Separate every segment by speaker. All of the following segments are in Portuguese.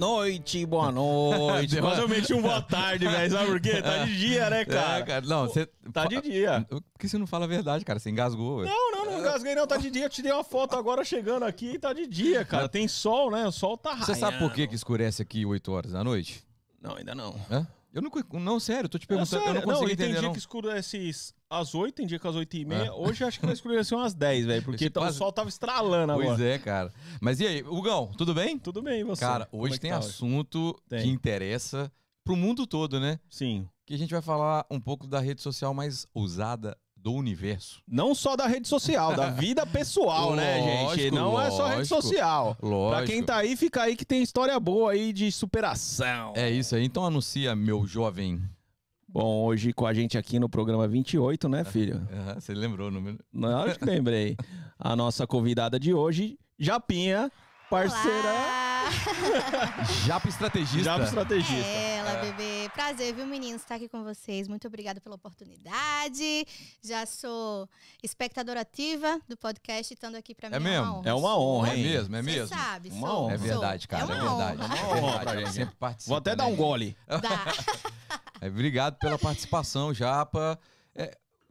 Speaker 1: Noite, boa noite. Mas eu meti um boa tarde, velho. Sabe por quê? Tá de dia, né, cara?
Speaker 2: É, cara. Não, você.
Speaker 1: Tá de dia.
Speaker 2: Por que você não fala a verdade, cara? Você engasgou.
Speaker 1: Não, não, não engasguei não. Tá de dia. Eu te dei uma foto agora chegando aqui. Tá de dia, cara. Tem sol, né? O sol tá raiando.
Speaker 2: Você sabe por que, que escurece aqui 8 horas da noite?
Speaker 1: Não, ainda não.
Speaker 2: Hã? Eu não. Não, sério, tô te
Speaker 1: É
Speaker 2: perguntando. eu
Speaker 1: sério.
Speaker 2: não consigo
Speaker 1: e tem
Speaker 2: entender,
Speaker 1: dia
Speaker 2: não.
Speaker 1: que escurece às 8, tem dia que às 8 e meia.
Speaker 2: É.
Speaker 1: Hoje acho que vai escurecer umas 10, velho. Porque tá- o
Speaker 2: quase-
Speaker 1: sol tava estralando
Speaker 2: Pois
Speaker 1: agora.
Speaker 2: é, cara. Mas e aí, Hugão, tudo bem?
Speaker 1: Tudo bem, e você?
Speaker 2: Cara, hoje
Speaker 1: é
Speaker 2: tem
Speaker 1: tá
Speaker 2: assunto
Speaker 1: Tem.
Speaker 2: que interessa pro mundo todo, né?
Speaker 1: Sim.
Speaker 2: Que a gente vai falar um pouco da rede social mais usada do universo.
Speaker 1: Não só da rede social, da vida pessoal, né, gente?
Speaker 2: Lógico,
Speaker 1: Não é só rede
Speaker 2: lógico.
Speaker 1: social.
Speaker 2: Lógico.
Speaker 1: Pra quem tá aí, fica aí que tem história boa aí de superação.
Speaker 2: É isso aí. Então anuncia, meu jovem.
Speaker 1: Bom, hoje com a gente aqui no programa 28, né, filho?
Speaker 2: Você lembrou o número?
Speaker 1: Na hora que lembrei. A nossa convidada de hoje, Japinha, parceira.
Speaker 2: Japa estrategista.
Speaker 1: Japa estrategista.
Speaker 3: É ela, bebê. Prazer, viu, meninos, estar aqui com vocês. Muito obrigada pela oportunidade. Já sou espectadora ativa do podcast, estando aqui pra mim.
Speaker 2: É mesmo?
Speaker 1: É uma honra,
Speaker 2: É mesmo, é
Speaker 3: Cê
Speaker 2: mesmo.
Speaker 3: sabe,
Speaker 1: Uma
Speaker 3: sou,
Speaker 1: honra.
Speaker 2: É verdade, cara. É,
Speaker 3: É uma
Speaker 2: verdade.
Speaker 3: honra.
Speaker 1: É uma honra
Speaker 2: É
Speaker 1: pra
Speaker 2: verdade,
Speaker 1: gente.
Speaker 2: Sempre participa,
Speaker 1: Vou até dar um
Speaker 2: né?
Speaker 1: gole.
Speaker 3: Dá.
Speaker 2: É, obrigado pela participação, Japa.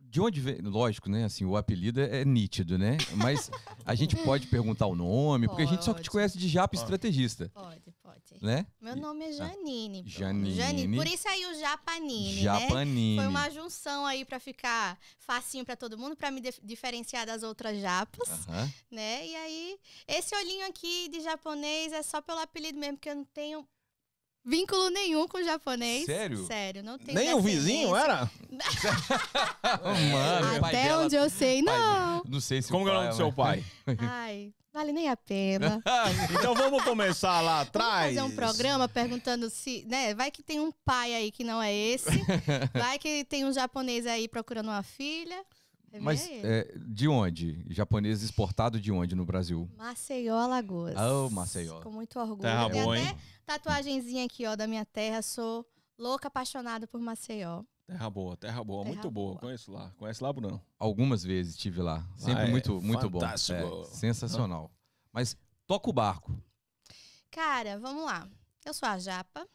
Speaker 2: De onde vem? Lógico, né? Assim, o apelido é, é nítido, né? Mas a gente pode perguntar o nome, porque a gente só te
Speaker 3: Pode.
Speaker 2: conhece de Japa estrategista,
Speaker 3: Pode, pode.
Speaker 2: né?
Speaker 3: Meu nome é Janine. pô.
Speaker 2: Janine.
Speaker 3: Por isso aí o Japanine, né?
Speaker 2: Japanine.
Speaker 3: Foi uma junção aí pra ficar facinho pra todo mundo, pra me dif- diferenciar das outras japas,
Speaker 2: Aham.
Speaker 3: né? E aí, esse olhinho aqui de japonês é só pelo apelido mesmo, porque eu não tenho vínculo nenhum com japonês.
Speaker 2: Sério?
Speaker 3: Sério, não tenho
Speaker 1: Nem o vizinho.
Speaker 2: Mano,
Speaker 1: era?
Speaker 2: o pai
Speaker 3: Até
Speaker 2: dela-
Speaker 3: onde eu sei,
Speaker 2: pai-
Speaker 3: não.
Speaker 2: Não sei se
Speaker 1: Como que é o nome do seu pai?
Speaker 3: Ai, vale nem a pena.
Speaker 1: Então vamos começar lá atrás.
Speaker 3: Vamos fazer um programa perguntando se, né, vai que tem um pai aí que não é esse, vai que tem um japonês aí procurando uma filha.
Speaker 2: Mas é, de onde? Japonês exportado de onde no Brasil?
Speaker 3: Maceió, Alagoas.
Speaker 2: Oh, Maceió.
Speaker 3: Com muito orgulho.
Speaker 1: Terra
Speaker 3: Tem
Speaker 1: boa,
Speaker 3: até
Speaker 1: hein?
Speaker 3: Tatuagenzinha aqui, ó, da minha terra. Sou louca, apaixonada por Maceió.
Speaker 1: Terra boa, terra boa,
Speaker 3: Terra
Speaker 1: muito boa.
Speaker 3: boa.
Speaker 1: Conheço lá. Conhece lá, Bruno?
Speaker 2: Algumas vezes estive lá. Sempre
Speaker 1: Ah, é
Speaker 2: muito, muito bom.
Speaker 1: fantástico.
Speaker 2: É, sensacional. Mas toca o barco.
Speaker 3: Cara, vamos lá. Eu sou a Japa.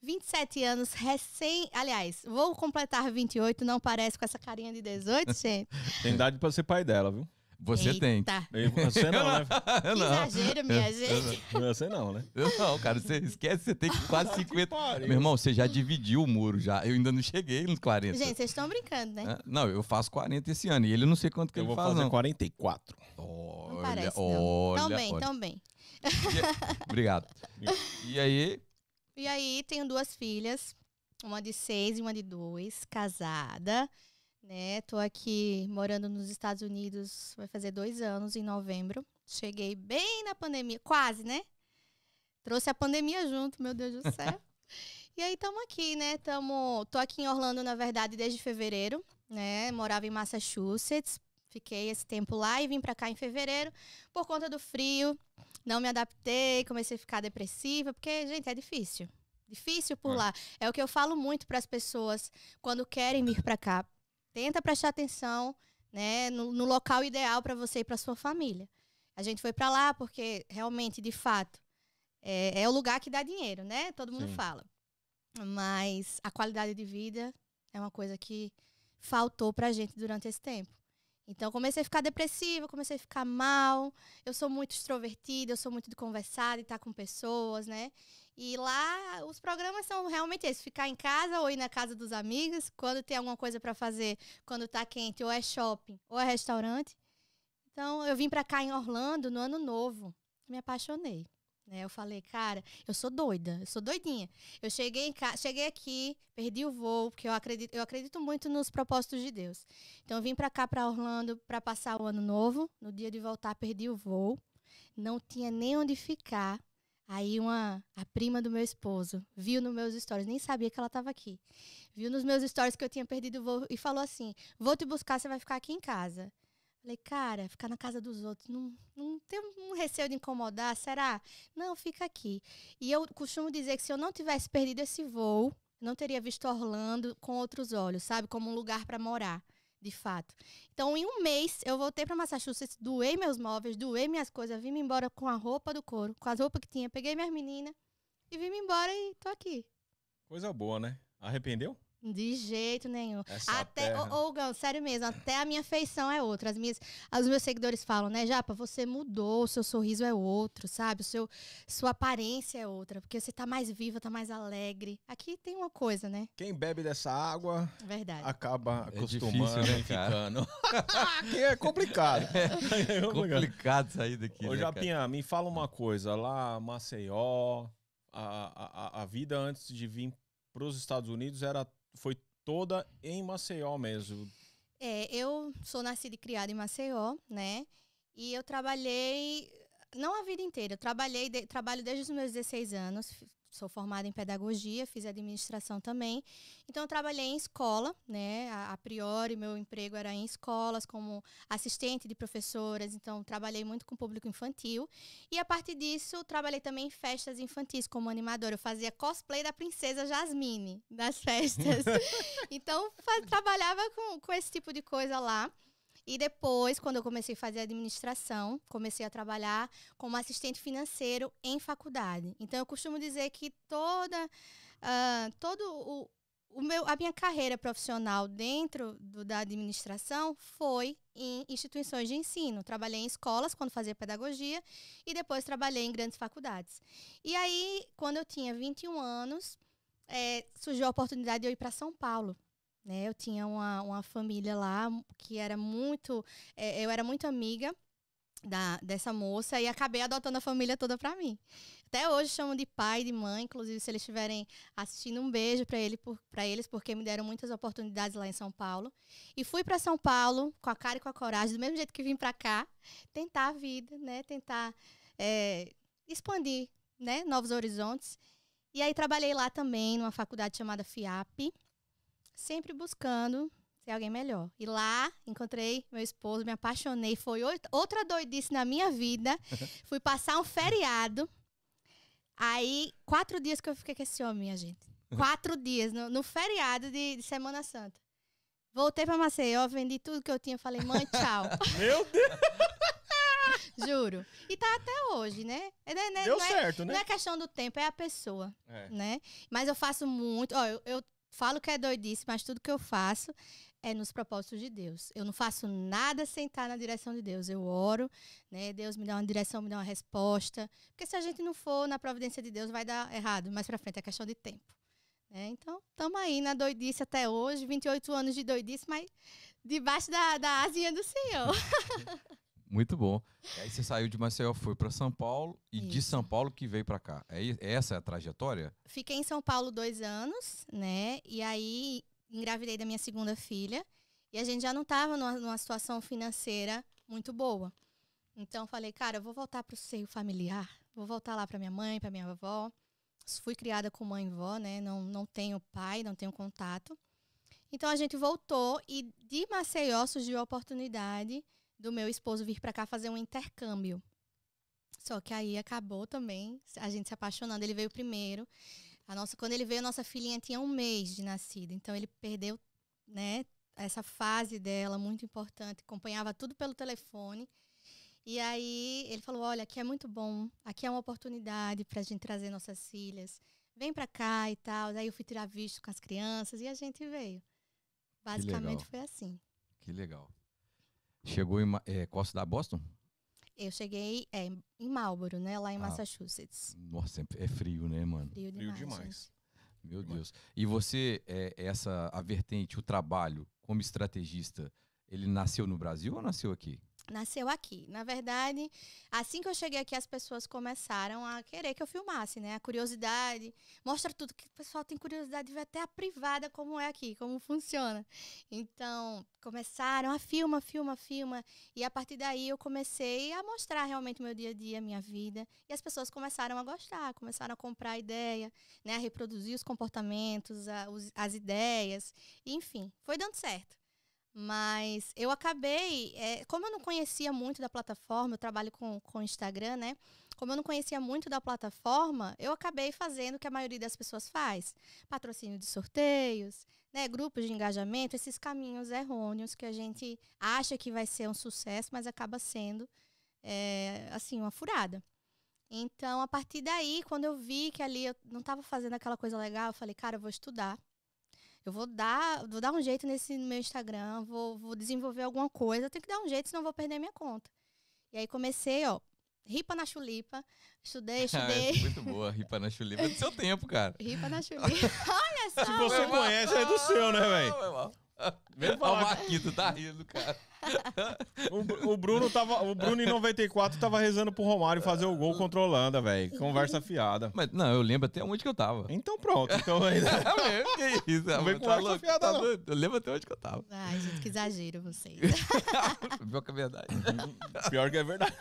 Speaker 3: 27 anos, recém. Aliás, vou completar 28, não parece com essa carinha de 18, gente.
Speaker 1: Tem idade pra ser pai dela, viu?
Speaker 2: Você tem.
Speaker 3: Eita,
Speaker 1: E Você não, né?
Speaker 2: Eu
Speaker 3: Que
Speaker 2: não.
Speaker 3: exagero, minha gente.
Speaker 1: Você não, né?
Speaker 2: Eu não, cara. Você esquece, você tem quase 50.
Speaker 1: pariu.
Speaker 2: Meu irmão, você já dividiu o muro já. Eu ainda não cheguei nos 40.
Speaker 3: Gente, vocês estão brincando, né?
Speaker 2: Ah, Não, eu faço 40 esse ano. E ele não sei quanto que
Speaker 1: Eu
Speaker 2: ele
Speaker 1: vou
Speaker 2: faz,
Speaker 1: fazer
Speaker 2: não.
Speaker 1: 44.
Speaker 2: Olha,
Speaker 3: Não parece, não.
Speaker 2: olha,
Speaker 3: tão bem,
Speaker 2: olha.
Speaker 3: tão bem.
Speaker 2: Obrigado. E aí,
Speaker 3: E aí, tenho duas filhas, uma de seis e uma de dois, casada, né? Tô aqui morando nos Estados Unidos, vai fazer dois anos em novembro. Cheguei bem na pandemia, quase, né? Trouxe a pandemia junto, meu Deus do céu. e aí, estamos aqui, né? Tamo, tô aqui em Orlando, na verdade, desde fevereiro, né? Morava em Massachusetts, fiquei esse tempo lá e vim pra cá em fevereiro por conta do frio. Não me adaptei, comecei a ficar depressiva, porque, gente, é difícil. Difícil por
Speaker 2: É.
Speaker 3: lá. É o que eu falo muito para as pessoas quando querem vir para cá. Tenta prestar atenção, né, no, no local ideal para você e para sua família. A gente foi para lá porque realmente, de fato, é, é o lugar que dá dinheiro, né? Todo mundo
Speaker 1: Sim.
Speaker 3: fala. Mas a qualidade de vida é uma coisa que faltou pra gente durante esse tempo. Então, comecei a ficar depressiva, comecei a ficar mal. Eu sou muito extrovertida, eu sou muito de conversar, de estar com pessoas, né? E lá, os programas são realmente esses: ficar em casa ou ir na casa dos amigos, quando tem alguma coisa para fazer, quando tá quente, ou é shopping, ou é restaurante. Então, eu vim pra cá em Orlando no ano novo. Me apaixonei. Né? Eu falei, cara, eu sou doida, eu sou doidinha. Eu cheguei, em ca... cheguei aqui, perdi o voo, porque eu acredito, eu acredito muito nos propósitos de Deus. Então, eu vim pra cá, pra Orlando, pra passar o ano novo. No dia de voltar, perdi o voo. Não tinha nem onde ficar. Aí uma a prima do meu esposo viu nos meus stories, nem sabia que ela estava aqui. Viu nos meus stories que eu tinha perdido o voo e falou assim: "Vou te buscar, você vai ficar aqui em casa". Falei: "Cara, ficar na casa dos outros não não tem um receio de incomodar, será? Não, fica aqui". E eu costumo dizer que se eu não tivesse perdido esse voo, não teria visto Orlando com outros olhos, sabe, como um lugar para morar. De fato. Então, em um mês, eu voltei para Massachusetts, doei meus móveis, doei minhas coisas, vim embora com a roupa do couro, com as roupas que tinha, peguei minhas meninas e vim embora e tô aqui.
Speaker 1: Coisa boa, né? Arrependeu?
Speaker 3: De jeito nenhum.
Speaker 1: Essa
Speaker 3: até,
Speaker 1: terra.
Speaker 3: ô, ô, Gão, sério mesmo, até a minha feição é outra. As minhas, os meus seguidores falam, né, Japa, você mudou, o seu sorriso é outro, sabe? O seu, sua aparência é outra, porque você tá mais viva, tá mais alegre. Aqui tem uma coisa, né?
Speaker 1: Quem bebe dessa água
Speaker 3: Verdade.
Speaker 1: acaba
Speaker 2: É
Speaker 1: acostumando
Speaker 2: difícil, né, cara?
Speaker 1: ficando. Aqui é complicado. É complicado.
Speaker 2: Complicado sair daqui,
Speaker 1: Ô,
Speaker 2: né, cara?
Speaker 1: Japinha, me fala uma coisa. Lá, Maceió, a, a, a- a vida antes de vir para os Estados Unidos era, foi toda em Maceió mesmo.
Speaker 3: É, eu sou nascida e criada em Maceió, né? E eu trabalhei, não a vida inteira, eu trabalhei, de- trabalho desde os meus 16 anos, sou formada em pedagogia, fiz administração também. Então, eu trabalhei em escola, né? A, a priori, meu emprego era em escolas, como assistente de professoras, então, trabalhei muito com o público infantil. E a partir disso, trabalhei também em festas infantis como animadora. Eu fazia cosplay da princesa Jasmine das festas. então, trabalhava com, com esse tipo de coisa lá. E depois, quando eu comecei a fazer administração, comecei a trabalhar como assistente financeiro em faculdade. Então, eu costumo dizer que toda, ah, todo o, o meu, a minha carreira profissional dentro do- da administração foi em instituições de ensino. Trabalhei em escolas quando fazia pedagogia e depois trabalhei em grandes faculdades. E aí, quando eu tinha 21 anos, eh, surgiu a oportunidade de eu ir para São Paulo. Né? Eu tinha uma, uma família lá que era muito. eh, eu era muito amiga da, dessa moça e acabei adotando a família toda para mim. Até hoje chamo de pai, de mãe, inclusive se eles estiverem assistindo, um beijo para ele, para eles, porque me deram muitas oportunidades lá em São Paulo. E fui para São Paulo com a cara e com a coragem, do mesmo jeito que vim para cá, tentar a vida, né? Tentar eh, expandir, né? Novos horizontes. E aí trabalhei lá também numa faculdade chamada FIAP, sempre buscando ser alguém melhor. E lá encontrei meu esposo, me apaixonei, foi outra doidice na minha vida. Fui passar um feriado. Aí, quatro dias que eu fiquei com esse homem, minha gente. Quatro dias, no, no feriado de, de Semana Santa. Voltei pra Maceió, vendi tudo que eu tinha, falei, mãe, tchau.
Speaker 1: Meu Deus,
Speaker 3: Juro. E tá até hoje, né? É, né, né,
Speaker 1: deu
Speaker 3: não, é,
Speaker 1: certo,
Speaker 3: não
Speaker 1: né?
Speaker 3: é questão do tempo, é a pessoa.
Speaker 1: É.
Speaker 3: né? Mas eu faço muito. Ó, eu, eu falo que é doidice, mas tudo que eu faço é nos propósitos de Deus. Eu não faço nada sem estar na direção de Deus. Eu oro, né? Deus me dá uma direção, me dá uma resposta. Porque se a gente não for na providência de Deus, vai dar errado. Mais pra frente é questão de tempo. né? Então, estamos aí na doidice até hoje, 28 anos de doidice, mas debaixo da, da asinha do Senhor.
Speaker 2: Muito bom. E aí você saiu de Maceió, foi para São Paulo e de
Speaker 3: Isso.
Speaker 2: São Paulo que veio para cá. É, i- essa é a trajetória?
Speaker 3: Fiquei em São Paulo dois anos, né? E aí engravidei da minha segunda filha. E a gente já não estava numa, numa situação financeira muito boa. Então falei, cara, eu vou voltar para o seio familiar. Vou voltar lá para minha mãe, para minha avó. Fui criada com mãe e vó, né? Não, não tenho pai, não tenho contato. Então a gente voltou e de Maceió surgiu a oportunidade do meu esposo vir para cá fazer um intercâmbio. Só que aí acabou também a gente se apaixonando. Ele veio primeiro. A nossa, quando ele veio, a nossa filhinha tinha um mês de nascida. Então ele perdeu, né, essa fase dela muito importante. Acompanhava tudo pelo telefone. E aí ele falou: "Olha, aqui é muito bom. Aqui é uma oportunidade para a gente trazer nossas filhas. Vem para cá e tal". Aí eu fui tirar visto com as crianças e a gente veio. Basicamente foi assim.
Speaker 2: Que legal. Chegou em é, Costa da Boston?
Speaker 3: Eu cheguei é, em Marlboro, né, lá em
Speaker 2: Ah.
Speaker 3: Massachusetts.
Speaker 2: Nossa, é frio, né, mano?
Speaker 3: Frio
Speaker 1: Frio
Speaker 3: demais.
Speaker 1: demais.
Speaker 3: gente.
Speaker 2: Meu Deus. E você, é, essa a vertente, o trabalho como estrategista, ele nasceu no Brasil ou nasceu aqui?
Speaker 3: Nasceu aqui. Na verdade, assim que eu cheguei aqui, as pessoas começaram a querer que eu filmasse, né? A curiosidade. Mostra tudo que o pessoal tem curiosidade de ver até a privada como é aqui, como funciona. Então, começaram a filma, filma, filma. E a partir daí eu comecei a mostrar realmente meu dia a dia, minha vida. E as pessoas começaram a gostar, começaram a comprar a ideia, né? A reproduzir os comportamentos, a- os- as ideias. Enfim, foi dando certo. Mas eu acabei, é, como eu não conhecia muito da plataforma, eu trabalho com, com Instagram, né? Como eu não conhecia muito da plataforma, eu acabei fazendo o que a maioria das pessoas faz: patrocínio de sorteios, né, grupos de engajamento, esses caminhos errôneos que a gente acha que vai ser um sucesso, mas acaba sendo, é, assim, uma furada. Então, a partir daí, quando eu vi que ali eu não estava fazendo aquela coisa legal, eu falei, cara, eu vou estudar. Eu vou dar, vou dar um jeito nesse no meu Instagram, vou, vou desenvolver alguma coisa, eu tenho que dar um jeito, senão eu vou perder minha conta. E aí comecei, ó, ripa na chulipa, estudei, estudei.
Speaker 2: É, muito boa, ripa na chulipa é do seu tempo, cara.
Speaker 3: ripa na chulipa. Olha só.
Speaker 1: Se você conhece, é do seu, né, velho? Vem
Speaker 2: Olha o
Speaker 1: falar.
Speaker 2: Marquito, tá rindo, cara.
Speaker 1: O, o Bruno tava, o Bruno em 94 tava rezando pro Romário fazer o gol contra a Holanda, velho. Conversa fiada.
Speaker 2: Mas, não, eu lembro até onde que eu tava.
Speaker 1: Então pronto, então ainda.
Speaker 2: É mesmo, que isso?
Speaker 1: Não vem
Speaker 2: Tá
Speaker 1: com essa
Speaker 2: louco,
Speaker 1: fiada,
Speaker 2: tá
Speaker 1: não.
Speaker 2: doido? Eu lembro até onde que eu tava.
Speaker 3: Ai, gente, que exagero vocês.
Speaker 2: Pior que é verdade.
Speaker 1: Pior que é verdade.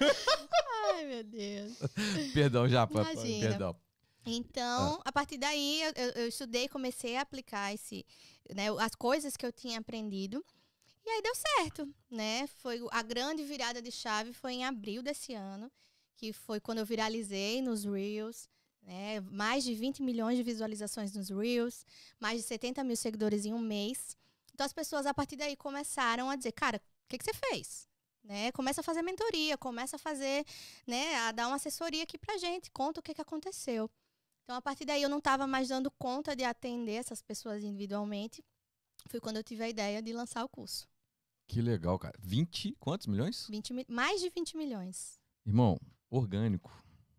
Speaker 3: Ai, meu Deus.
Speaker 2: Perdão, Japa.
Speaker 3: Imagina.
Speaker 2: Perdão.
Speaker 3: Então, a partir daí, eu, eu, eu estudei e comecei a aplicar esse, né, as coisas que eu tinha aprendido. E aí deu certo, né? Foi a grande virada de chave foi em abril desse ano, que foi quando eu viralizei nos Reels, né? Mais de 20 milhões de visualizações nos Reels, mais de 70 mil seguidores em um mês. Então as pessoas a partir daí começaram a dizer, cara, o que, que você fez? Né? Começa a fazer mentoria, começa a fazer, né, a dar uma assessoria aqui pra gente, conta o que, que aconteceu. Então, a partir daí, eu não estava mais dando conta de atender essas pessoas individualmente. Foi quando eu tive a ideia de lançar o curso.
Speaker 2: Que legal, cara. 20, quantos milhões?
Speaker 3: 20 mi- mais de 20 milhões
Speaker 2: Irmão, orgânico.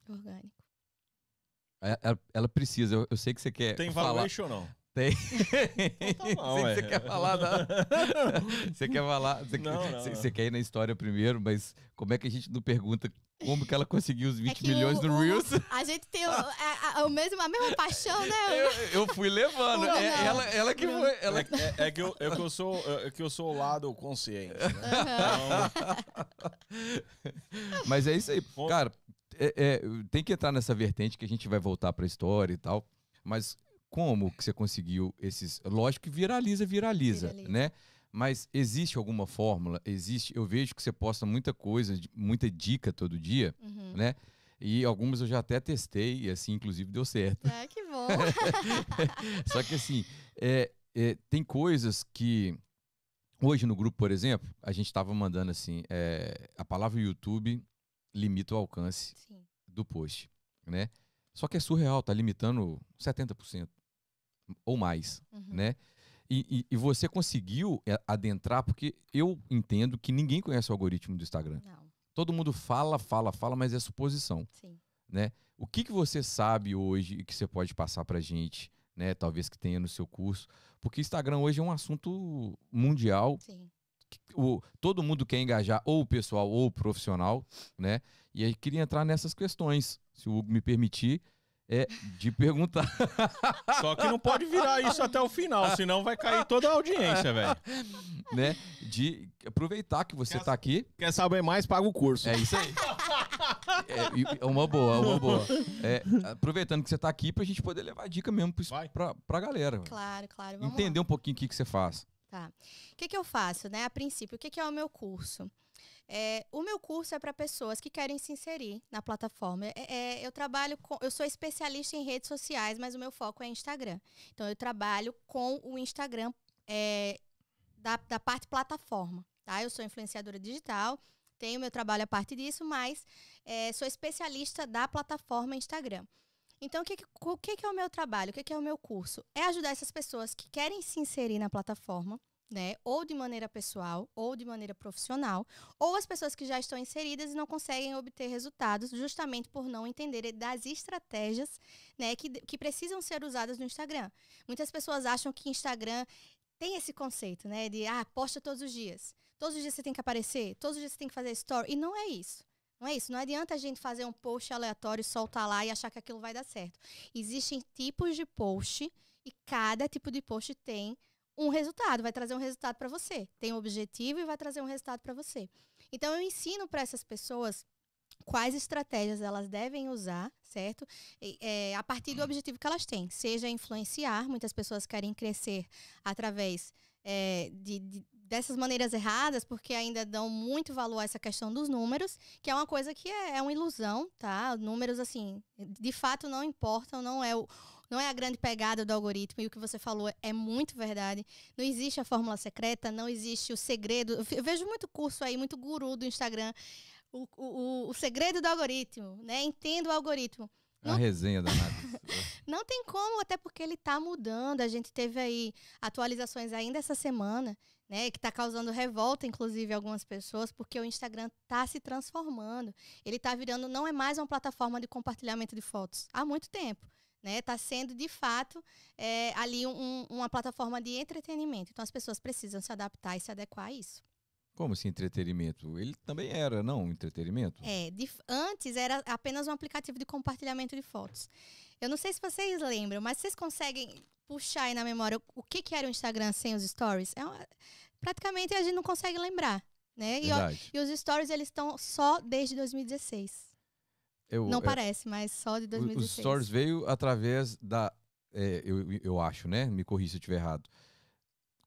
Speaker 3: orgânico.
Speaker 2: É- Ela, ela precisa, eu, eu sei que você quer
Speaker 1: Tem
Speaker 2: falar.
Speaker 1: valuation ou não?
Speaker 2: Tem.
Speaker 1: Então tá bom,
Speaker 2: sei que
Speaker 1: ué.
Speaker 2: você quer falar da... Você quer falar... Você,
Speaker 1: Não,
Speaker 2: quer,
Speaker 1: não,
Speaker 2: você,
Speaker 1: não.
Speaker 2: você quer ir na história primeiro, mas como é que a gente não pergunta como que ela conseguiu os 20
Speaker 3: É
Speaker 2: milhões
Speaker 3: o-
Speaker 2: no
Speaker 3: o-
Speaker 2: Reels?
Speaker 3: A gente tem o, a, a- o mesmo, a mesma paixão, né?
Speaker 2: Eu, eu fui levando.
Speaker 3: Não,
Speaker 2: É-
Speaker 3: não.
Speaker 2: ela, ela que
Speaker 3: Não.
Speaker 2: foi. Ela...
Speaker 1: É, é- é que eu, é que eu sou, é que eu sou o lado consciente. Né?
Speaker 3: Aham.
Speaker 1: Então,
Speaker 2: Mas é isso aí. Cara, é- é, tem que entrar nessa vertente que a gente vai voltar pra história e tal. Mas como que você conseguiu esses. Lógico que viraliza, viraliza,
Speaker 3: Viraliza.
Speaker 2: né? Mas existe alguma fórmula? Existe. Eu vejo que você posta muita coisa, muita dica todo dia,
Speaker 3: Uhum.
Speaker 2: né? E algumas eu já até testei, e assim, inclusive, deu certo.
Speaker 3: Ah, que bom.
Speaker 2: Só que assim, é, é, tem coisas que. Hoje no grupo, por exemplo, a gente estava mandando assim: é, a palavra YouTube limita o alcance
Speaker 3: Sim.
Speaker 2: do post, né? Só que é surreal, tá limitando 70% ou mais,
Speaker 3: Uhum.
Speaker 2: né? E, e- e você conseguiu é, adentrar, porque eu entendo que ninguém conhece o algoritmo do Instagram.
Speaker 3: Não,
Speaker 2: Todo mundo fala, fala, fala, mas é suposição
Speaker 3: sim.
Speaker 2: né? O que, que você sabe hoje e que você pode passar pra gente, né? Talvez que tenha no seu curso. Porque Instagram hoje é um assunto mundial.
Speaker 3: Sim.
Speaker 2: O, todo mundo quer engajar ou o pessoal ou o profissional, né? E aí queria entrar nessas questões, se o Hugo me permitir, é de perguntar.
Speaker 1: só que não pode virar isso até o final, senão vai cair toda a audiência, velho.
Speaker 2: né? De aproveitar que você
Speaker 1: Quer-
Speaker 2: tá aqui.
Speaker 1: Quer saber mais? Paga o curso.
Speaker 2: É isso aí. É, é uma boa, é uma boa. É, aproveitando que você tá aqui pra gente poder levar dica mesmo
Speaker 1: Vai.
Speaker 2: pra, pra galera.
Speaker 3: Claro, claro. Vamos lá.
Speaker 2: Entender um pouquinho o que, que você faz.
Speaker 3: Tá. O que, que eu faço, né? A princípio, o que, que é o meu curso? É, o meu curso é para pessoas que querem se inserir na plataforma. É- é, eu trabalho com, eu sou especialista em redes sociais, mas o meu foco é Instagram. Então eu trabalho com o Instagram é, da, da parte plataforma, tá? Eu sou influenciadora digital, tenho meu trabalho a parte disso, mas é, sou especialista da plataforma Instagram. Então, o que, o que, é o meu trabalho? O que é o meu curso? É ajudar essas pessoas que querem se inserir na plataforma, né? Ou de maneira pessoal, ou de maneira profissional, ou as pessoas que já estão inseridas e não conseguem obter resultados justamente por não entenderem das estratégias, né? Que, que precisam ser usadas no Instagram. Muitas pessoas acham que Instagram tem esse conceito, né? De, ah, posta todos os dias. Todos os dias você tem que aparecer, todos os dias você tem que fazer story. E não é isso. Não é isso. Não adianta a gente fazer um post aleatório, soltar lá e achar que aquilo vai dar certo. Existem tipos de post e cada tipo de post tem um resultado, vai trazer um resultado para você. Tem um objetivo e vai trazer um resultado para você. Então eu ensino para essas pessoas quais estratégias elas devem usar, certo? É, a partir do objetivo que elas têm, seja influenciar. Muitas pessoas querem crescer através é, de, de- dessas maneiras erradas, porque ainda dão muito valor a essa questão dos números, que é uma coisa que é, é uma ilusão, tá? Números, assim, de fato não importam, não é o. Não é a grande pegada do algoritmo, e o que você falou é muito verdade. Não existe a fórmula secreta, não existe o segredo. Eu vejo muito curso aí, muito guru do Instagram. O, o, o segredo do algoritmo, né? Entenda o algoritmo.
Speaker 2: Não, a resenha danada.
Speaker 3: não tem como, até porque ele está mudando. A gente teve aí atualizações ainda essa semana né, que está causando revolta, inclusive, algumas pessoas, porque o Instagram está se transformando. Ele está virando, não é mais uma plataforma de compartilhamento de fotos há muito tempo. Está né? Tá sendo, de fato, é, ali um, uma plataforma de entretenimento. Então, as pessoas precisam se adaptar e se adequar a isso.
Speaker 2: Como assim, entretenimento? Ele também era, não, entretenimento?
Speaker 3: É, de, antes era apenas um aplicativo de compartilhamento de fotos. Eu não sei se vocês lembram, mas vocês conseguem puxar aí na memória o que, que era o Instagram sem os stories? É uma, praticamente a gente não consegue lembrar. Né? E, ó, e, os stories eles estão só desde 2016. Eu, não é, parece, mas só de 2016.
Speaker 2: Os stories veio através da. É, eu, eu acho, né? Me corri se eu estiver errado.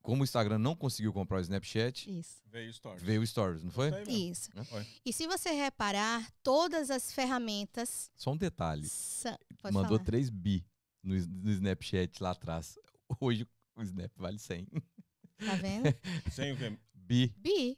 Speaker 2: Como o Instagram não conseguiu comprar o Snapchat,
Speaker 3: Isso.
Speaker 1: veio Stories.
Speaker 2: Veio Stories, não foi?
Speaker 3: Isso. É? E se você reparar, todas as ferramentas.
Speaker 2: Só um detalhe. Mandou falar. 3 bi no, no Snapchat lá atrás. Hoje o Snap vale 100.
Speaker 3: Tá vendo?
Speaker 1: Sem o quê?
Speaker 2: Bi.
Speaker 3: Bi.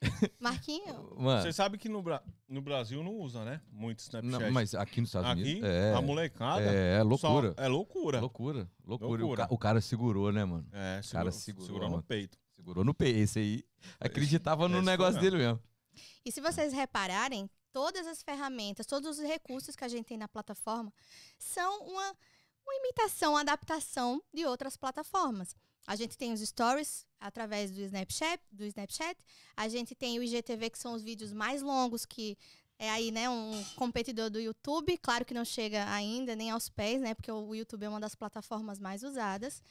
Speaker 3: Marquinho.
Speaker 1: Mano. Você sabe que no, Bra no Brasil não usa, né? Muito Snapchat.
Speaker 2: Não, mas aqui nos Estados
Speaker 1: aqui,
Speaker 2: Unidos. É,
Speaker 1: a molecada.
Speaker 2: É, é loucura.
Speaker 1: Só, é loucura.
Speaker 2: Loucura. Loucura. loucura. O, ca o, cara segurou, né, mano?
Speaker 1: É,
Speaker 2: segurou, o cara
Speaker 1: segurou, segurou no peito.
Speaker 2: Segurou no peito. Esse aí acreditava no negócio dele mesmo.
Speaker 3: E se vocês repararem, todas as ferramentas, todos os recursos que a gente tem na plataforma são uma, uma imitação, uma adaptação de outras plataformas. A gente tem os stories através do Snapchat, do Snapchat. A gente tem o IGTV, que são os vídeos mais longos, que é aí, né, um competidor do YouTube. Claro que não chega ainda nem aos pés, né, porque o YouTube é uma das plataformas mais usadas.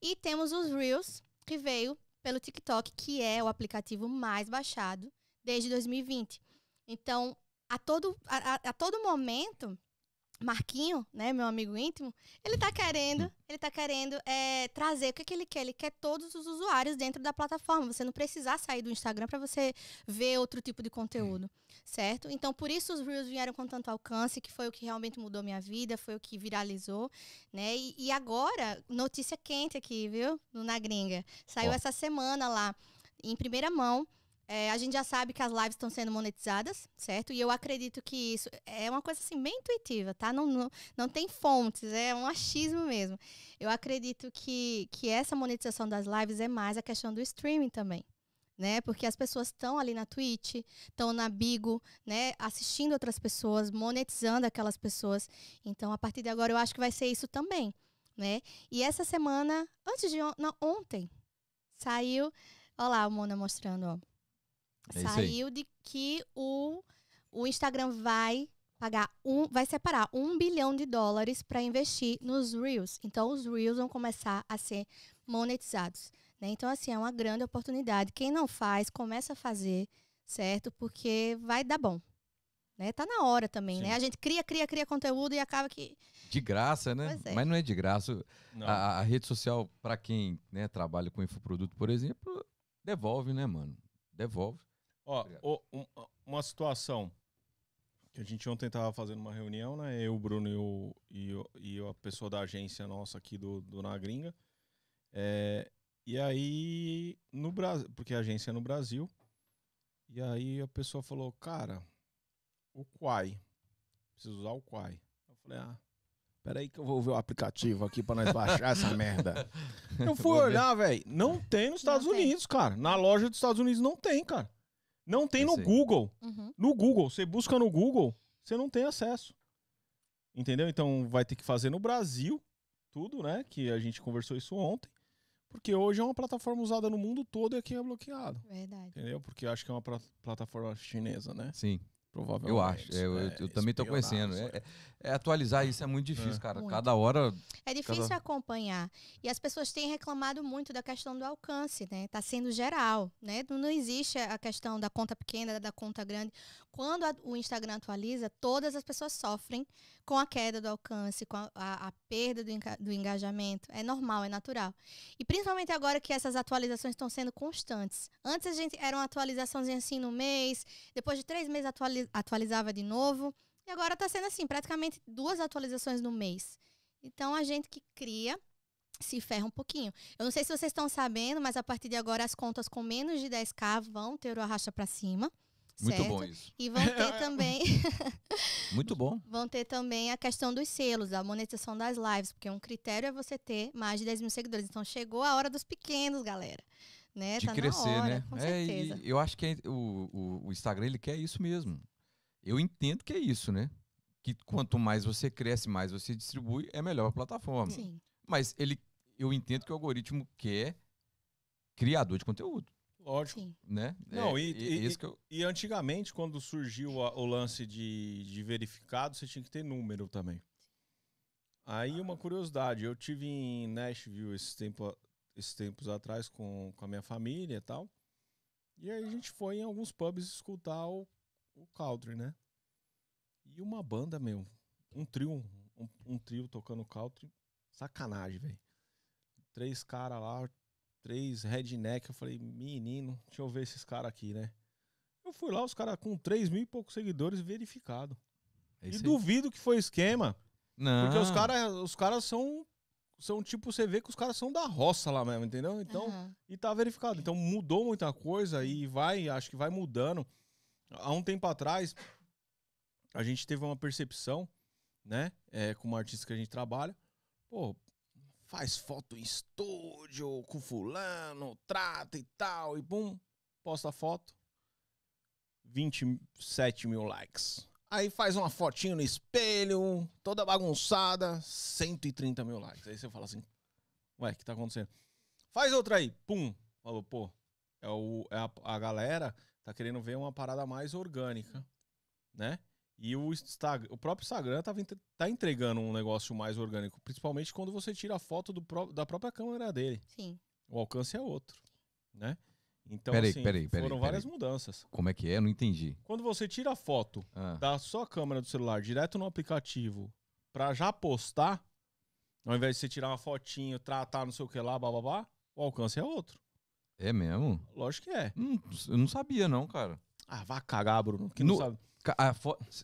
Speaker 3: E temos os Reels, que veio pelo TikTok, que é o aplicativo mais baixado desde 2020. Então, a todo, a, a todo momento, Marquinho, né, meu amigo íntimo, ele tá querendo, ele tá querendo é, trazer o que, que ele quer. Ele quer todos os usuários dentro da plataforma. Você não precisar sair do Instagram para você ver outro tipo de conteúdo, certo? Então, por isso os Reels vieram com tanto alcance, que foi o que realmente mudou minha vida, foi o que viralizou, né? E, e agora, notícia quente aqui, viu? Na gringa. Saiu oh. essa semana lá, em primeira mão, é, a gente já sabe que as lives estão sendo monetizadas, certo? E eu acredito que isso é uma coisa assim bem intuitiva, tá? Não, não, não tem fontes, é um achismo mesmo. Eu acredito que, que essa monetização das lives é mais a questão do streaming também. Né? Porque as pessoas estão ali na Twitch, estão na Bigo, né? Assistindo outras pessoas, monetizando aquelas pessoas. Então, a partir de agora, eu acho que vai ser isso também, né? E essa semana, antes de on não, ontem, saiu, olha lá o Mona mostrando, ó é Saiu de que o, o Instagram vai pagar um, vai separar um bilhão de dólares para investir nos Reels. Então, os Reels vão começar a ser monetizados. Né? Então, assim, é uma grande oportunidade. Quem não faz, começa a fazer, certo? Porque vai dar bom. Né? Tá na hora também, né? Sim. né? A gente cria, cria, cria conteúdo e acaba que.
Speaker 2: De graça, né? É. Mas não é de graça. A, a, rede social, para quem né, trabalha com infoproduto, por exemplo, devolve, né, mano? Devolve.
Speaker 1: Ó, o, um, uma situação que a gente ontem tava fazendo uma reunião, né? Eu, o Bruno e, o, e, o, e a pessoa da agência nossa aqui do, do Na Gringa. É, e aí, no Brasil, porque a agência é no Brasil, e aí a pessoa falou, cara, o Quai, preciso usar o Quai. Eu falei, ah, peraí que eu vou ver o aplicativo aqui pra nós baixar essa merda. Eu fui olhar, velho, não tem nos Estados não Unidos, tem. cara. Na loja dos Estados Unidos não tem, cara. Não tem no Google. Uhum. No Google, você busca no Google, você não tem acesso. Entendeu? Então vai ter que fazer no Brasil tudo, né? Que a gente conversou isso ontem. Porque hoje é uma plataforma usada no mundo todo e aqui é bloqueado.
Speaker 3: Verdade.
Speaker 1: Entendeu? Porque acho que é uma plataforma chinesa, né?
Speaker 2: Sim.
Speaker 1: Provavelmente.
Speaker 2: Eu acho. É, eu,
Speaker 1: É,
Speaker 2: eu também
Speaker 1: espionagem,
Speaker 2: conhecendo. É,
Speaker 1: aí.
Speaker 2: é- é atualizar isso é muito difícil,
Speaker 1: É.
Speaker 2: cara.
Speaker 3: Muito.
Speaker 2: Cada hora.
Speaker 3: É difícil
Speaker 2: Cada-
Speaker 3: acompanhar. E as pessoas têm reclamado muito da questão do alcance, né? Tá sendo geral, né? Não, não existe a questão da conta pequena, da conta grande. Quando a- o Instagram atualiza, todas as pessoas sofrem com a queda do alcance, com a, a- a perda do, enca- do engajamento. É normal, é natural. E principalmente agora que essas atualizações estão sendo constantes. Antes a gente era uma atualizaçãozinha assim no mês, depois de três meses atuali- atualizava de novo. E agora está sendo assim, praticamente duas atualizações no mês. Então a gente que cria se ferra um pouquinho. Eu não sei se vocês estão sabendo, mas a partir de agora as contas com menos de 10k vão ter o arrasta para cima.
Speaker 2: Muito
Speaker 3: certo?
Speaker 2: bom isso.
Speaker 3: E vão ter também
Speaker 2: Muito bom.
Speaker 3: vão ter também a questão dos selos, a monetização das lives, porque um critério é você ter mais de 10 mil seguidores. Então chegou a hora dos pequenos, galera. Né?
Speaker 2: De
Speaker 3: tá
Speaker 2: crescer,
Speaker 3: na hora,
Speaker 2: né?
Speaker 3: Com
Speaker 2: É,
Speaker 3: certeza.
Speaker 2: e eu acho que é- o, o, o Instagram ele quer isso mesmo. Eu entendo que é isso, né? Que quanto mais você cresce, mais você distribui, é melhor a plataforma.
Speaker 3: Sim.
Speaker 2: Mas ele, eu entendo que o algoritmo quer criador de conteúdo,
Speaker 1: Lógico.
Speaker 3: Sim.
Speaker 2: né?
Speaker 1: Não,
Speaker 2: é,
Speaker 1: e- e-
Speaker 2: esse que eu-
Speaker 1: E antigamente, quando surgiu a- o lance de, de verificado, você tinha que ter número também. Aí uma curiosidade, eu tive em Nashville esses, tempo, esses tempos atrás com, com a minha família e tal. E aí a gente foi em alguns pubs escutar o, o country, né? E uma banda, meu, um trio, um, um trio tocando country, sacanagem, velho. Três caras lá, três redneck, eu falei, menino, deixa eu ver esses caras aqui, né? Eu fui lá, os caras com 3 mil e poucos seguidores verificado.
Speaker 2: é
Speaker 1: E duvido que foi esquema.
Speaker 2: Não.
Speaker 1: Porque os caras os cara são. São tipo, você vê que os caras são da roça lá mesmo, entendeu? Então,
Speaker 3: Aham.
Speaker 1: e tá verificado. Então mudou muita coisa e vai, acho que vai mudando. Há um tempo atrás, a gente teve uma percepção, né? É, como artista que a gente trabalha. Pô, faz foto em estúdio com fulano, trata e tal, e pum, posta a foto. 27 mil likes. Aí faz uma fotinho no espelho, toda bagunçada, 130 mil likes. Aí você fala assim, ué, o que tá acontecendo? Faz outra aí, pum. Falou, pô, é, o, é a, a galera tá querendo ver uma parada mais orgânica, né? E o, Instagram, o próprio Instagram tava, tá entregando um negócio mais orgânico, principalmente quando você tira a foto do da própria câmera dele.
Speaker 3: Sim.
Speaker 1: O alcance é outro, né? Então,
Speaker 2: Peraí,
Speaker 1: assim,
Speaker 2: peraí, peraí,
Speaker 1: foram
Speaker 2: peraí.
Speaker 1: várias mudanças.
Speaker 2: Como é que é? Eu não entendi.
Speaker 1: Quando você tira a foto
Speaker 2: Ah,
Speaker 1: da sua câmera do celular direto no aplicativo pra já postar, ao invés de você tirar uma fotinho, tratar não sei o que lá, bababá, o alcance é outro.
Speaker 2: É mesmo?
Speaker 1: Lógico que é.
Speaker 2: Hum, eu não sabia, não, cara.
Speaker 1: Ah, vá cagar, Bruno. Que
Speaker 2: No-
Speaker 1: não sabe.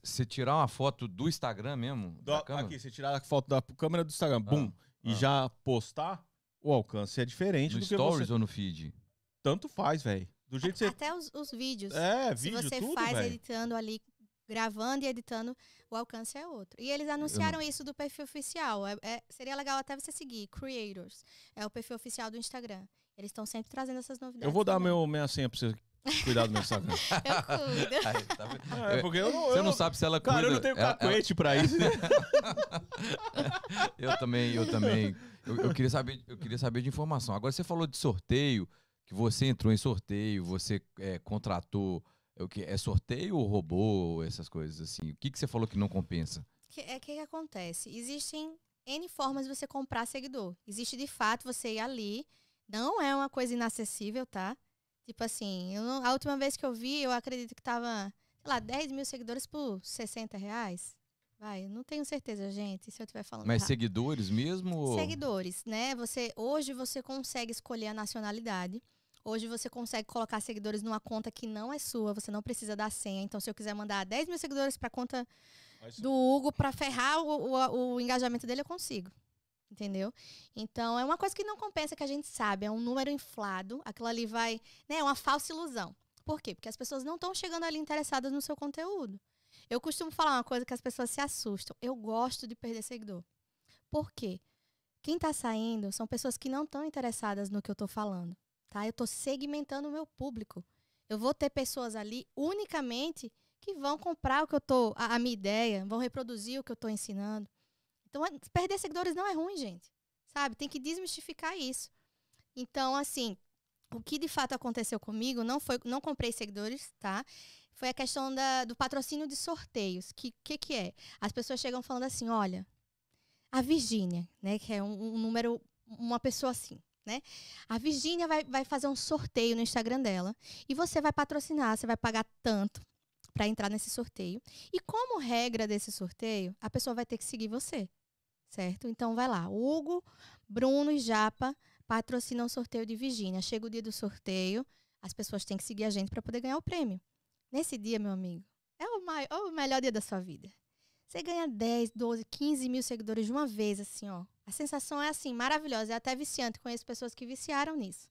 Speaker 2: Você tirar uma foto do Instagram mesmo?
Speaker 1: Do- aqui, você tirar a foto da câmera do Instagram, bum, e
Speaker 2: ah.
Speaker 1: já postar, o alcance é diferente
Speaker 2: No
Speaker 1: do que
Speaker 2: Stories
Speaker 1: você...
Speaker 2: ou no feed?
Speaker 1: Tanto faz, velho. Do jeito que você...
Speaker 3: Até os, os vídeos.
Speaker 1: É,
Speaker 3: Se
Speaker 1: vídeo,
Speaker 3: você
Speaker 1: tudo,
Speaker 3: faz
Speaker 1: velho.
Speaker 3: editando ali, gravando e editando, o alcance é outro. E eles anunciaram isso do perfil oficial. É- é- seria legal até você seguir, Creators. É o perfil oficial do Instagram. Eles estão sempre trazendo essas novidades.
Speaker 1: Eu vou dar
Speaker 3: também.
Speaker 1: meu, minha senha pra você cuidar do meu Instagram.
Speaker 3: Eu cuido.
Speaker 2: Aí, tá vendo?
Speaker 1: É, porque eu não...
Speaker 2: Você
Speaker 1: eu
Speaker 2: não sabe se ela cuida.
Speaker 1: Cara, eu não tenho
Speaker 2: ela-
Speaker 1: cacuete pra isso, né?
Speaker 2: Eu também, eu também. Eu, eu queria saber, eu queria saber de informação. Agora você falou de sorteio, que você entrou em sorteio, você é, contratou. É, o que é sorteio ou robô, essas coisas assim? O que, que você falou que não compensa?
Speaker 3: que é que, que acontece? Existem N formas de você comprar seguidor. Existe de fato você ir ali. Não é uma coisa inacessível, tá? Tipo assim, não- a última vez que eu vi, eu acredito que tava, sei lá, 10 mil seguidores por 60 reais. Vai, não tenho certeza, gente, se eu estiver falando
Speaker 2: Mas
Speaker 3: errado.
Speaker 2: seguidores mesmo?
Speaker 3: Seguidores, né? Você hoje você consegue escolher a nacionalidade. Hoje você consegue colocar seguidores numa conta que não é sua, você não precisa dar senha. Então, se eu quiser mandar 10 mil seguidores para conta do Hugo para ferrar o, o, o engajamento dele, eu consigo. Entendeu? Então, é uma coisa que não compensa, que a gente sabe. É um número inflado. Aquilo ali vai. Né, é uma falsa ilusão. Por quê? Porque as pessoas não estão chegando ali interessadas no seu conteúdo. Eu costumo falar uma coisa que as pessoas se assustam. Eu gosto de perder seguidor. Por quê? Quem está saindo são pessoas que não estão interessadas no que eu estou falando. Tá? Eu estou segmentando o meu público. Eu vou ter pessoas ali unicamente que vão comprar o que eu tô, a, a minha ideia, vão reproduzir o que eu estou ensinando. Então, perder seguidores não é ruim, gente. Sabe? Tem que desmistificar isso. Então, assim, o que de fato aconteceu comigo não foi, não comprei seguidores, tá? foi a questão da, do patrocínio de sorteios. O que, que, que é? As pessoas chegam falando assim: olha, a Virgínia, né, que é um, um número, uma pessoa assim. Né? A Virgínia vai, vai fazer um sorteio no Instagram dela e você vai patrocinar, você vai pagar tanto para entrar nesse sorteio. E como regra desse sorteio, a pessoa vai ter que seguir você, certo? Então vai lá, Hugo, Bruno e Japa patrocinam o sorteio de Virgínia. Chega o dia do sorteio, as pessoas têm que seguir a gente para poder ganhar o prêmio. Nesse dia, meu amigo, é o, maior, o melhor dia da sua vida. Você ganha 10, 12, 15 mil seguidores de uma vez, assim, ó. A sensação é assim, maravilhosa. É até viciante. Conheço pessoas que viciaram nisso.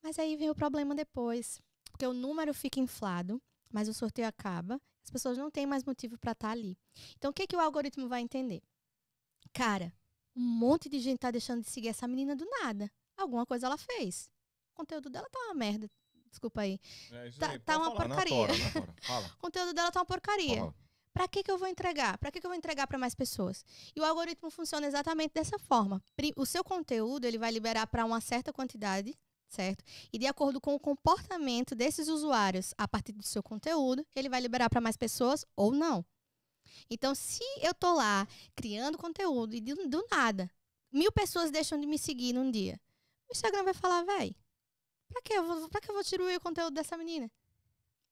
Speaker 3: Mas aí vem o problema depois. Porque o número fica inflado, mas o sorteio acaba. As pessoas não têm mais motivo para estar tá ali. Então, o que, que o algoritmo vai entender? Cara, um monte de gente tá deixando de seguir essa menina do nada. Alguma coisa ela fez. O conteúdo dela tá uma merda. Desculpa aí.
Speaker 1: É
Speaker 3: Tá-
Speaker 1: aí,
Speaker 3: tá uma
Speaker 1: falar, na
Speaker 3: porcaria.
Speaker 1: tora, na tora. Fala.
Speaker 3: O conteúdo dela tá uma porcaria.
Speaker 2: Fala.
Speaker 3: Pra que, que eu vou entregar? Pra que, que eu vou entregar para mais pessoas? E o algoritmo funciona exatamente dessa forma. O seu conteúdo ele vai liberar para uma certa quantidade, certo? E de acordo com o comportamento desses usuários a partir do seu conteúdo, ele vai liberar para mais pessoas ou não. Então, se eu tô lá criando conteúdo e do, do nada mil pessoas deixam de me seguir num dia, o Instagram vai falar, véi, pra que eu vou, pra que eu vou tirar o conteúdo dessa menina?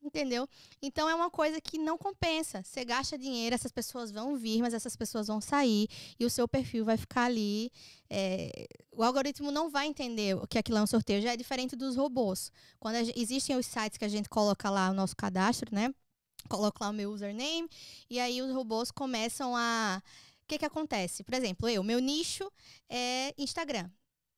Speaker 3: Entendeu? Então é uma coisa que não compensa. Você gasta dinheiro, essas pessoas vão vir, mas essas pessoas vão sair e o seu perfil vai ficar ali. é, O algoritmo não vai entender o que aquilo é um sorteio. Já é diferente dos robôs. Quando existem os sites que a gente coloca lá o nosso cadastro, né? Coloco lá o meu username e aí os robôs começam a. O que, que acontece? Por exemplo, eu, meu nicho é Instagram.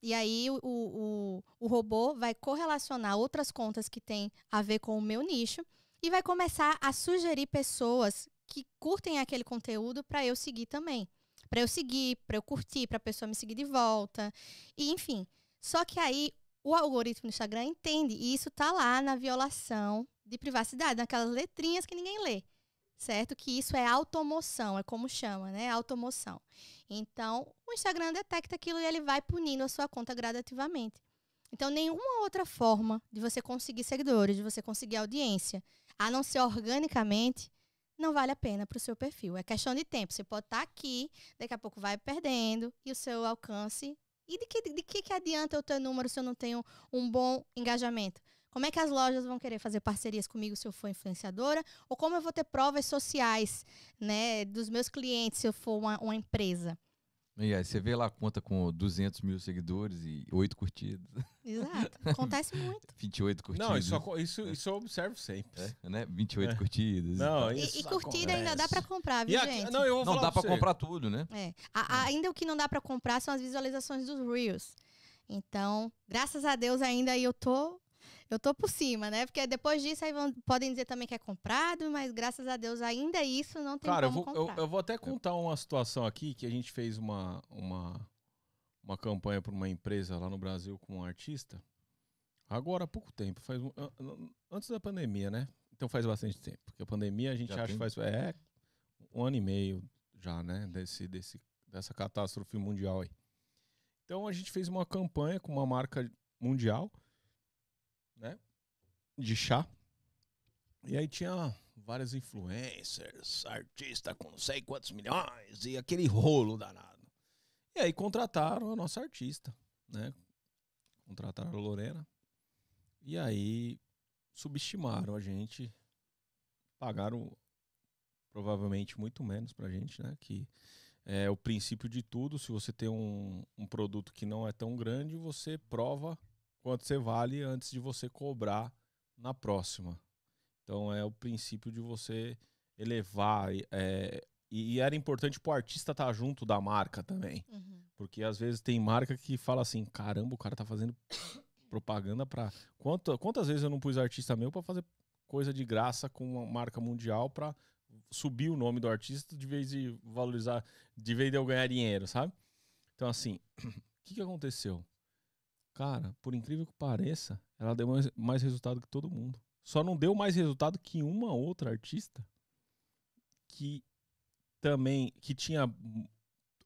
Speaker 3: E aí o, o, o, robô vai correlacionar outras contas que têm a ver com o meu nicho e vai começar a sugerir pessoas que curtem aquele conteúdo para eu seguir também. Para eu seguir, para eu curtir, para a pessoa me seguir de volta. E enfim. Só que aí o algoritmo do Instagram entende e isso tá lá na violação de privacidade, naquelas letrinhas que ninguém lê. Certo? Que isso é automoção, é como chama, né? Automoção. Então, o Instagram detecta aquilo e ele vai punindo a sua conta gradativamente. Então, nenhuma outra forma de você conseguir seguidores, de você conseguir audiência, a não ser organicamente, não vale a pena para o seu perfil. É questão de tempo. Você pode estar aqui, daqui a pouco vai perdendo e o seu alcance. E de que, de que, que adianta eu ter número se eu não tenho um bom engajamento? Como é que as lojas vão querer fazer parcerias comigo se eu for influenciadora? Ou como eu vou ter provas sociais né, dos meus clientes se eu for uma, uma empresa?
Speaker 2: E aí, você vê lá a conta com 200 mil seguidores e 8 curtidas.
Speaker 3: Exato. Acontece muito.
Speaker 2: 28 curtidas.
Speaker 1: Não, isso, isso, isso eu observo sempre.
Speaker 2: É, né? 28
Speaker 1: É.
Speaker 2: curtidas. e
Speaker 1: Não.
Speaker 3: E,
Speaker 1: isso
Speaker 3: e curtida ainda dá
Speaker 1: acontece.
Speaker 3: para comprar,
Speaker 1: E
Speaker 3: viu,
Speaker 1: aqui-
Speaker 3: gente?
Speaker 1: não, eu vou
Speaker 2: Não
Speaker 1: falar
Speaker 2: dá pra
Speaker 1: você.
Speaker 2: comprar tudo, né?
Speaker 3: É. A- a- ainda o que não dá para comprar são as visualizações dos Reels. Então, graças a Deus ainda aí eu tô eu tô por cima, né? Porque depois disso aí vão- podem dizer também que é comprado, mas graças a Deus ainda isso não tem
Speaker 1: Cara, eu
Speaker 3: como
Speaker 1: vou, eu, eu vou até contar uma situação aqui que a gente fez uma, uma, uma campanha para uma empresa lá no Brasil com um artista. Agora há pouco tempo, faz um- an- an- antes da pandemia, né? Então faz bastante tempo. Porque a pandemia a gente
Speaker 2: Já
Speaker 1: acha
Speaker 2: tem?
Speaker 1: que faz é um ano e meio já, né? Desse, desse, dessa catástrofe mundial aí. Então a gente fez uma campanha com uma marca mundial? De chá. E aí tinha vários influencers, artista com não sei quantos milhões e aquele rolo danado. E aí contrataram a nossa artista, né? Contrataram a Lorena. E aí subestimaram a gente, pagaram provavelmente muito menos pra gente, né? Que é o princípio de tudo. Se você tem um, um produto que não é tão grande, você prova quanto você vale antes de você cobrar na próxima. Então é o princípio de você elevar. e, é, e, e era importante pro artista estar junto da marca também.
Speaker 3: Uhum.
Speaker 1: Porque às vezes tem marca que fala assim: caramba, o cara tá fazendo propaganda pra. Quanta, quantas vezes eu não pus artista meu pra fazer coisa de graça com uma marca mundial pra subir o nome do artista de vez de valorizar, de vez de eu ganhar dinheiro, sabe? Então, assim, o que, que aconteceu? Cara, por incrível que pareça, ela deu mais, mais resultado que todo mundo. Só não deu mais resultado que uma outra artista que também que tinha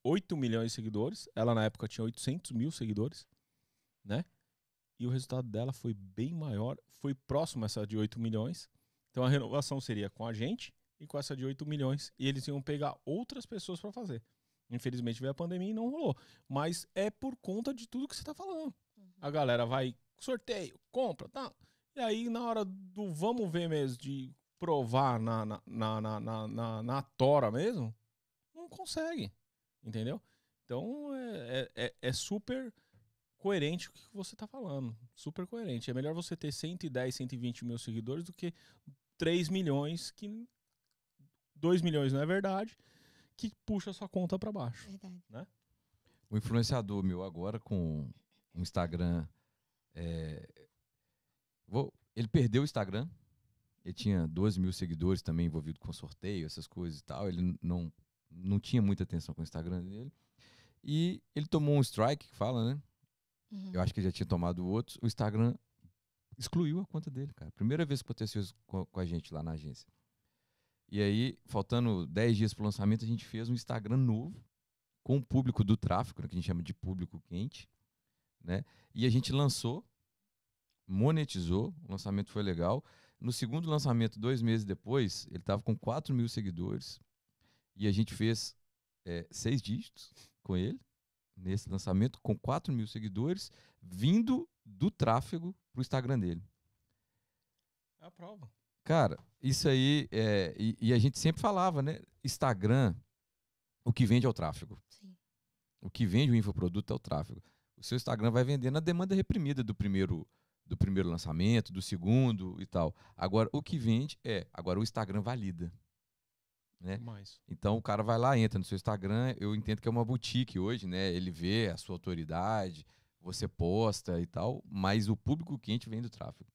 Speaker 1: 8 milhões de seguidores. Ela na época tinha 800 mil seguidores, né? E o resultado dela foi bem maior, foi próximo essa de 8 milhões, Então a renovação seria com a gente e com essa de 8 milhões. E eles iam pegar outras pessoas para fazer. Infelizmente veio a pandemia e não rolou. Mas é por conta de tudo que você tá falando. A galera vai, sorteio, compra, tá? E aí, na hora do vamos ver mesmo, de provar na, na, na, na, na, na, na tora mesmo, não consegue. Entendeu? Então é, é, é- é super coerente o que você tá falando. Super coerente. É melhor você ter 110, 120 mil seguidores do que 3 milhões, que 2 milhões não é verdade, que puxa a sua conta para baixo.
Speaker 3: Verdade.
Speaker 2: O influenciador meu agora com um Instagram. é, vou- ele perdeu o Instagram. Ele tinha 12 mil seguidores também envolvido com sorteio, essas coisas e tal. Ele não, não tinha muita atenção com o Instagram dele. E ele tomou um strike, que fala, né?
Speaker 3: Uhum.
Speaker 2: Eu acho que ele já tinha tomado outros. O Instagram excluiu a conta dele, cara. Primeira vez que aconteceu isso com, com a gente lá na agência. E aí, faltando 10 dias pro lançamento, a gente fez um Instagram novo com o público do tráfego, né, que a gente chama de público quente, né? E a gente lançou, monetizou, o lançamento foi legal. No segundo lançamento, dois meses depois, ele estava com 4 mil seguidores e a gente fez eh, seis dígitos com ele nesse lançamento com 4 mil seguidores vindo do tráfego pro Instagram dele.
Speaker 1: É a prova.
Speaker 2: Cara, isso aí, é, e, e a gente sempre falava, né? Instagram, o que vende é o tráfego.
Speaker 3: Sim.
Speaker 2: O que vende o infoproduto é o tráfego. O seu Instagram vai vender na demanda reprimida do primeiro, do primeiro lançamento, do segundo e tal. Agora, o que vende é, agora o Instagram valida. Né?
Speaker 1: Mais.
Speaker 2: Então o cara vai lá, entra no seu Instagram, eu entendo que é uma boutique hoje, né? Ele vê a sua autoridade, você posta e tal, mas o público quente vem do tráfego.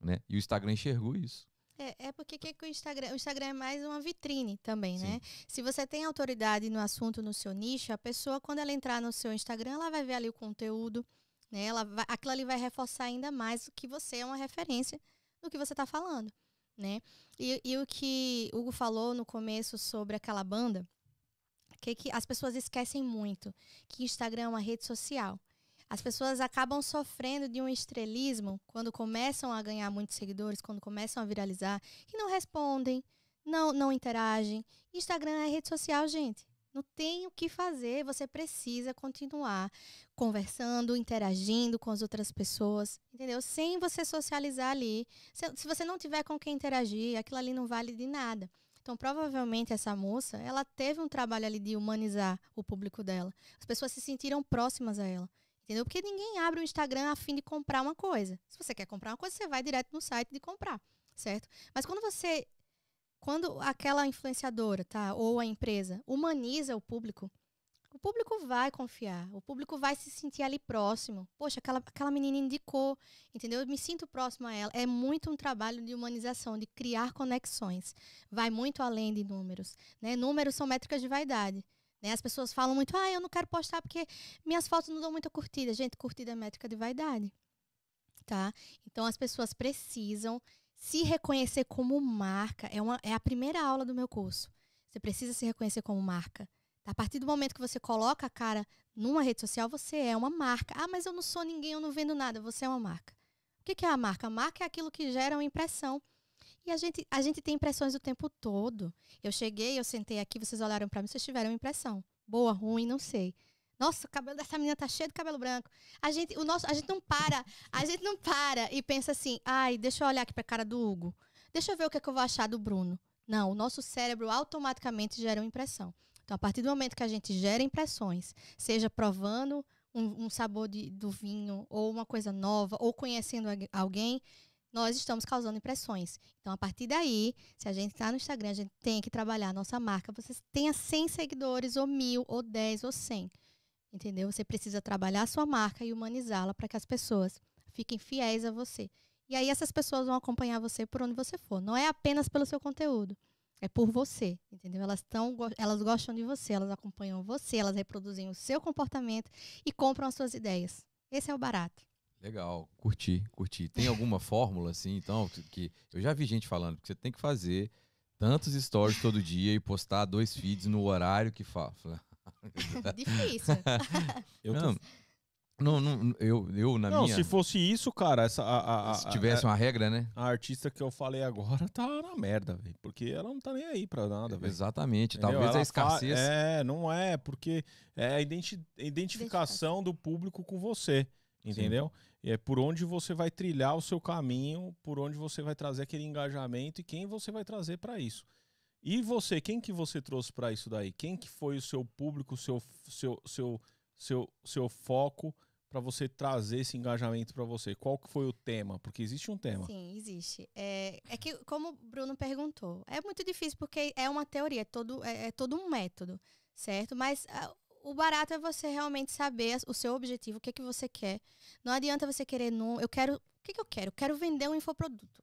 Speaker 2: Né? E o Instagram enxergou isso.
Speaker 3: É, é porque que que o Instagram, o Instagram é mais uma vitrine também,
Speaker 2: Sim.
Speaker 3: né? Se você tem autoridade no assunto, no seu nicho, a pessoa, quando ela entrar no seu Instagram, ela vai ver ali o conteúdo, né? Ela vai, aquilo ali vai reforçar ainda mais que você é uma referência do que você está falando, né? E, e o que Hugo falou no começo sobre aquela banda, que, que as pessoas esquecem muito que Instagram é uma rede social. As pessoas acabam sofrendo de um estrelismo quando começam a ganhar muitos seguidores, quando começam a viralizar, que não respondem, não, não interagem. Instagram é rede social, gente. Não tem o que fazer, você precisa continuar conversando, interagindo com as outras pessoas, entendeu? Sem você socializar ali. Se, se você não tiver com quem interagir, aquilo ali não vale de nada. Então, provavelmente essa moça, ela teve um trabalho ali de humanizar o público dela. As pessoas se sentiram próximas a ela. Entendeu? Porque ninguém abre o Instagram a fim de comprar uma coisa. Se você quer comprar uma coisa, você vai direto no site de comprar, certo? Mas quando você quando aquela influenciadora, tá, ou a empresa humaniza o público, o público vai confiar, o público vai se sentir ali próximo. Poxa, aquela, aquela menina indicou, entendeu? Eu me sinto próximo a ela. É muito um trabalho de humanização, de criar conexões. Vai muito além de números, né? Números são métricas de vaidade. Né? As pessoas falam muito, ah, eu não quero postar porque minhas fotos não dão muita curtida. Gente, curtida é métrica de vaidade. Tá? Então as pessoas precisam se reconhecer como marca. É, uma, é a primeira aula do meu curso. Você precisa se reconhecer como marca. A partir do momento que você coloca a cara numa rede social, você é uma marca. Ah, mas eu não sou ninguém, eu não vendo nada. Você é uma marca. O que é a marca? A marca é aquilo que gera uma impressão. E a gente, a gente tem impressões o tempo todo. Eu cheguei, eu sentei aqui, vocês olharam para mim, vocês tiveram uma impressão. Boa, ruim, não sei. Nossa, o cabelo dessa menina tá cheio de cabelo branco. A gente, o nosso, a gente não para, a gente não para e pensa assim, ai, deixa eu olhar aqui pra cara do Hugo. Deixa eu ver o que, é que eu vou achar do Bruno. Não, o nosso cérebro automaticamente gera uma impressão. Então, a partir do momento que a gente gera impressões, seja provando um, um sabor de, do vinho, ou uma coisa nova, ou conhecendo alguém, nós estamos causando impressões. Então, a partir daí, se a gente está no Instagram, a gente tem que trabalhar a nossa marca. Você tenha 100 seguidores, ou mil, ou 10, ou 100. Entendeu? Você precisa trabalhar a sua marca e humanizá-la para que as pessoas fiquem fiéis a você. E aí essas pessoas vão acompanhar você por onde você for. Não é apenas pelo seu conteúdo. É por você, entendeu? Elas, tão, elas gostam de você, elas acompanham você, elas reproduzem o seu comportamento e compram as suas ideias. Esse é o barato.
Speaker 2: Legal, curti, curti. Tem alguma fórmula assim, então, que- que eu já vi gente falando que você tem que fazer tantos stories todo dia e postar dois feeds no horário que fala.
Speaker 3: Difícil.
Speaker 1: Eu,
Speaker 2: Não,
Speaker 1: tô,
Speaker 2: Não, não, eu, eu na
Speaker 1: não,
Speaker 2: minha.
Speaker 1: se fosse isso, cara, essa, a, a- a-
Speaker 2: se tivesse uma regra, né?
Speaker 1: a, a artista que eu falei agora tá na merda, velho. Porque ela não tá nem aí pra nada, velho.
Speaker 2: Exatamente.
Speaker 1: Entendeu?
Speaker 2: Talvez a
Speaker 1: Ela
Speaker 2: escassez.
Speaker 1: fa- É, não é, porque é a identi- identificação do público com você, entendeu? E é por onde você vai trilhar o seu caminho, por onde você vai trazer aquele engajamento e quem você vai trazer pra isso. E você, quem que você trouxe pra isso daí? Quem que foi o seu público, seu seu seu seu, seu foco pra você trazer esse engajamento pra você? Qual que foi o tema? Porque existe um tema.
Speaker 3: Sim, existe. É, é que, como o Bruno perguntou, é muito difícil porque é uma teoria, é todo, é, é todo um método, certo? Mas ah, o barato é você realmente saber o seu objetivo, o que, que você quer. Não adianta você querer, não, eu quero, o que, que eu quero? Eu quero vender um infoproduto.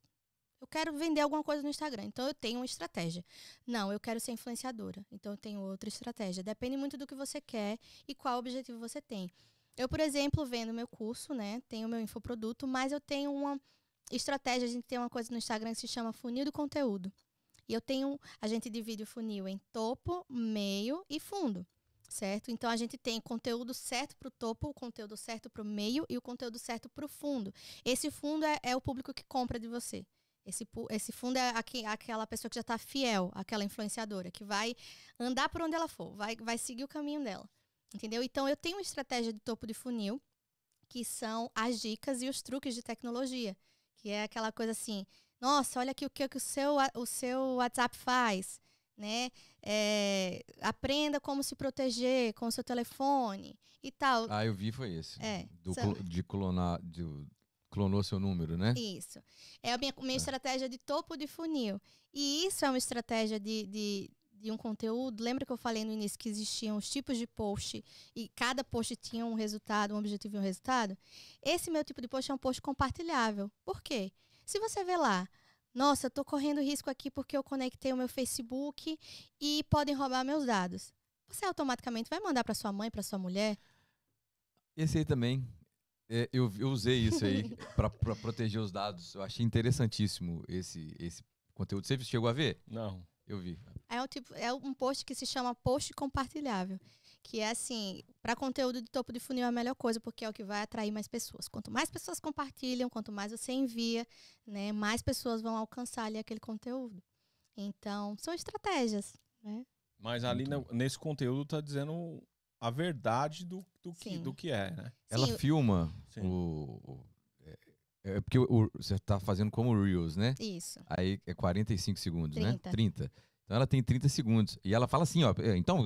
Speaker 3: Eu quero vender alguma coisa no Instagram, então eu tenho uma estratégia. Não, eu quero ser influenciadora, então eu tenho outra estratégia. Depende muito do que você quer e qual objetivo você tem. Eu, por exemplo, vendo meu curso, né? Tenho meu infoproduto, mas eu tenho uma estratégia. A gente tem uma coisa no Instagram que se chama funil do conteúdo. E eu tenho, a gente divide o funil em topo, meio e fundo, certo? Então a gente tem conteúdo certo para o topo, o conteúdo certo para o meio e o conteúdo certo para o fundo. Esse fundo é, é o público que compra de você. Esse, esse fundo é aque- aquela pessoa que já está fiel, aquela influenciadora, que vai andar por onde ela for, vai, vai seguir o caminho dela. Entendeu? Então eu tenho uma estratégia de topo de funil, que são as dicas e os truques de tecnologia. Que é aquela coisa assim, nossa, olha aqui o que, o, seu, o seu WhatsApp faz. Né? É, aprenda como se proteger com o seu telefone e tal.
Speaker 2: Ah, eu vi, foi esse.
Speaker 3: É,
Speaker 2: Do de clonar. De, clonou seu número, né?
Speaker 3: Isso. É a minha, minha estratégia de topo de funil. E isso é uma estratégia de, de, de um conteúdo. Lembra que eu falei no início que existiam os tipos de post e cada post tinha um resultado, um objetivo e um resultado? Esse meu tipo de post é um post compartilhável. Por quê? Se você vê lá, nossa, eu tô correndo risco aqui porque eu conectei o meu Facebook e podem roubar meus dados. Você automaticamente vai mandar para sua mãe, para sua mulher?
Speaker 2: Esse aí também. é, eu, eu usei isso aí pra pra proteger os dados. Eu achei interessantíssimo esse, esse conteúdo. Você chegou a ver?
Speaker 1: Não.
Speaker 2: Eu vi.
Speaker 3: É um, tipo, é um post que se chama post compartilhável. Que é assim, para conteúdo de topo de funil é a melhor coisa, porque é o que vai atrair mais pessoas. Quanto mais pessoas compartilham, quanto mais você envia, né, mais pessoas vão alcançar ali aquele conteúdo. Então, são estratégias, né?
Speaker 1: Mas ali no- nesse conteúdo tá dizendo a verdade do, do, que, do que é, né?
Speaker 2: Ela
Speaker 3: Sim,
Speaker 2: filma
Speaker 1: Sim.
Speaker 2: o. o- é, é porque o- você tá fazendo como Reels, né?
Speaker 3: Isso.
Speaker 2: Aí é 45 segundos, né?
Speaker 3: 30.
Speaker 2: 30. Então ela tem 30 segundos. E ela fala assim, ó. é, Então.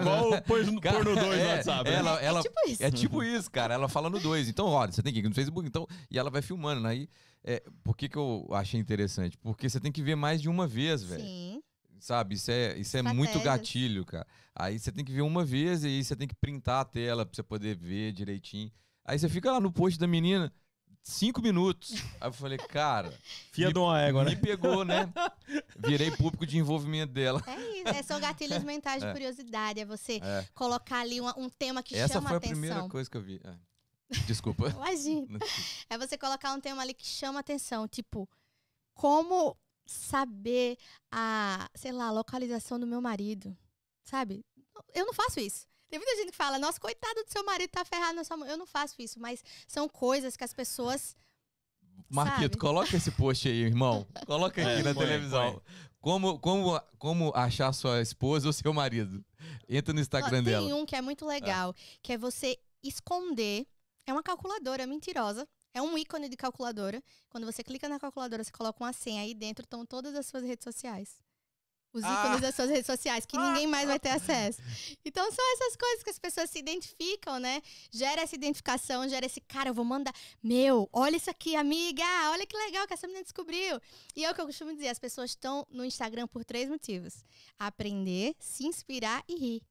Speaker 1: Igual o pôs no,
Speaker 2: Cara,
Speaker 1: pôr no 2 no
Speaker 2: é,
Speaker 1: WhatsApp. né?
Speaker 2: ela-
Speaker 3: é,
Speaker 2: ela-
Speaker 3: é tipo isso.
Speaker 2: É tipo isso, cara. Ela fala no 2. Então, olha, você tem que ir no Facebook. Então, e ela vai filmando. né? Aí, é, por que, que eu achei interessante? Porque você tem que ver mais de uma vez, velho.
Speaker 3: Sim.
Speaker 2: Sabe? Isso é, isso é muito gatilho, cara. Aí você tem que ver uma vez e aí você tem que printar a tela pra você poder ver direitinho. Aí você fica lá no post da menina, cinco minutos. Aí eu falei, cara,
Speaker 1: Fia de uma égua,
Speaker 2: me
Speaker 1: né?
Speaker 2: pegou, né? Virei público de envolvimento dela.
Speaker 3: É isso. é, são gatilhos mentais de
Speaker 2: É.
Speaker 3: curiosidade. É você
Speaker 2: É.
Speaker 3: colocar ali uma- um tema que
Speaker 2: Essa
Speaker 3: chama
Speaker 2: foi a
Speaker 3: atenção.
Speaker 2: primeira coisa que eu vi. É. Desculpa.
Speaker 3: Imagina. É você colocar um tema ali que chama atenção, tipo, como saber a, sei lá, a localização do meu marido, sabe? Eu não faço isso. Tem muita gente que fala, nossa, coitado do seu marido, tá ferrado na sua mão. Eu não faço isso, mas são coisas que as pessoas.
Speaker 2: Marquito,
Speaker 3: Sabe?
Speaker 2: coloca esse post aí, irmão. Coloca aqui
Speaker 1: É,
Speaker 2: na
Speaker 1: põe,
Speaker 2: televisão.
Speaker 1: põe.
Speaker 2: Como, como, como achar sua esposa ou seu marido? Entra no Instagram
Speaker 3: Ó,
Speaker 2: dela.
Speaker 3: Tem um que é muito legal, que é você esconder. É uma calculadora mentirosa. É um ícone de calculadora. Quando você clica na calculadora, você coloca uma senha. Aí dentro estão todas as suas redes sociais. Os
Speaker 2: Ah!
Speaker 3: ícones das suas redes sociais, que ninguém mais vai ter acesso. Então são essas coisas que as pessoas se identificam, né? Gera essa identificação, gera esse cara, eu vou mandar. Meu, olha isso aqui, amiga! Olha que legal que essa menina descobriu. E é o que eu costumo dizer: as pessoas estão no Instagram por três motivos: aprender, se inspirar e rir.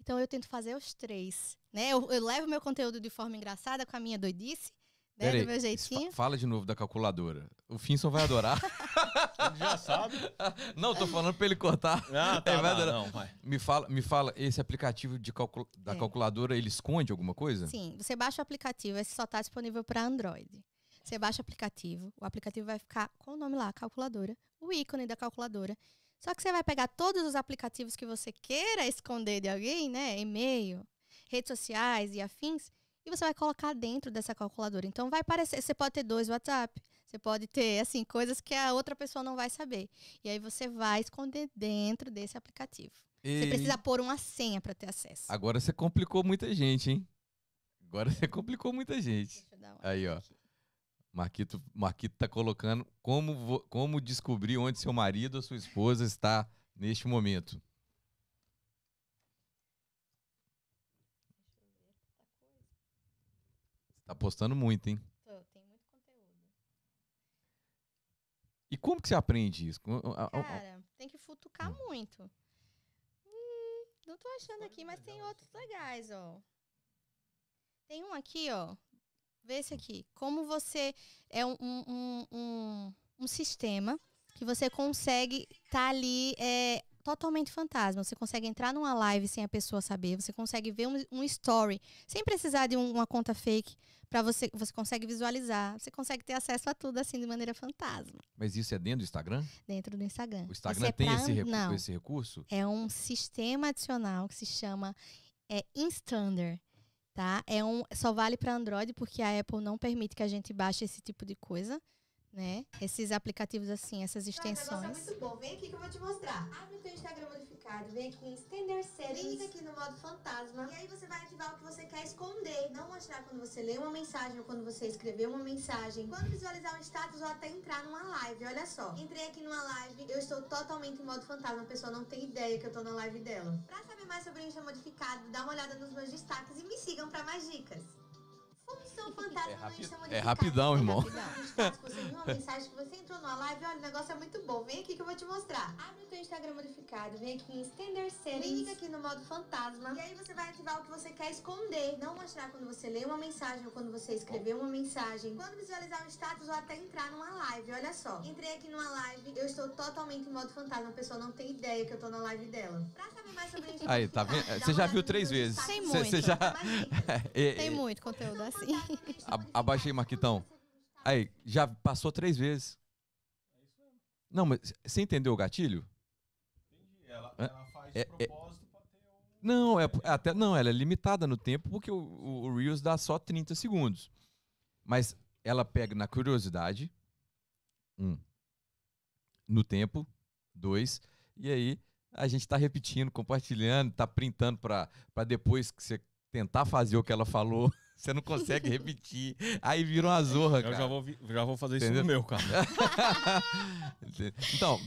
Speaker 3: Então eu tento fazer os três. Né? Eu, eu levo meu conteúdo de forma engraçada com a minha doidice, né?
Speaker 2: Peraí,
Speaker 3: do meu jeitinho.
Speaker 2: Fala de novo da calculadora. O Finson vai adorar.
Speaker 1: Ele já sabe.
Speaker 2: não, tô falando pra ele cortar.
Speaker 1: Ah, tá,
Speaker 2: É, vai
Speaker 1: tá,
Speaker 2: dar-
Speaker 1: não, vai.
Speaker 2: Me fala, me fala, esse aplicativo de calcul- da
Speaker 3: É.
Speaker 2: calculadora, ele esconde alguma coisa?
Speaker 3: Sim, você baixa o aplicativo, esse só está disponível para Android. Você baixa o aplicativo, o aplicativo vai ficar com o nome lá, calculadora, o ícone da calculadora. Só que você vai pegar todos os aplicativos que você queira esconder de alguém, né? E-mail, redes sociais e afins, e você vai colocar dentro dessa calculadora. Então vai parecer, você pode ter dois WhatsApp, você pode ter assim coisas que a outra pessoa não vai saber. E aí você vai esconder dentro desse aplicativo. Você
Speaker 2: E-
Speaker 3: precisa pôr uma senha para ter acesso.
Speaker 2: Agora você complicou muita gente, hein? Agora você complicou muita gente. Aí, ó.
Speaker 3: aqui.
Speaker 2: Marquito, Marquito tá colocando como, como descobrir onde seu marido ou sua esposa está neste momento. Tá postando muito, hein?
Speaker 3: Tô, tem muito conteúdo.
Speaker 2: E como que você aprende isso?
Speaker 3: Cara, tem que futucar
Speaker 2: Hum.
Speaker 3: muito. Hum, não tô achando aqui, mas tem outros legais, ó. Tem um aqui, ó. Vê esse aqui. Como você é um, um, um, um, um sistema que você consegue estar ali é, totalmente fantasma. Você consegue entrar numa live sem a pessoa saber. Você consegue ver um, um story sem precisar de um- uma conta fake para você. Você consegue visualizar. Você consegue ter acesso a tudo assim de maneira fantasma
Speaker 2: Mas isso é dentro do Instagram?
Speaker 3: dentro do Instagram.
Speaker 2: O Instagram
Speaker 3: é
Speaker 2: tem
Speaker 3: pra
Speaker 2: esse, recu-
Speaker 3: Não,
Speaker 2: esse recurso?
Speaker 3: é um sistema adicional que se chama é, Instander. Tá? É um, só vale para Android porque a Apple não permite que a gente baixe esse tipo de coisa. Né? Esses aplicativos assim, essas
Speaker 4: O
Speaker 3: extensões.
Speaker 4: negócio é muito bom. Vem aqui que eu vou te mostrar. Abre o teu Instagram modificado, vem aqui em Extender Settings. Clica aqui no modo fantasma. E aí você vai ativar o que você quer esconder. Não mostrar quando você lê uma mensagem ou quando você escreveu uma mensagem. Quando visualizar um status ou até entrar numa live. Olha só. Entrei aqui numa live, eu estou totalmente em modo fantasma. A pessoa não tem ideia que eu tô na live dela. Pra saber mais sobre o Insta modificado, dá uma olhada nos meus destaques e me sigam pra mais dicas.
Speaker 2: É rapi-
Speaker 4: Insta
Speaker 2: é rapidão, irmão.
Speaker 4: Rapidão. Uma mensagem que entrou numa live, olha, o negócio é muito bom. Vem aqui que eu vou te mostrar. Abre o teu Instagram modificado, vem aqui em Extender Settings. Clica aqui no modo fantasma. E aí você vai ativar o que você quer esconder. Não mostrar quando você lê uma mensagem ou quando você escreveu uma mensagem. Quando visualizar um status ou até entrar numa live. Olha só. Entrei aqui numa live, eu estou totalmente em modo fantasma. A pessoa não tem ideia que eu tô na live dela. Pra saber mais sobre isso,
Speaker 2: Aí, tá vendo? Você já viu três vezes.
Speaker 3: Tem muito.
Speaker 2: já... É,
Speaker 3: Tem
Speaker 2: é,
Speaker 3: muito conteúdo assim.
Speaker 2: A- abaixei, Marquitão. Aí, já passou três vezes. Não, mas você entendeu o gatilho?
Speaker 1: Entendi. Ela,
Speaker 2: É-
Speaker 1: ela faz
Speaker 2: é-
Speaker 1: de propósito pra ter um.
Speaker 2: Não, é até não, ela é limitada no tempo porque o, o, Reels dá só 30 segundos. Mas ela pega na curiosidade, um, no tempo, dois, e aí a gente tá repetindo, compartilhando, tá printando para depois que você tentar fazer o que ela falou, você não consegue repetir. Aí vira uma zorra,
Speaker 1: Eu
Speaker 2: cara.
Speaker 1: já vou, já vou fazer
Speaker 2: Entendeu?
Speaker 1: isso no meu, cara.
Speaker 2: então,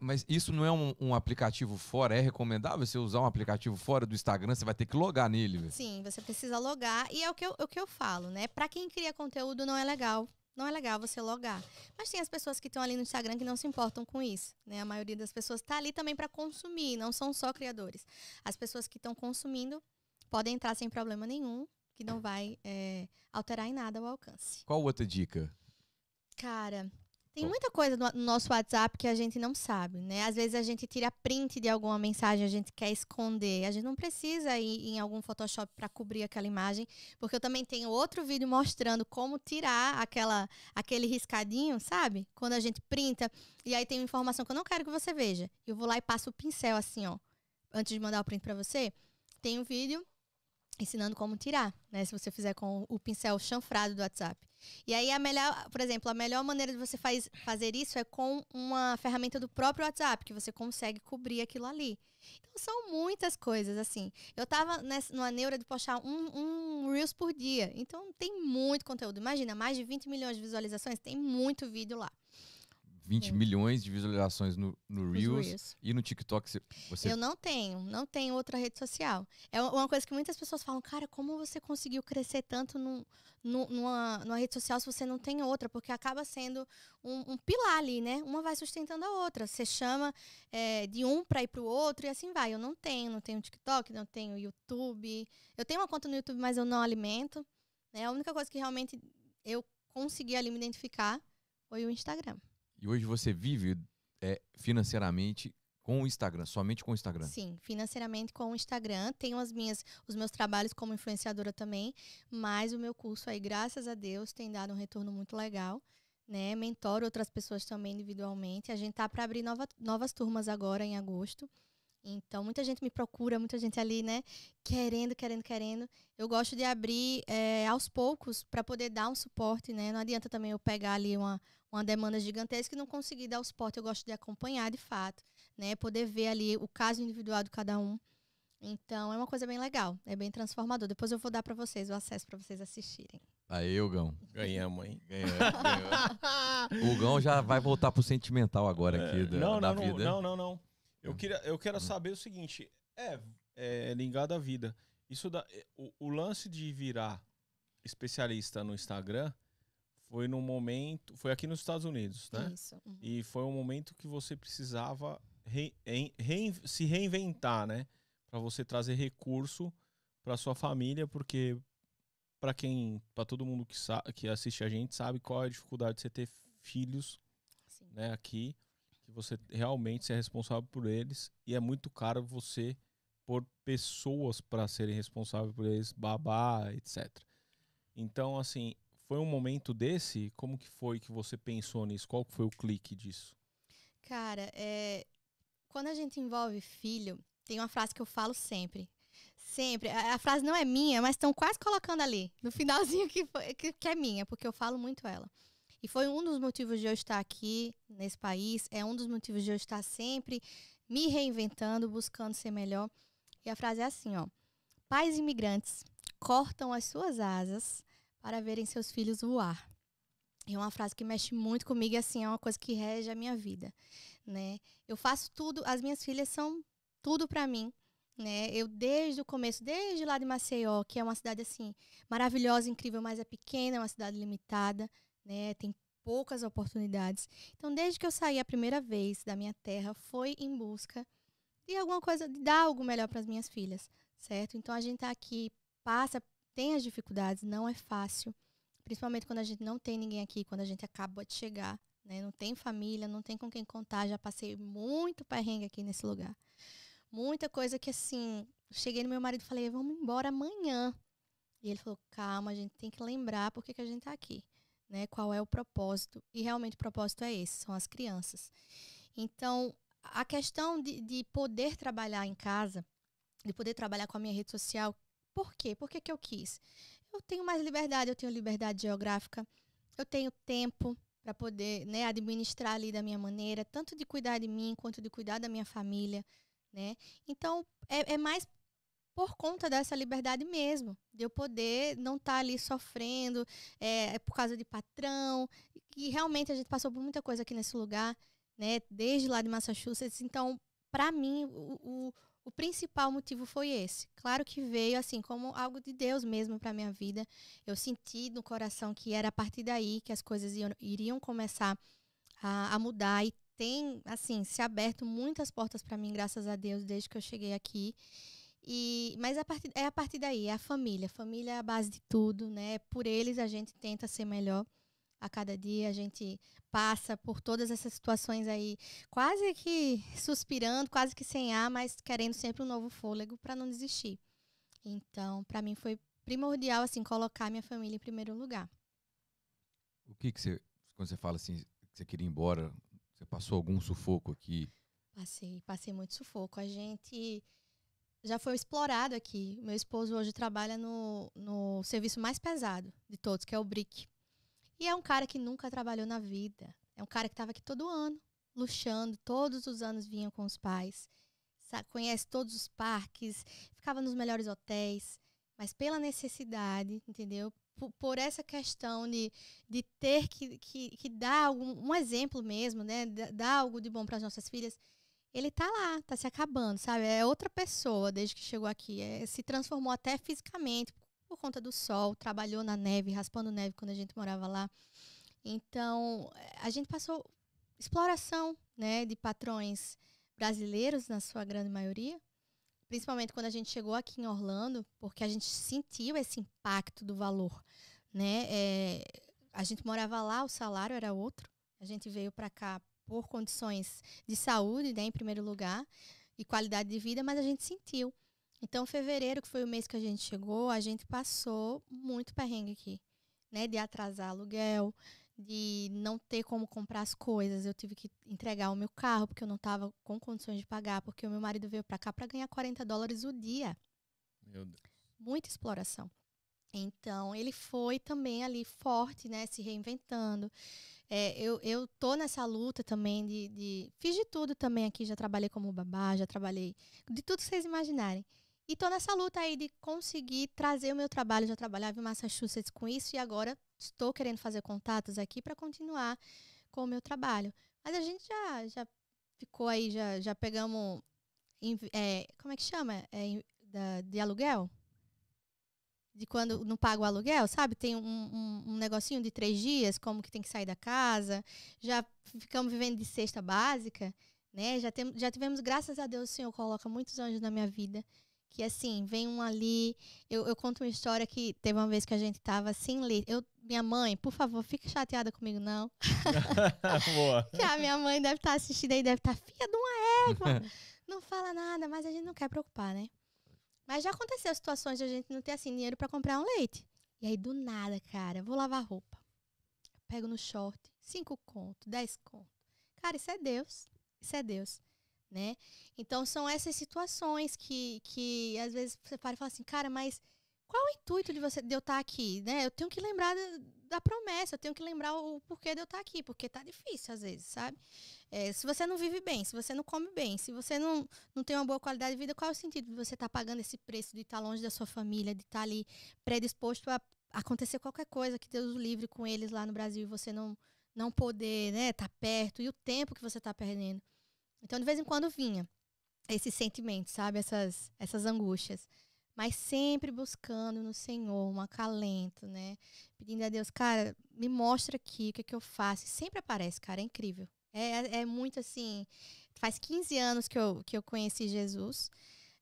Speaker 2: mas isso não é um, um aplicativo fora? É recomendável você usar um aplicativo fora do Instagram? Você vai ter que logar nele, velho.
Speaker 3: Sim, você precisa logar. E é o que eu, o que eu falo, né? Pra quem cria conteúdo, não é legal. Não é legal você logar. Mas tem as pessoas que estão ali no Instagram que não se importam com isso, né? A maioria das pessoas está ali também para consumir, não são só criadores. As pessoas que estão consumindo podem entrar sem problema nenhum, que não vai é, alterar em nada o alcance.
Speaker 2: Qual outra dica?
Speaker 3: Cara, tem muita coisa no no nosso WhatsApp que a gente não sabe, né? Às vezes a gente tira print de alguma mensagem, a gente quer esconder. A gente não precisa ir em algum Photoshop para cobrir aquela imagem, porque eu também tenho outro vídeo mostrando como tirar aquela aquele riscadinho, sabe? Quando a gente printa e aí tem uma informação que eu não quero que você veja. Eu vou lá e passo o pincel assim, ó, antes de mandar o print para você. Tem um vídeo ensinando como tirar, né? Se você fizer com o pincel chanfrado do WhatsApp. E aí a melhor, por exemplo, a melhor maneira de você faz, fazer isso é com uma ferramenta do próprio WhatsApp, que você consegue cobrir aquilo ali. Então são muitas coisas, assim. Eu tava nessa, numa neura de postar um, um Reels por dia. Então tem muito conteúdo. Imagina, mais de 20 milhões de visualizações, tem muito vídeo lá.
Speaker 2: 20
Speaker 3: Sim.
Speaker 2: milhões de visualizações no, no Reels,
Speaker 3: Reels.
Speaker 2: e no TikTok você,
Speaker 3: Eu não tenho, não tenho outra rede social. É uma- coisa que muitas pessoas falam, cara, como você conseguiu crescer tanto num- numa, numa rede social se você não tem outra? Porque acaba sendo um, um pilar ali, né? Uma vai sustentando a outra. Você chama é, de um para ir para o outro e assim vai. Eu não tenho, não tenho TikTok, não tenho YouTube. Eu tenho uma conta no YouTube, mas eu não alimento. Né? A única coisa que realmente eu consegui ali me identificar foi o Instagram.
Speaker 2: E hoje você vive é, financeiramente com o Instagram, somente com o Instagram.
Speaker 3: Sim, financeiramente com o Instagram. Tenho as minhas, os meus trabalhos como influenciadora também, mas o meu curso aí, graças a Deus, tem dado um retorno muito legal. Né? Mentoro outras pessoas também individualmente. A gente tá para abrir nova- novas turmas agora em agosto. Então, muita gente me procura, muita gente ali, né? Querendo, querendo, querendo. Eu gosto de abrir é, aos poucos para poder dar um suporte, né? Não adianta também eu pegar ali uma, uma demanda gigantesca e não conseguir dar o suporte. Eu gosto de acompanhar de fato, né? Poder ver ali o caso individual de cada um. Então, é uma coisa bem legal, é bem transformador. Depois eu vou dar para vocês o acesso para vocês assistirem.
Speaker 2: Aí, Hugão.
Speaker 1: Ganhamos, hein?
Speaker 2: Ganhou. O Gão já vai voltar pro sentimental agora aqui da,
Speaker 1: não,
Speaker 2: da
Speaker 1: não,
Speaker 2: vida.
Speaker 1: não, não, não. Eu, queria, eu quero saber o seguinte: é, é ligado à vida. Isso da, o, o lance de virar especialista no Instagram foi no momento. Foi aqui nos Estados Unidos, né?
Speaker 3: Isso. uhum.
Speaker 1: E foi um momento que você precisava re- se reinventar, né? Para você trazer recurso para sua família, porque para quem, para todo mundo que, sa- que assiste a gente sabe qual é a dificuldade de você ter filhos,
Speaker 3: Sim.
Speaker 1: né? Aqui que você realmente se é responsável por eles e é muito caro você pôr pessoas para serem responsáveis por eles, babá, etc. Então, assim, foi um momento desse? Como que foi que você pensou nisso? Qual foi o clique disso?
Speaker 3: Cara, é, quando a gente envolve filho, tem uma frase que eu falo sempre. Sempre. A, a frase não é minha, mas estão quase colocando ali, no finalzinho que, foi- que, que é minha, porque eu falo muito ela. E foi um dos motivos de eu estar aqui nesse país, é um dos motivos de eu estar sempre me reinventando, buscando ser melhor. E a frase é assim, ó. Pais imigrantes cortam as suas asas para verem seus filhos voar. É uma frase que mexe muito comigo e assim, é uma coisa que rege a minha vida, né? Eu faço tudo, as minhas filhas são tudo para mim, né? Eu desde o começo, desde lá de Maceió, que é uma cidade assim maravilhosa, incrível, mas é pequena, é uma cidade limitada, né? Tem poucas oportunidades. Então, desde que eu saí a primeira vez da minha terra, foi em busca de alguma coisa, de dar algo melhor para as minhas filhas, certo? Então, a gente tá aqui, passa, tem as dificuldades, não é fácil, principalmente quando a gente não tem ninguém aqui, quando a gente acaba de chegar, né? Não tem família, não tem com quem contar, já passei muito perrengue aqui nesse lugar. Muita coisa que assim, cheguei no meu marido e falei, vamos embora amanhã. E ele falou, calma, a gente tem que lembrar por que, que a gente tá aqui, né? Qual é o propósito? E realmente o propósito é esse, são as crianças. Então, a questão de, de poder trabalhar em casa, de poder trabalhar com a minha rede social, por quê? Por que, que eu quis? Eu tenho mais liberdade, eu tenho liberdade geográfica, eu tenho tempo para poder né, administrar ali da minha maneira, tanto de cuidar de mim quanto de cuidar da minha família, né? Então, é, é mais por conta dessa liberdade mesmo, de eu poder não estar ali sofrendo é, é por causa de patrão, e realmente a gente passou por muita coisa aqui nesse lugar, né? Desde lá de Massachusetts, então, para mim, o, o, o principal motivo foi esse. Claro que veio assim como algo de Deus mesmo para minha vida. Eu senti no coração que era a partir daí que as coisas iam, iriam começar a, a mudar e tem assim se aberto muitas portas para mim, graças a Deus, desde que eu cheguei aqui. E, mas a partir, é a partir daí, é a família. Família é a base de tudo, né? Por eles a gente tenta ser melhor a cada dia, a gente passa por todas essas situações aí, quase que suspirando, quase que sem ar, mas querendo sempre um novo fôlego para não desistir. Então, para mim foi primordial assim colocar minha família em primeiro lugar.
Speaker 2: O que que você, quando você fala assim, que você queria ir embora, você passou algum sufoco aqui?
Speaker 3: Passei, passei muito sufoco. A gente já foi explorado aqui. Meu esposo hoje trabalha no, no serviço mais pesado de todos, que é o BRIC. E é um cara que nunca trabalhou na vida. É um cara que estava aqui todo ano, luxando. Todos os anos vinha com os pais. Conhece todos os parques, ficava nos melhores hotéis. Mas pela necessidade, entendeu? Por, por essa questão de, de ter que, que, que dar algum, um exemplo mesmo, né? Da- Dar algo de bom para as nossas filhas ele tá lá, tá se acabando, sabe? É outra pessoa desde que chegou aqui. É, se transformou até fisicamente por conta do sol, trabalhou na neve, raspando neve quando a gente morava lá. Então, eh, a gente passou exploração, né, de patrões brasileiros na sua grande maioria, principalmente quando a gente chegou aqui em Orlando, porque a gente sentiu esse impacto do valor, né? É, a gente morava lá, o salário era outro. A gente veio para cá por condições de saúde, né, em primeiro lugar, e qualidade de vida, mas a gente sentiu. Então, fevereiro, que foi o mês que a gente chegou, a gente passou muito perrengue aqui, né, de atrasar aluguel, de não ter como comprar as coisas. Eu tive que entregar o meu carro porque eu não estava com condições de pagar, porque o meu marido veio para cá para ganhar 40 dólares o dia.
Speaker 1: Meu Deus.
Speaker 3: Muita exploração. Então, ele foi também ali forte, né, se reinventando. É, eu, eu tô nessa luta também de, de. Fiz de tudo também aqui, já trabalhei como babá, já trabalhei de tudo que vocês imaginarem. E tô nessa luta aí de conseguir trazer o meu trabalho. Já trabalhava em Massachusetts com isso e agora estou querendo fazer contatos aqui para continuar com o meu trabalho. Mas a gente já, já ficou aí, já, já pegamos. É, como é que chama? É, da, de aluguel? de quando não paga o aluguel, sabe? Tem um, um, um, negocinho de três dias, como que tem que sair da casa. Já ficamos vivendo de cesta básica, né? Já, tem, já tivemos, graças a Deus, o Senhor coloca muitos anjos na minha vida. Que assim, vem um ali. Eu, eu conto uma história que teve uma vez que a gente tava sem leite. Eu, minha mãe, por favor, fique chateada comigo, não.
Speaker 1: Boa.
Speaker 3: que a minha mãe deve estar tá assistindo aí, deve estar, tá, filha de uma égua. não fala nada, mas a gente não quer preocupar, né? Mas já aconteceu situações de a gente não ter assim dinheiro para comprar um leite. E aí do nada, cara, vou lavar roupa. Pego no short, cinco conto, dez conto. Cara, isso é Deus. Isso é Deus, né? Então são essas situações que que às vezes você para e fala assim, cara, mas qual o intuito de você de eu estar aqui, né? Eu tenho que lembrar da, da promessa, eu tenho que lembrar o porquê de eu estar aqui, porque tá difícil às vezes, sabe? É, se você não vive bem, se você não come bem, se você não, não tem uma boa qualidade de vida, qual é o sentido de você estar tá pagando esse preço de estar tá longe da sua família, de estar tá ali predisposto a acontecer qualquer coisa que Deus o livre com eles lá no Brasil e você não não poder, né, estar tá perto e o tempo que você está perdendo. Então, de vez em quando vinha esses sentimentos, sabe, essas essas angústias mas sempre buscando no Senhor um acalento, né? Pedindo a Deus, cara, me mostra aqui o que, é que eu faço. Sempre aparece, cara, é incrível. É, é muito assim. Faz 15 anos que eu, que eu conheci Jesus.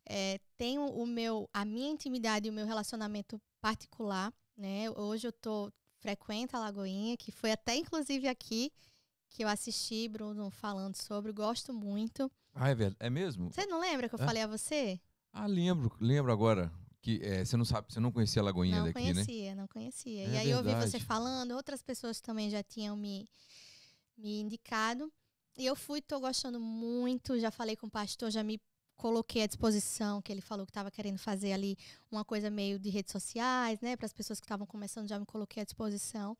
Speaker 3: É, tenho o meu, a minha intimidade e o meu relacionamento particular, né? Hoje eu tô frequento a Lagoinha, que foi até inclusive aqui que eu assisti Bruno falando sobre, gosto muito.
Speaker 2: Ah, é verdade. É mesmo?
Speaker 3: Você não lembra que eu falei a você?
Speaker 2: Ah, lembro, lembro agora. Que é, você não sabe, você não conhecia a Lagoinha
Speaker 3: não
Speaker 2: daqui,
Speaker 3: conhecia,
Speaker 2: né?
Speaker 3: Não conhecia, não conhecia.
Speaker 2: É
Speaker 3: e aí
Speaker 2: verdade.
Speaker 3: eu ouvi você falando, outras pessoas também já tinham me, me indicado. E eu fui, tô gostando muito. Já falei com o pastor, já me coloquei à disposição, que ele falou que estava querendo fazer ali uma coisa meio de redes sociais, né? Para as pessoas que estavam começando, já me coloquei à disposição.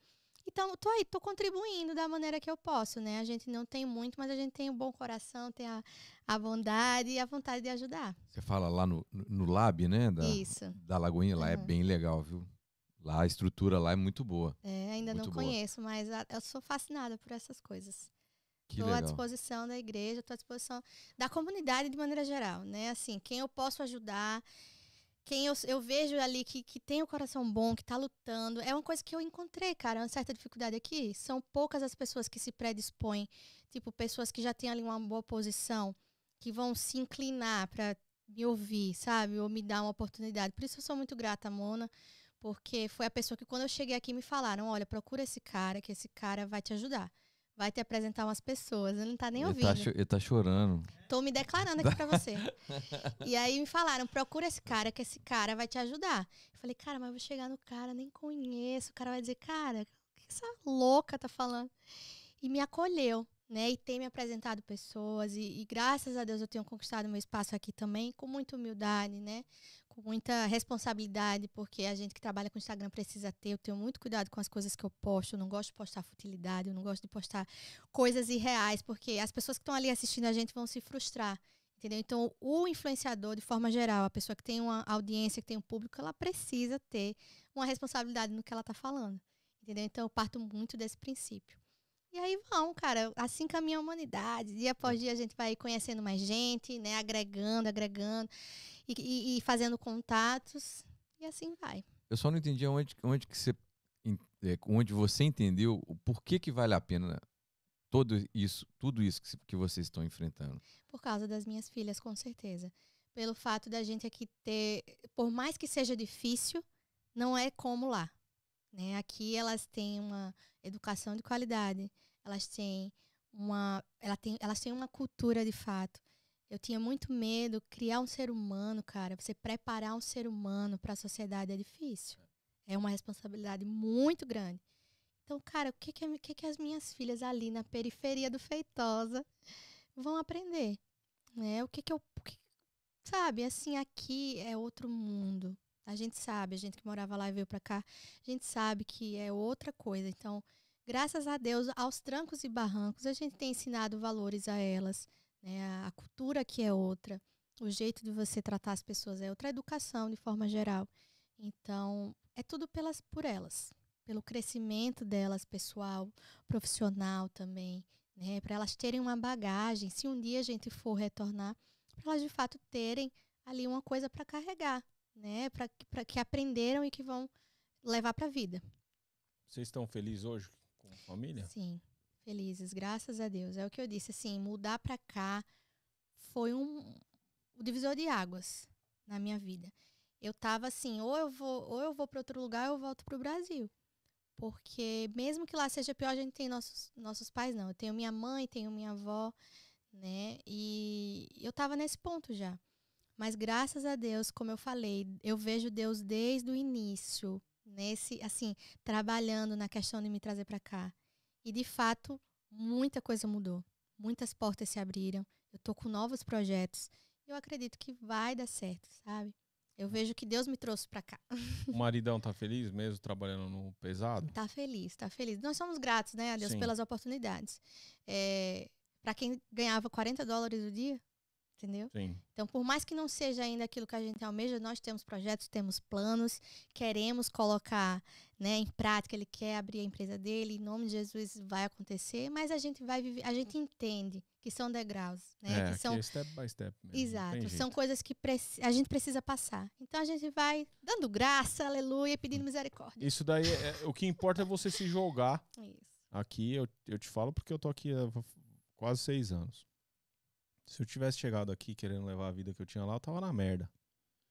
Speaker 3: Então, tô aí, tô contribuindo da maneira que eu posso, né? A gente não tem muito, mas a gente tem um bom coração, tem a, a bondade e a vontade de ajudar.
Speaker 2: Você fala lá no, no Lab, né? Da,
Speaker 3: Isso.
Speaker 2: Da Lagoinha, lá uhum. é bem legal, viu? Lá a estrutura lá é muito boa.
Speaker 3: É, ainda
Speaker 2: muito
Speaker 3: não
Speaker 2: boa.
Speaker 3: conheço, mas a, eu sou fascinada por essas coisas.
Speaker 2: Estou
Speaker 3: à disposição da igreja, estou à disposição da comunidade de maneira geral, né? Assim, quem eu posso ajudar, quem eu, eu vejo ali que, que tem o coração bom, que está lutando, é uma coisa que eu encontrei, cara, uma certa dificuldade aqui. São poucas as pessoas que se predispõem, tipo, pessoas que já têm ali uma boa posição, que vão se inclinar para me ouvir, sabe? Ou me dar uma oportunidade. Por isso eu sou muito grata, Mona, porque foi a pessoa que quando eu cheguei aqui me falaram, olha, procura esse cara, que esse cara vai te ajudar vai te apresentar umas pessoas. Ele não tá nem
Speaker 2: ele
Speaker 3: ouvindo.
Speaker 2: Tá, ele tá chorando.
Speaker 3: Tô me declarando aqui pra você. e aí me falaram, procura esse cara, que esse cara vai te ajudar. Eu falei, cara, mas eu vou chegar no cara, nem conheço. O cara vai dizer, cara, o que essa louca tá falando? E me acolheu, né? E tem me apresentado pessoas. E, e graças a Deus eu tenho conquistado meu espaço aqui também, com muita humildade, né? Com muita responsabilidade, porque a gente que trabalha com Instagram precisa ter. Eu tenho muito cuidado com as coisas que eu posto. Eu não gosto de postar futilidade, eu não gosto de postar coisas irreais, porque as pessoas que estão ali assistindo a gente vão se frustrar. Entendeu? Então, o influenciador, de forma geral, a pessoa que tem uma audiência, que tem um público, ela precisa ter uma responsabilidade no que ela está falando. Entendeu? Então, eu parto muito desse princípio. E aí vão, cara, assim caminha a humanidade. Dia após dia a gente vai conhecendo mais gente, né? Agregando, agregando e, e, e fazendo contatos. E assim vai.
Speaker 2: Eu só não entendi onde, onde que você é, onde você entendeu o porquê que vale a pena todo isso, tudo isso que, que vocês estão enfrentando.
Speaker 3: Por causa das minhas filhas, com certeza. Pelo fato da gente aqui ter, por mais que seja difícil, não é como lá. Né? Aqui elas têm uma educação de qualidade, elas têm uma, ela tem, elas têm uma cultura de fato. Eu tinha muito medo, criar um ser humano, cara, você preparar um ser humano para a sociedade é difícil. É uma responsabilidade muito grande. Então, cara, o que que, o que que as minhas filhas ali na periferia do Feitosa vão aprender? Né? O que que eu. que- sabe, assim, aqui é outro mundo. A gente sabe, a gente que morava lá e veio pra cá, a gente sabe que é outra coisa. Então, graças a Deus, aos trancos e barrancos, a gente tem ensinado valores a elas. Né? A, cultura aqui é outra. O jeito de você tratar as pessoas é outra a educação de forma geral. Então, é tudo pelas, por elas, pelo crescimento delas, pessoal, profissional também, né? Para elas terem uma bagagem, se um dia a gente for retornar, para elas de fato terem ali uma coisa para carregar, né? Para que aprenderam e que vão levar para a vida.
Speaker 1: Vocês estão felizes hoje com a família?
Speaker 3: Sim, felizes, graças a Deus. É o que eu disse, assim, mudar para cá foi um o divisor de águas na minha vida. Eu tava assim, ou eu vou, ou eu vou para outro lugar, ou eu volto pro Brasil. Porque mesmo que lá seja pior, a gente tem nossos nossos pais não. Eu tenho minha mãe, tenho minha avó, né? E eu tava nesse ponto já. Mas graças a Deus, como eu falei, eu vejo Deus desde o início, nesse assim, trabalhando na questão de me trazer para cá. E de fato, muita coisa mudou. Muitas portas se abriram. Eu tô com novos projetos. Eu acredito que vai dar certo, sabe? Eu vejo que Deus me trouxe para cá.
Speaker 1: O maridão tá feliz mesmo trabalhando no pesado?
Speaker 3: Tá feliz, tá feliz. Nós somos gratos, né, a Deus
Speaker 1: Sim.
Speaker 3: pelas oportunidades. É, para quem ganhava 40 dólares o dia, entendeu?
Speaker 1: Sim.
Speaker 3: Então, por mais que não seja ainda aquilo que a gente almeja, nós temos projetos, temos planos, queremos colocar né, em prática. Ele quer abrir a empresa dele, em nome de Jesus vai acontecer, mas a gente vai viver, a gente entende que são degraus, né?
Speaker 1: é,
Speaker 3: que são
Speaker 1: é step by step mesmo.
Speaker 3: Exato, são coisas que a gente precisa passar. Então a gente vai dando graça, aleluia, pedindo misericórdia.
Speaker 1: Isso daí, é, é- o que importa é você se jogar
Speaker 3: Isso.
Speaker 1: aqui. Eu, eu te falo porque eu tô aqui há quase seis anos. Se eu tivesse chegado aqui querendo levar a vida que eu tinha lá, eu tava na merda.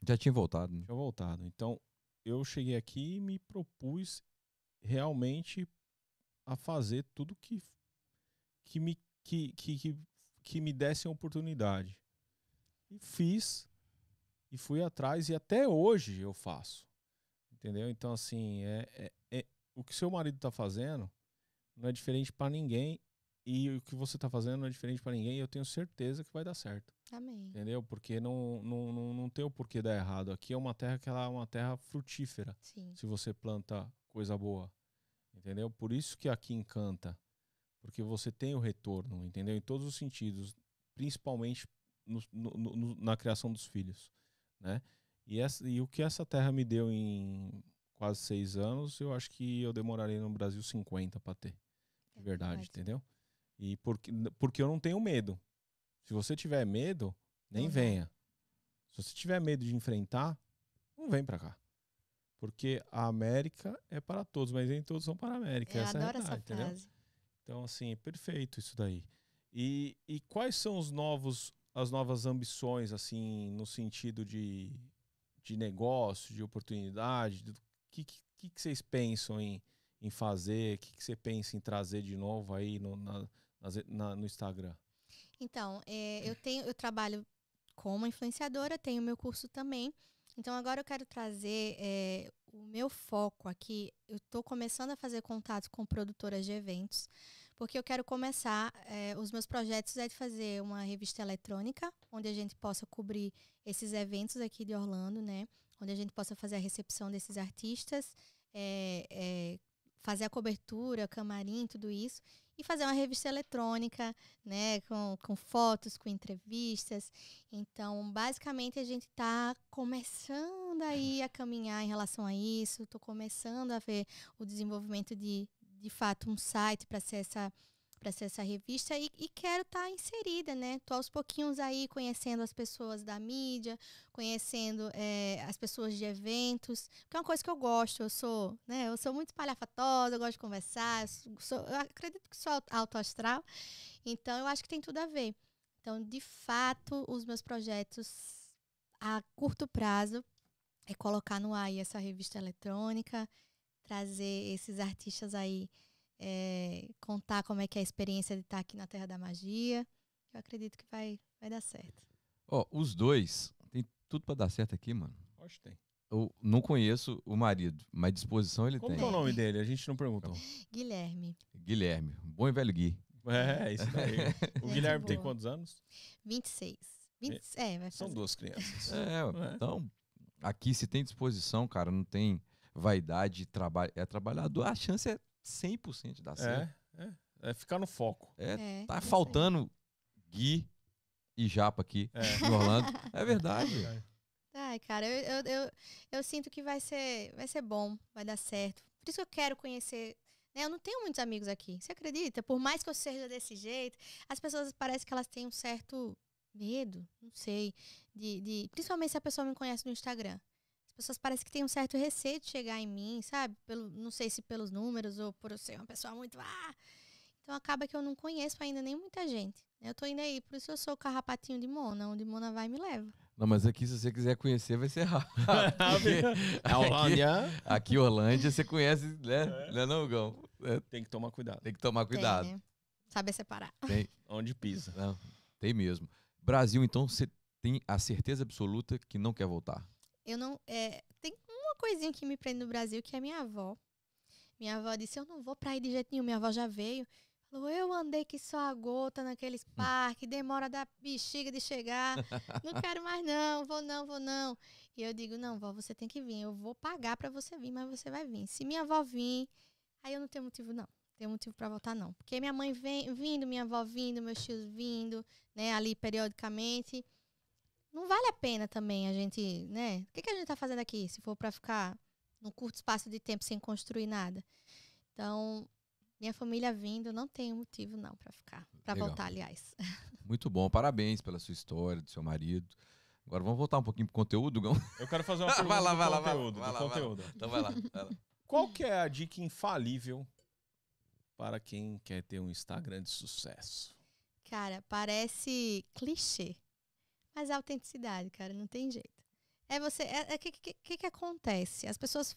Speaker 2: Já tinha voltado, né?
Speaker 1: Tinha voltado. Então, eu cheguei aqui e me propus realmente a fazer tudo que que me que, que, que, que me desse a oportunidade. E fiz e fui atrás e até hoje eu faço. Entendeu? Então assim, é, é, é- o que seu marido tá fazendo não é diferente para ninguém e o que você tá fazendo não é diferente para ninguém, e eu tenho certeza que vai dar certo.
Speaker 3: Amém.
Speaker 1: Entendeu? Porque não, não, não, não tem o porquê dar errado. Aqui é uma terra que ela é uma terra frutífera,
Speaker 3: Sim.
Speaker 1: se você planta coisa boa. Entendeu? Por isso que aqui encanta. Porque você tem o retorno, entendeu? Em todos os sentidos, principalmente no- no- no- na criação dos filhos, né? E, essa, e o que essa terra me deu em quase seis anos, eu acho que eu demoraria no Brasil 50 para ter.
Speaker 3: É
Speaker 1: De verdade,
Speaker 3: verdade.
Speaker 1: entendeu? E porque, porque eu não tenho medo. Se você tiver medo, nem venha. Se você tiver medo de enfrentar, não vem pra cá. Porque a América é para todos, mas nem todos são para a América.
Speaker 3: Eu
Speaker 1: essa é a
Speaker 3: adoro essa
Speaker 1: realidade, entendeu?
Speaker 3: frase.
Speaker 1: Então, assim, é perfeito isso daí. E, e quais são os novos, as novas ambições, assim, no sentido de, de negócio, de oportunidade? O que, que, que vocês pensam em, em fazer? O que, que você pensa em trazer de novo aí no, na- nas na- no Instagram?
Speaker 3: Então, é, eu tenho, eu trabalho como influenciadora, tenho meu curso também. Então agora eu quero trazer é, o meu foco aqui. Eu estou começando a fazer contatos com produtoras de eventos, porque eu quero começar. é, os meus projetos é de fazer uma revista eletrônica, onde a gente possa cobrir esses eventos aqui de Orlando, né? Onde a gente possa fazer a recepção desses artistas, é, é, fazer a cobertura, camarim, tudo isso, e fazer uma revista eletrônica né, com, com fotos, com entrevistas. Então, basicamente, a gente está começando aí a caminhar em relação a isso. Estou começando a ver o desenvolvimento de, de fato, um site para ser essa para ser essa revista e, e quero estar inserida, né? Tô aos pouquinhos aí conhecendo as pessoas da mídia, conhecendo eh, as pessoas de eventos, que é uma coisa que eu gosto. Eu sou, né? Eu sou muito espalhafatosa, eu gosto de conversar, eu sou- eu acredito que sou alto- astral, então eu acho que tem tudo a ver. Então, de fato, os meus projetos a curto prazo é colocar no ar essa revista eletrônica, trazer esses artistas aí, é, contar como é que é a experiência de estar aqui na Terra da Magia. Eu acredito que vai, vai dar certo.
Speaker 2: Ó, os dois, tem tudo pra dar certo aqui, mano.
Speaker 1: Acho que tem.
Speaker 2: Eu não conheço o marido, mas disposição ele
Speaker 1: Como
Speaker 2: tem.
Speaker 1: que é o nome dele? A gente não perguntou.
Speaker 3: Guilherme,
Speaker 2: Guilherme, bom e velho Gui.
Speaker 1: É, isso daí. O
Speaker 3: Gente
Speaker 1: Guilherme tem
Speaker 3: boa.
Speaker 1: quantos anos?
Speaker 3: 26. 20, é, vai
Speaker 1: São
Speaker 3: fazer.
Speaker 1: duas crianças.
Speaker 2: É,
Speaker 1: É.
Speaker 2: então, aqui se tem disposição, cara, não tem vaidade, trabalho, é trabalhador, a chance é 100% de dar certo.
Speaker 1: É, é. É ficar no foco.
Speaker 2: É,
Speaker 3: É,
Speaker 2: tá faltando Gui e Japa aqui
Speaker 1: É.
Speaker 2: em Orlando. É verdade.
Speaker 3: Ai, cara, eu, eu, eu, eu sinto que vai ser, vai ser bom, vai dar certo. Por isso que eu quero conhecer. né, Eu não tenho muitos amigos aqui. Você acredita? Por mais que eu seja desse jeito, as pessoas parece que elas têm um certo medo, não sei, de, de principalmente se a pessoa me conhece no Instagram. As pessoas parecem que têm um certo receio de chegar em mim, sabe? Pelo, não sei se pelos números ou por eu ser uma pessoa muito. Ah! Então acaba que eu não conheço ainda nem muita gente. Eu tô indo aí, por isso eu sou o carrapatinho de Mona. Onde Mona vai, me leva.
Speaker 2: Não, mas aqui, se você quiser conhecer, vai ser rápido. Porque
Speaker 1: A Orlândia
Speaker 2: aqui, Orlândia, você conhece, né?
Speaker 1: É.
Speaker 2: Não é não, Gão? É,
Speaker 1: tem que tomar cuidado.
Speaker 2: tem que tomar cuidado.
Speaker 3: Tem, né? Saber separar.
Speaker 2: Tem,
Speaker 1: Onde pisa.
Speaker 2: não, tem mesmo. Brasil, então, você tem a certeza absoluta que não quer voltar.
Speaker 3: Eu não. é, tem uma coisinha que me prende no Brasil que é minha avó. Minha avó disse: Eu não vou pra ir de jeito nenhum. Minha avó já veio. Falou: Eu andei que só a gota naqueles parques, demora da bexiga de chegar. Não quero mais, não. Vou não, vou não. E eu digo: Não, vó, você tem que vir. Eu vou pagar pra você vir, mas você vai vir. Se minha avó vir, aí eu não tenho motivo, não. Tenho motivo pra voltar, não. Porque minha mãe vem vindo, minha avó vindo, meus tios vindo, né, ali periodicamente não vale a pena também a gente, né? O que, que a gente tá fazendo aqui se for para ficar num curto espaço de tempo sem construir nada? Então, minha família vindo, não tenho motivo não para ficar, para voltar, aliás.
Speaker 2: Muito bom, parabéns pela sua história, do seu marido. Agora vamos voltar um pouquinho pro conteúdo, Gão.
Speaker 1: Eu quero fazer uma pergunta
Speaker 2: Vai lá, vai lá, vai lá,
Speaker 1: conteúdo.
Speaker 2: vai
Speaker 1: do
Speaker 2: lá, vai lá.
Speaker 1: conteúdo.
Speaker 2: Então vai lá. vai lá.
Speaker 1: Qual que é a dica infalível para quem quer ter um Instagram de sucesso?
Speaker 3: Cara, parece clichê, mas é autenticidade, cara, não tem jeito. É você, é, é que, que, que que acontece? As pessoas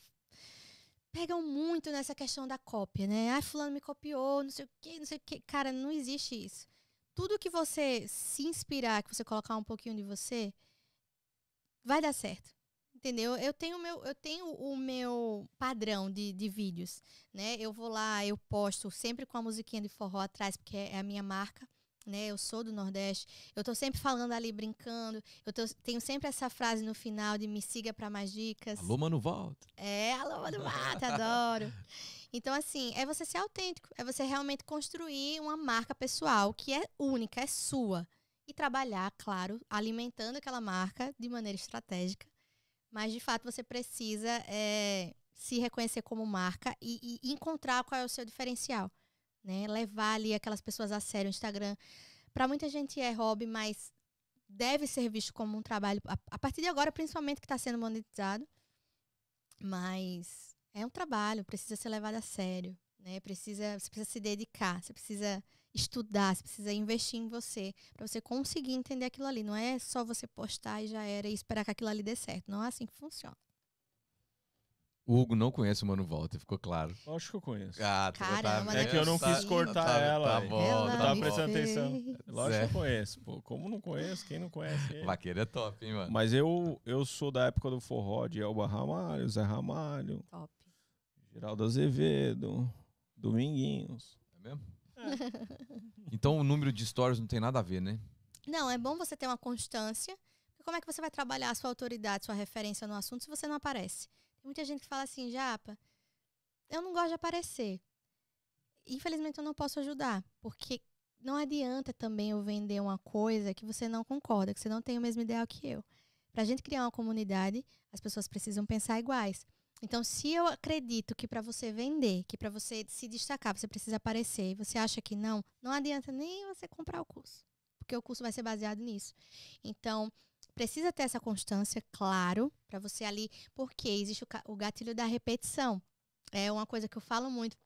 Speaker 3: pegam muito nessa questão da cópia, né? Ah, fulano me copiou, não sei o quê, não sei o quê. Cara, não existe isso. Tudo que você se inspirar, que você colocar um pouquinho de você, vai dar certo. Entendeu? Eu tenho o meu, eu tenho o meu padrão de, de vídeos, né? Eu vou lá, eu posto sempre com a musiquinha de forró atrás, porque é a minha marca, né? Eu sou do Nordeste. Eu tô sempre falando ali, brincando. Eu tô- tenho sempre essa frase no final de me siga para mais dicas.
Speaker 2: Alô, mano, volta.
Speaker 3: É, alô, mano, mata, adoro. Então, assim, é você ser autêntico. É você realmente construir uma marca pessoal que é única, é sua. E trabalhar, claro, alimentando aquela marca de maneira estratégica. Mas, de fato, você precisa é, se reconhecer como marca e, e encontrar qual é o seu diferencial. Né? Levar ali aquelas pessoas a sério. O Instagram, para muita gente é hobby, mas deve ser visto como um trabalho. A, a partir de agora, principalmente que está sendo monetizado. Mas é um trabalho, precisa ser levado a sério, né? Precisa, você precisa se dedicar, você precisa estudar, você precisa investir em você para você conseguir entender aquilo ali. Não é só você postar e já era e esperar que aquilo ali dê certo. Não é assim que funciona.
Speaker 2: O Hugo não conhece o Mano Volta, ficou claro.
Speaker 1: Acho que eu conheço.
Speaker 2: Ah, tu
Speaker 3: Caramba,
Speaker 1: É
Speaker 3: não
Speaker 1: que eu não quis cortar
Speaker 2: tá,
Speaker 1: ela.
Speaker 2: Tá bom,
Speaker 3: Ela
Speaker 2: tá bom.
Speaker 1: prestando atenção. Lógico que eu conheço. Pô, como não conheço? Quem não conhece ele?
Speaker 2: Vaqueiro é top, hein, mano?
Speaker 1: Mas eu, eu sou da época do forró de Elba Ramalho, Zé Ramalho,
Speaker 3: Top.
Speaker 1: Geraldo Azevedo, Dominguinhos.
Speaker 2: É mesmo? Então o número de stories não tem nada a ver, né?
Speaker 3: Não, é bom você ter uma constância. Como é que você vai trabalhar a sua autoridade, sua referência no assunto se você não aparece? Muita gente que fala assim, Japa, eu não gosto de aparecer. Infelizmente eu não posso ajudar, porque não adianta também eu vender uma coisa que você não concorda, que você não tem o mesmo ideal que eu. Pra gente criar uma comunidade, as pessoas precisam pensar iguais. Então, se eu acredito que para você vender, que para você se destacar, você precisa aparecer, e você acha que não, não adianta nem você comprar o curso porque o curso vai ser baseado nisso. Então, precisa ter essa constância, claro, para você ali, porque existe o, gatilho da repetição. É uma coisa que eu falo muito.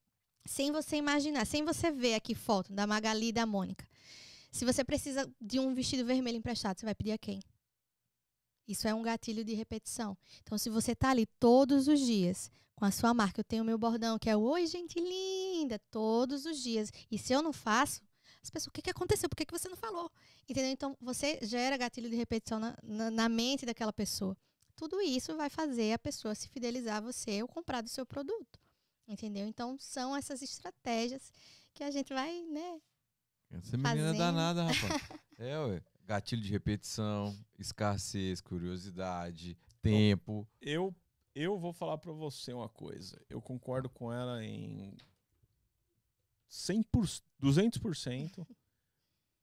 Speaker 3: Sem você imaginar, sem você ver aqui foto da Magali e da Mônica. Se você precisa de um vestido vermelho emprestado, você vai pedir a quem? Isso é um gatilho de repetição. Então, se você tá ali todos os dias com a sua marca, eu tenho o meu bordão, que é Oi, gente linda, todos os dias. E se eu não faço, as pessoas, o que, que aconteceu? Por que, que você não falou? Entendeu? Então, você gera gatilho de repetição na, na, na mente daquela pessoa. tudo isso vai fazer a pessoa se fidelizar a você ou comprar do seu produto. Entendeu? Então, são essas estratégias que a gente vai, né?
Speaker 2: Essa menina é
Speaker 3: Fazendo.
Speaker 2: danada, rapaz. é, ué. Gatilho de repetição, escassez, curiosidade, tempo.
Speaker 1: Eu, eu vou falar pra você uma coisa. Eu concordo com ela em 100%, 200%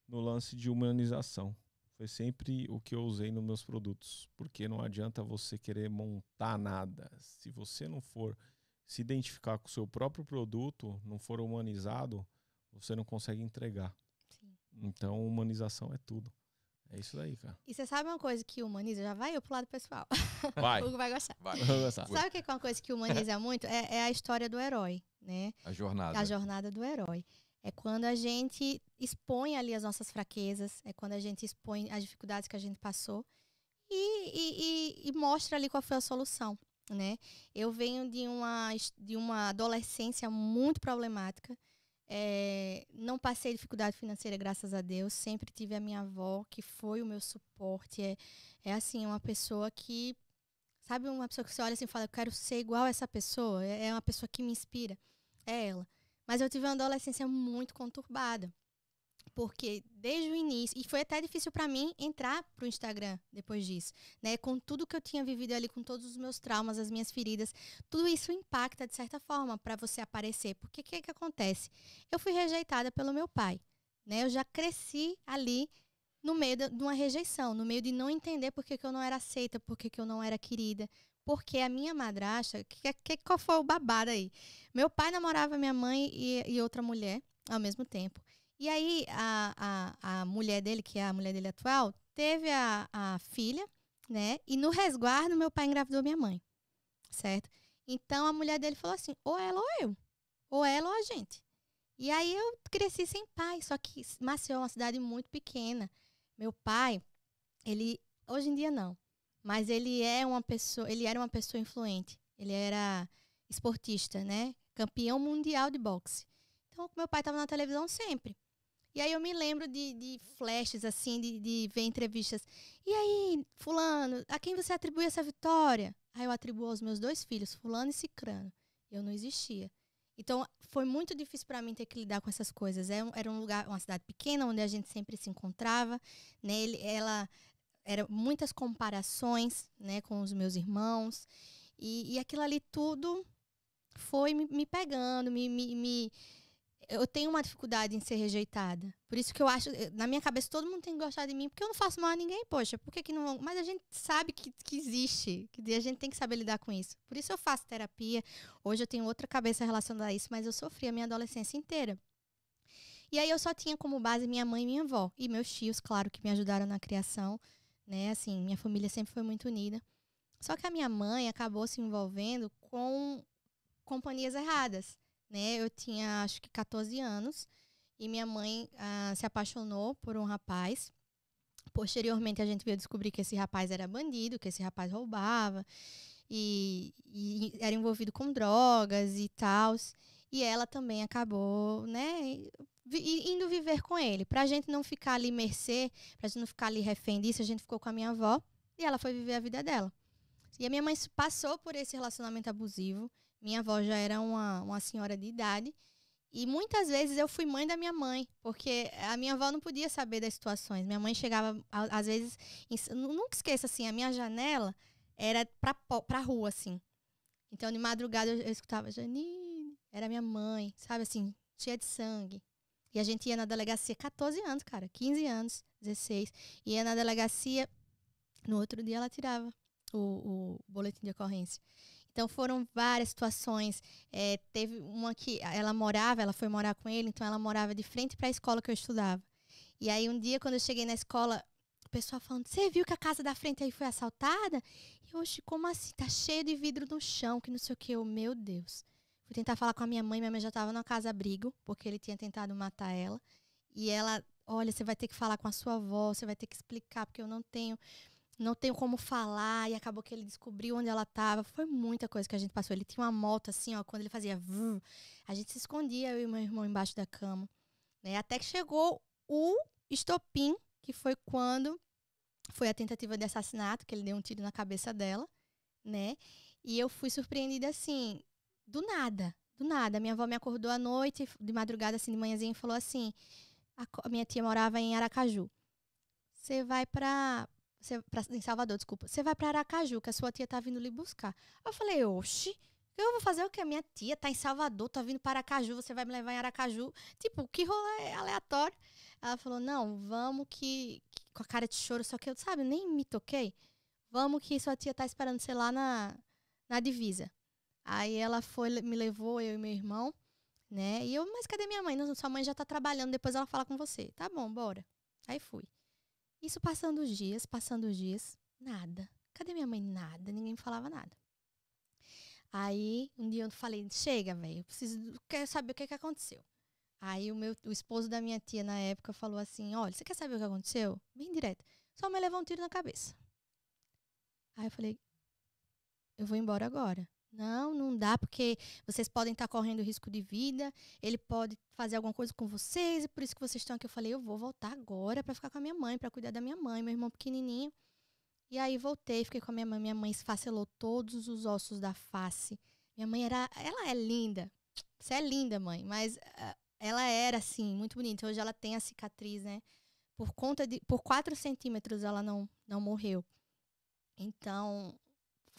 Speaker 1: no lance de humanização. Foi sempre o que eu usei nos meus produtos. Porque não adianta você querer montar nada. Se você não for se identificar com o seu próprio produto, não for humanizado, você não consegue entregar.
Speaker 3: Sim.
Speaker 1: Então, humanização é tudo. É isso daí, cara.
Speaker 3: E você sabe uma coisa que humaniza? Já vai eu pro lado pessoal.
Speaker 1: Vai.
Speaker 3: O Hugo vai gostar.
Speaker 2: Vai.
Speaker 1: Gostar.
Speaker 3: Sabe o que é uma coisa que humaniza muito? É, é a história do herói, né?
Speaker 2: A jornada.
Speaker 3: A jornada do herói. É quando a gente expõe ali as nossas fraquezas, é quando a gente expõe as dificuldades que a gente passou e, e- e- e mostra ali qual foi a solução, né? Eu venho de uma, de uma adolescência muito problemática. É, não passei dificuldade financeira, graças a Deus. Sempre tive a minha avó, que foi o meu suporte. É, é assim, uma pessoa que. Sabe, uma pessoa que você olha assim e fala, eu quero ser igual a essa pessoa. É é uma pessoa que me inspira. É ela. Mas eu tive uma adolescência muito conturbada. Porque desde o início, e foi até difícil para mim entrar pro Instagram depois disso, né? Com tudo que eu tinha vivido ali, com todos os meus traumas, as minhas feridas, tudo isso impacta de certa forma para você aparecer. Porque o que que acontece? Eu fui rejeitada pelo meu pai, né? Eu já cresci ali no meio de uma rejeição, no meio de não entender por que, que eu não era aceita, por que, que eu não era querida. Porque a minha madrasta, que, que, qual foi o babado aí? Meu pai namorava minha mãe e, e outra mulher ao mesmo tempo. E aí, a, a, a mulher dele, que é a mulher dele atual, teve a, a filha, né? E no resguardo, meu pai engravidou minha mãe, certo? Então, a mulher dele falou assim: ou ela ou eu. Ou ela ou a gente. E aí, eu cresci sem pai. Só que Maceió é uma cidade muito pequena. Meu pai, ele. Hoje em dia, não. Mas ele é uma pessoa. Ele era uma pessoa influente. Ele era esportista, né? Campeão mundial de boxe. Então, meu pai estava na televisão sempre. E aí eu me lembro de, de flashes, assim, de, de ver entrevistas. E aí, fulano, a quem você atribui essa vitória? Aí eu atribuo aos meus dois filhos, fulano e cicrano. Eu não existia. Então, foi muito difícil para mim ter que lidar com essas coisas. É Era um lugar, uma cidade pequena, onde a gente sempre se encontrava. Né? Ela, era muitas comparações, né, com os meus irmãos. E, e aquilo ali tudo foi me, me pegando, me, me, me- eu tenho uma dificuldade em ser rejeitada. Por isso que eu acho, eh, na minha cabeça, todo mundo tem que gostar de mim, porque eu não faço mal a ninguém, poxa, por que, que não? Mas a gente sabe que, que existe, que a gente tem que saber lidar com isso. Por isso eu faço terapia. Hoje eu tenho outra cabeça relacionada a isso, mas eu sofri a minha adolescência inteira. E aí eu só tinha como base minha mãe e minha avó. E meus tios, claro, que me ajudaram na criação. Né? Assim, minha família sempre foi muito unida. Só que a minha mãe acabou se envolvendo com companhias erradas. Né? Eu tinha acho que 14 anos e minha mãe ah, se apaixonou por um rapaz. Posteriormente a gente veio descobrir que esse rapaz era bandido, que esse rapaz roubava e, e era envolvido com drogas e tal. E ela também acabou, né, indo viver com ele. Pra gente não ficar ali mercê, pra gente não ficar ali refém disso, a gente ficou com a minha avó e ela foi viver a vida dela. E a minha mãe passou por esse relacionamento abusivo. Minha avó já era uma, uma senhora de idade. E muitas vezes eu fui mãe da minha mãe, porque a minha avó não podia saber das situações. Minha mãe chegava, às vezes, nunca esqueça assim, a minha janela era pra, pra rua, assim. Então, de madrugada, eu, eu escutava, Janine, era minha mãe, sabe assim, cheia de sangue. E a gente ia na delegacia, 14 anos, cara, 15 anos, 16. Ia na delegacia, no outro dia ela tirava o, o boletim de ocorrência. Então foram várias situações. É, teve uma que ela morava, ela foi morar com ele, então ela morava de frente para a escola que eu estudava. E aí um dia, quando eu cheguei na escola, o pessoal falando: Você viu que a casa da frente aí foi assaltada? E "Oxe, como assim? Tá cheio de vidro no chão, que não sei o que. Eu, meu Deus. Fui tentar falar com a minha mãe, minha mãe já estava na casa abrigo, porque ele tinha tentado matar ela. E ela, olha, você vai ter que falar com a sua avó, você vai ter que explicar, porque eu não tenho não tenho como falar, e acabou que ele descobriu onde ela estava. Foi muita coisa que a gente passou. Ele tinha uma moto assim, ó, quando ele fazia a gente se escondia, eu e meu irmão embaixo da cama. Né? Até que chegou o estopim, que foi quando foi a tentativa de assassinato, que ele deu um tiro na cabeça dela, né? E eu fui surpreendida assim, do nada, do nada. Minha avó me acordou à noite, de madrugada, assim, de manhãzinha, e falou assim: a, minha tia morava em Aracaju. Você vai pra, você, pra. Em Salvador, desculpa. Você vai pra Aracaju, que a sua tia tá vindo lhe buscar. Eu falei, oxi. Eu vou fazer o quê? Minha tia tá em Salvador, tá vindo para Aracaju, você vai me levar em Aracaju. Tipo, que rolê aleatório. Ela falou, não, vamos que, que- Com a cara de choro, só que eu, sabe, nem me toquei. Vamos que sua tia tá esperando você lá na, na divisa. Aí ela foi, me levou, eu e meu irmão, né? E eu, mas cadê minha mãe? Não, sua mãe já tá trabalhando, depois ela fala com você. Tá bom, bora. Aí fui. Isso passando os dias, passando os dias, nada. Cadê minha mãe? Nada, ninguém me falava nada. Aí, um dia eu falei, chega, velho, preciso, quero saber o que que aconteceu. Aí o meu, o esposo da minha tia na época falou assim, olha, você quer saber o que aconteceu? Bem direto. Sua mãe levou um tiro na cabeça. Aí eu falei, eu vou embora agora. Não, não dá, porque vocês podem estar correndo risco de vida, ele pode fazer alguma coisa com vocês, e por isso que vocês estão aqui. Eu falei, eu vou voltar agora para ficar com a minha mãe, para cuidar da minha mãe, meu irmão pequenininho. E aí voltei, fiquei com a minha mãe. Minha mãe esfacelou todos os ossos da face. Minha mãe era, ela é linda. Você é linda, mãe, mas ah, ela era assim, muito bonita. Hoje ela tem a cicatriz, né? Por conta de, por 4 centímetros ela não, não morreu. Então,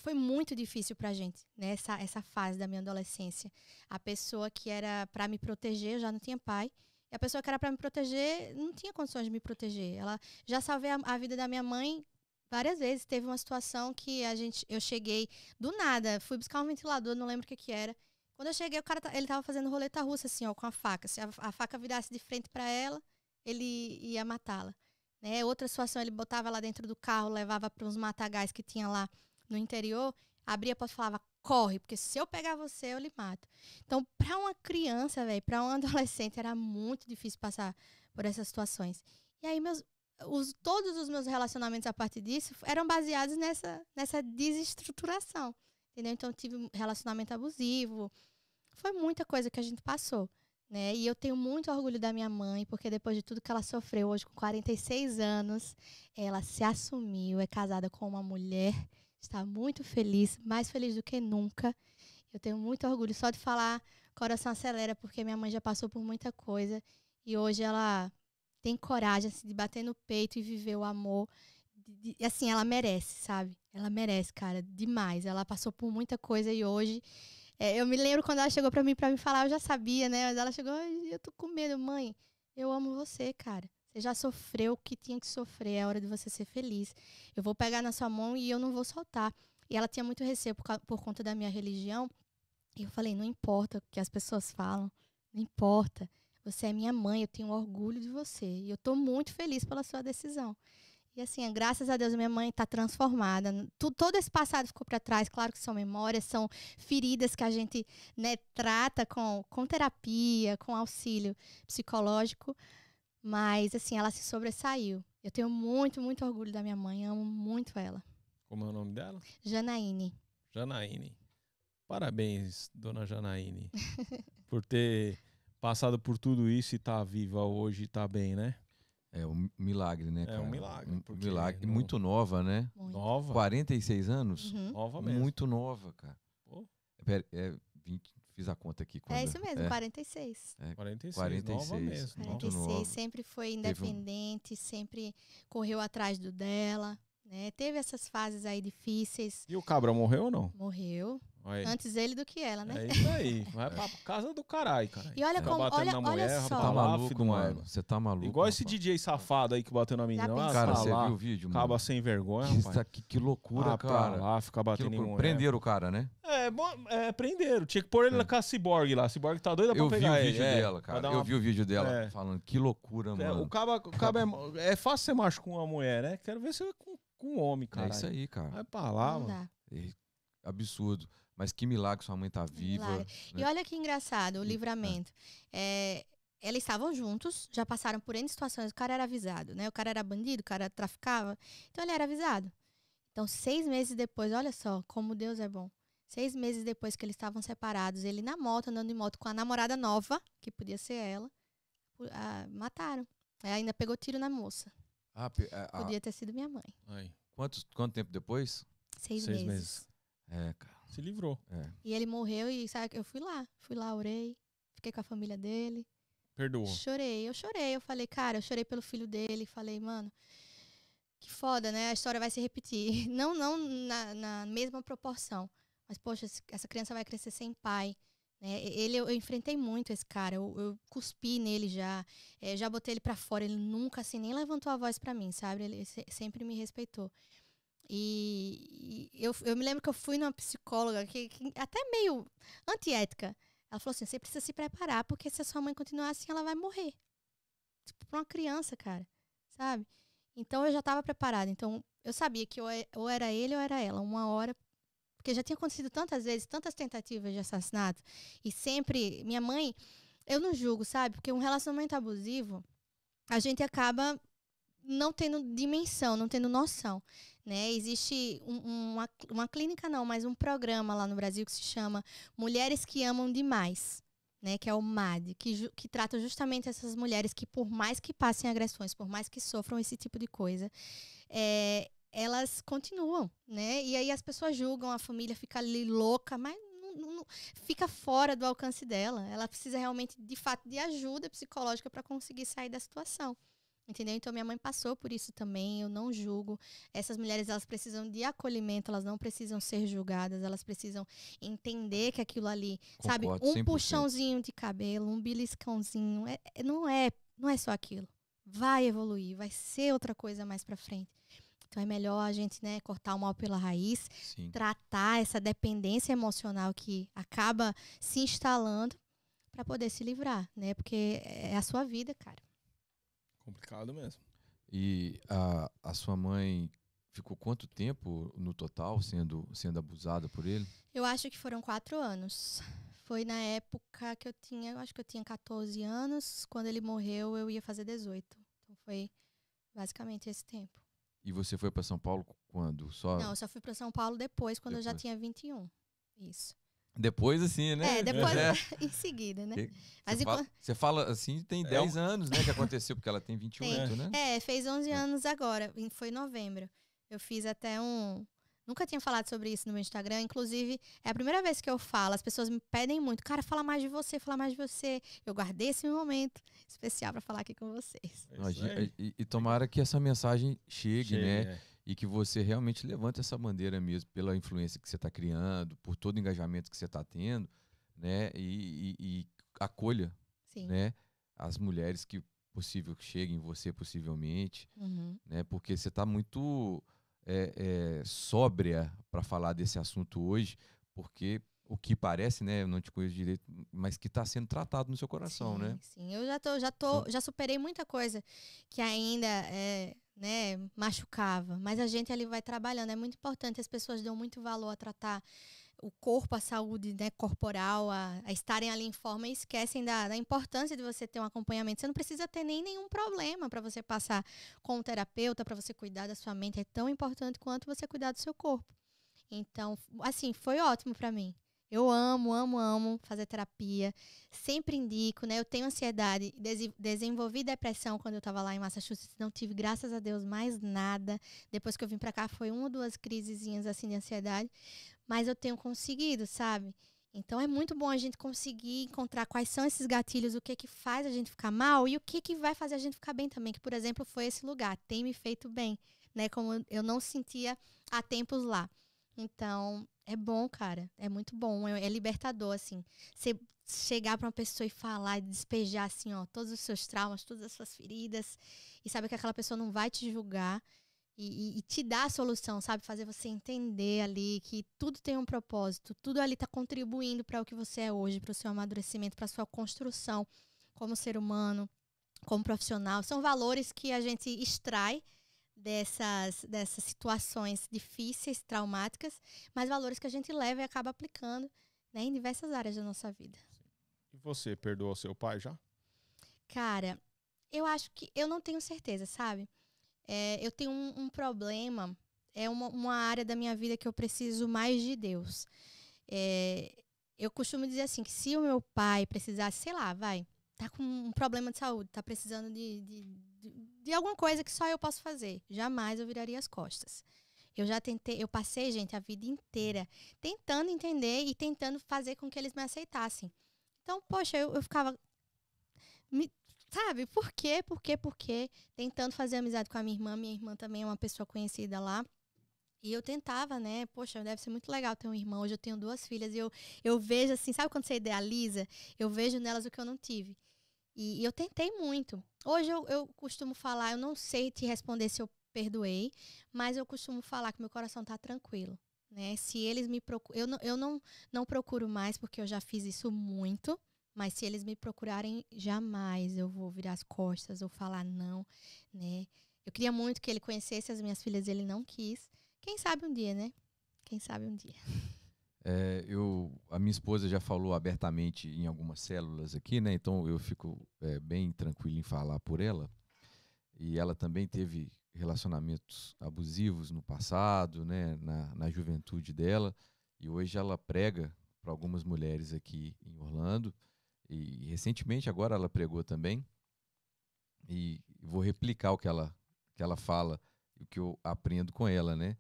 Speaker 3: foi muito difícil pra gente, né? Essa, essa fase da minha adolescência. A pessoa que era pra me proteger, eu já não tinha pai. E a pessoa que era pra me proteger, não tinha condições de me proteger. Ela já salvei a, a vida da minha mãe várias vezes. Teve uma situação que a gente, eu cheguei do nada, fui buscar um ventilador, não lembro o que que era. Quando eu cheguei, o cara, ele tava fazendo roleta russa, assim, ó, com a faca. Se a, a faca virasse de frente pra ela, ele ia matá-la. Né? Outra situação, ele botava ela dentro do carro, levava para uns matagais que tinha lá no interior, abria a porta e falava, corre, porque se eu pegar você, eu lhe mato. Então, para uma criança, velho, para um adolescente, era muito difícil passar por essas situações. E aí, meus, os, todos os meus relacionamentos a partir disso eram baseados nessa, nessa desestruturação. Entendeu? Então, tive relacionamento abusivo. Foi muita coisa que a gente passou. Né? E eu tenho muito orgulho da minha mãe, porque depois de tudo que ela sofreu, hoje com 46 anos, ela se assumiu, é casada com uma mulher, está muito feliz, mais feliz do que nunca. Eu tenho muito orgulho só de falar, coração acelera, porque minha mãe já passou por muita coisa e hoje ela tem coragem assim, de bater no peito e viver o amor. de- de- assim, ela merece, sabe? Ela merece, cara, demais. Ela passou por muita coisa e hoje é, eu me lembro quando ela chegou pra mim para me falar, eu já sabia, né? Mas ela chegou, "Ai, eu tô com medo, mãe. Eu amo você, cara. Você já sofreu o que tinha que sofrer, é hora de você ser feliz. Eu vou pegar na sua mão e eu não vou soltar. E ela tinha muito receio por, por conta da minha religião. E eu falei, não importa o que as pessoas falam, não importa. Você é minha mãe, eu tenho orgulho de você. E eu tô muito feliz pela sua decisão. E assim, graças a Deus, minha mãe está transformada. Todo esse passado ficou para trás. Claro que são memórias, são feridas que a gente né, trata com, com terapia, com auxílio psicológico. Mas, assim, ela se sobressaiu. Eu tenho muito, muito orgulho da minha mãe. Amo muito ela.
Speaker 1: Como é o nome dela?
Speaker 3: Janaíne.
Speaker 1: Janaíne. Parabéns, dona Janaíne, por ter passado por tudo isso e tá viva hoje e tá bem, né?
Speaker 2: É um milagre, né,
Speaker 1: É
Speaker 2: cara?
Speaker 1: um milagre,
Speaker 2: Um milagre.
Speaker 1: não-
Speaker 2: Muito nova, né?
Speaker 3: Muito.
Speaker 1: Nova.
Speaker 2: 46 anos?
Speaker 3: Uhum.
Speaker 1: Nova mesmo.
Speaker 2: Muito nova, cara.
Speaker 1: Pô.
Speaker 2: Pera, é, 20, fiz a conta aqui.
Speaker 3: É
Speaker 2: quando-
Speaker 3: isso mesmo,
Speaker 2: é,
Speaker 3: 46.
Speaker 1: 46,
Speaker 2: 46,
Speaker 1: nova mesmo. nova.
Speaker 2: Muito
Speaker 3: 46,
Speaker 2: nova.
Speaker 3: sempre foi
Speaker 2: Teve um-
Speaker 3: independente, sempre correu atrás do dela. Né? Teve essas fases aí difíceis.
Speaker 1: E o cabra morreu ou não?
Speaker 3: Morreu.
Speaker 1: Aí.
Speaker 3: Antes ele do que ela, né?
Speaker 1: É isso aí. Vai pra casa do caralho, cara.
Speaker 3: E olha
Speaker 1: Fica
Speaker 3: como, olha,
Speaker 1: na
Speaker 3: olha
Speaker 1: mulher,
Speaker 3: só.
Speaker 2: Você
Speaker 1: Tá
Speaker 2: tá maluco, mano. Você tá maluco.
Speaker 1: Igual esse
Speaker 2: rapaz.
Speaker 1: DJ safado aí que bateu na menina. Ah?
Speaker 2: Cara,
Speaker 1: tá
Speaker 2: você
Speaker 1: lá,
Speaker 2: viu o vídeo, mano?
Speaker 1: Acaba sem vergonha,
Speaker 2: Que,
Speaker 1: rapaz.
Speaker 2: isso aqui, que loucura,
Speaker 1: ah, pra
Speaker 2: cara.
Speaker 1: lá, fica
Speaker 2: Que
Speaker 1: batendo em mulher.
Speaker 2: Prenderam o cara, né?
Speaker 1: É, bom, é, prenderam. Tinha que pôr ele
Speaker 2: É.
Speaker 1: com a Cyborg lá. A Cyborg tá doida pra
Speaker 2: Eu vi
Speaker 1: pegar
Speaker 2: o
Speaker 1: ele.
Speaker 2: vídeo
Speaker 1: é,
Speaker 2: dela,
Speaker 1: pra
Speaker 2: cara.
Speaker 1: dar
Speaker 2: Eu
Speaker 1: uma-
Speaker 2: vi o vídeo dela
Speaker 1: É.
Speaker 2: falando que loucura,
Speaker 1: É,
Speaker 2: mano.
Speaker 1: o caba, o caba é, é fácil ser macho com uma mulher, né? Quero ver se é com, com um homem, cara.
Speaker 2: É isso aí, cara.
Speaker 1: Vai pra lá, mano.
Speaker 2: É absurdo. Mas que milagre sua mãe tá viva.
Speaker 3: milagre. E
Speaker 2: né?
Speaker 3: olha que engraçado, o
Speaker 2: E-
Speaker 3: livramento. É, eles estavam juntos, já passaram por N situações. O cara era avisado, né? O cara era bandido, o cara traficava. Então ele era avisado. Então, seis meses depois, olha só como Deus é bom. Seis meses depois que eles estavam separados, ele na moto, andando de moto com a namorada nova, que podia ser ela, ah, mataram. Aí ainda pegou tiro na moça.
Speaker 2: Ah, pe- a- a-
Speaker 3: Podia ter sido minha mãe.
Speaker 1: Aí,
Speaker 2: quantos, quanto tempo depois?
Speaker 3: Seis,
Speaker 1: seis
Speaker 3: meses.
Speaker 1: meses.
Speaker 2: É, cara.
Speaker 1: Se livrou.
Speaker 2: É.
Speaker 3: E ele morreu e sabe, eu fui lá. Fui lá, orei. Fiquei com a família dele.
Speaker 1: Perdoou.
Speaker 3: Chorei, eu chorei. Eu falei, cara, eu chorei pelo filho dele. Falei, mano, que foda, né? A história vai se repetir. Não, não na, na mesma proporção. Mas, poxa, essa criança vai crescer sem pai. Né? Ele, eu, eu enfrentei muito esse cara. Eu, eu cuspi nele já. eh, já botei ele pra fora. Ele nunca, assim, nem levantou a voz pra mim, sabe? Ele se- sempre me respeitou. E, e eu, eu me lembro que eu fui numa psicóloga que, que até meio antiética. Ela falou assim: você precisa se preparar, porque se a sua mãe continuar assim, ela vai morrer. Tipo, pra uma criança, cara. Sabe? Então eu já tava preparada. Então eu sabia que é- ou era ele ou era ela. Uma hora. Porque já tinha acontecido tantas vezes, tantas tentativas de assassinato. E sempre. Minha mãe. Eu não julgo, sabe? Porque um relacionamento abusivo, a gente acaba não tendo dimensão, não tendo noção. Né? Existe um- uma, uma clínica, não, mas um programa lá no Brasil que se chama Mulheres que Amam Demais, né? Que é o MAD, que, que trata justamente essas mulheres que, por mais que passem agressões, por mais que sofram esse tipo de coisa, é, elas continuam, né? E aí as pessoas julgam, a família fica ali louca, mas não- não- não- fica fora do alcance dela. Ela precisa realmente, de fato, de ajuda psicológica para conseguir sair da situação. Entendeu? Então minha mãe passou por isso também, eu não julgo. Essas mulheres elas precisam de acolhimento, elas não precisam ser julgadas, elas precisam entender que aquilo ali, sabe,
Speaker 2: Concordo,
Speaker 3: um
Speaker 2: 100%.
Speaker 3: puxãozinho de cabelo, um beliscãozinho, é, é- não é, não é só aquilo. Vai evoluir, vai ser outra coisa mais pra frente. Então é melhor a gente, né, cortar o mal pela raiz,
Speaker 2: Sim.
Speaker 3: tratar essa dependência emocional que acaba se instalando pra poder se livrar, né? Porque é a sua vida, cara.
Speaker 1: Complicado mesmo.
Speaker 2: E a, a sua mãe ficou quanto tempo no total sendo, sendo abusada por ele?
Speaker 3: Eu acho que foram quatro anos. Foi na época que eu tinha, eu acho que eu tinha 14 anos. Quando ele morreu, eu ia fazer 18. Então foi basicamente esse tempo.
Speaker 2: E você foi para São Paulo quando? Só
Speaker 3: Não, eu só fui para São Paulo depois, quando eu já
Speaker 2: Depois.
Speaker 3: tinha 21. Isso.
Speaker 2: Depois assim, né?
Speaker 3: É, depois,
Speaker 2: É.
Speaker 3: em seguida, né? Mas
Speaker 2: Você fala,
Speaker 3: enquanto-
Speaker 2: você fala assim, tem
Speaker 1: É
Speaker 2: 10 anos, né, que aconteceu, porque ela tem 28, né?
Speaker 3: É, fez 11
Speaker 2: É.
Speaker 3: anos agora, foi em novembro. Eu fiz até um. Nunca tinha falado sobre isso no meu Instagram. Inclusive, é a primeira vez que eu falo. As pessoas me pedem muito. Cara, fala mais de você, fala mais de você. Eu guardei esse momento especial para falar aqui com vocês.
Speaker 1: É
Speaker 2: e, e tomara que essa mensagem chegue,
Speaker 1: Chega,
Speaker 2: né? E que você realmente levante essa bandeira mesmo, pela influência que você está criando, por todo o engajamento que você está tendo, né? E, e- e acolha,
Speaker 3: Sim.
Speaker 2: né? As mulheres que possível que cheguem em você, possivelmente,
Speaker 3: Uhum.
Speaker 2: né? Porque você está muito é, é, sóbria para falar desse assunto hoje, porque o que parece, né? Eu não te conheço direito, mas que está sendo tratado no seu coração,
Speaker 3: sim,
Speaker 2: né?
Speaker 3: Sim, eu já tô, já tô, já superei muita coisa que ainda é, né, machucava. Mas a gente ali vai trabalhando. É muito importante. As pessoas dão muito valor a tratar o corpo, a saúde né, corporal, a, a estarem ali em forma e esquecem da, da importância de você ter um acompanhamento. Você não precisa ter nem nenhum problema para você passar com um terapeuta, para você cuidar da sua mente. É tão importante quanto você cuidar do seu corpo. Então, assim, foi ótimo para mim. Eu amo, amo, amo fazer terapia. Sempre indico, né? Eu tenho ansiedade, desi- desenvolvi depressão quando eu estava lá em Massachusetts. Não tive, graças a Deus, mais nada. Depois que eu vim para cá, foi uma ou duas crisezinhas assim de ansiedade. Mas eu tenho conseguido, sabe? Então é muito bom a gente conseguir encontrar quais são esses gatilhos, o que que faz a gente ficar mal e o que que vai fazer a gente ficar bem também. Que, por exemplo, foi esse lugar, tem me feito bem, né? Como eu não sentia há tempos lá. Então, é bom, cara. É muito bom. É, é libertador, assim. Você chegar pra uma pessoa e falar e despejar, assim, ó, todos os seus traumas, todas as suas feridas. E saber que aquela pessoa não vai te julgar. E, e- e te dar a solução, sabe? Fazer você entender ali que tudo tem um propósito. Tudo ali tá contribuindo para o que você é hoje, para o seu amadurecimento, para sua construção como ser humano, como profissional. São valores que a gente extrai dessas, dessas situações difíceis, traumáticas, mas valores que a gente leva e acaba aplicando né, em diversas áreas da nossa vida.
Speaker 1: E você, perdoou seu pai já?
Speaker 3: Cara, eu acho que eu não tenho certeza, sabe? É, eu tenho um, um problema, é uma, uma área da minha vida que eu preciso mais de Deus. É, eu costumo dizer assim, que se o meu pai precisasse, sei lá, vai, tá com um problema de saúde, tá precisando de, de, de, alguma coisa que só eu posso fazer. Jamais eu viraria as costas. Eu já tentei, eu passei, gente, a vida inteira tentando entender e tentando fazer com que eles me aceitassem. Então, poxa, eu, eu ficava. Me, sabe, por quê? Por quê? Por quê? Tentando fazer amizade com a minha irmã. Minha irmã também é uma pessoa conhecida lá. E eu tentava, né? Poxa, deve ser muito legal ter um irmão. Hoje eu tenho duas filhas e eu, eu vejo assim, sabe quando você idealiza? Eu vejo nelas o que eu não tive. E, eu tentei muito. Hoje eu, eu costumo falar, eu não sei te responder se eu perdoei, mas eu costumo falar que meu coração tá tranquilo. Né? Se eles me procuram. Eu, não, eu não, não procuro mais, porque eu já fiz isso muito. Mas se eles me procurarem, jamais eu vou virar as costas ou falar não, né? Eu queria muito que ele conhecesse as minhas filhas, ele não quis. Quem sabe um dia, né? Quem sabe um dia.
Speaker 2: É, eu, a minha esposa já falou abertamente em algumas células aqui, né? Então eu fico é, bem tranquilo em falar por ela. E ela também teve relacionamentos abusivos no passado, né? Na, na juventude dela. E hoje ela prega para algumas mulheres aqui em Orlando. E recentemente agora ela pregou também. E vou replicar o que ela, que ela fala, o que eu aprendo com ela, né?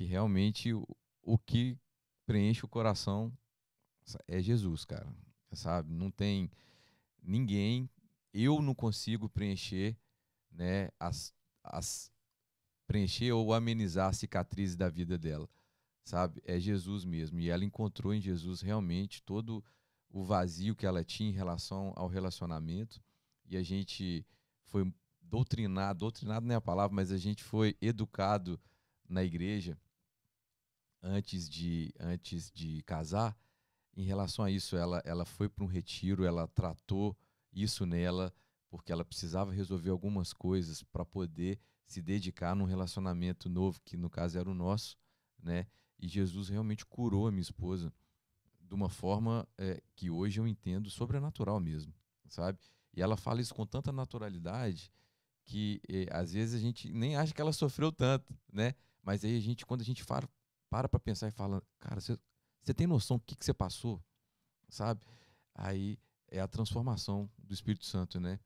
Speaker 2: que realmente o, o que preenche o coração é Jesus, cara. Sabe? Não tem ninguém, eu não consigo preencher, né, as, as preencher ou amenizar as cicatrizes da vida dela. Sabe? É Jesus mesmo. E ela encontrou em Jesus realmente todo o vazio que ela tinha em relação ao relacionamento. E a gente foi doutrinado, doutrinado não é a palavra, mas a gente foi educado na igreja antes de, antes de casar, em relação a isso, ela, ela foi para um retiro, ela tratou isso nela, porque ela precisava resolver algumas coisas para poder se dedicar num relacionamento novo, que no caso era o nosso, né? E Jesus realmente curou a minha esposa de uma forma é, que hoje eu entendo sobrenatural mesmo, sabe? E ela fala isso com tanta naturalidade que é, às vezes a gente nem acha que ela sofreu tanto, né? Mas aí a gente, quando a gente fala, para para pensar e fala, cara, você tem noção do que você passou? Sabe? Aí é a transformação do Espírito Santo, né?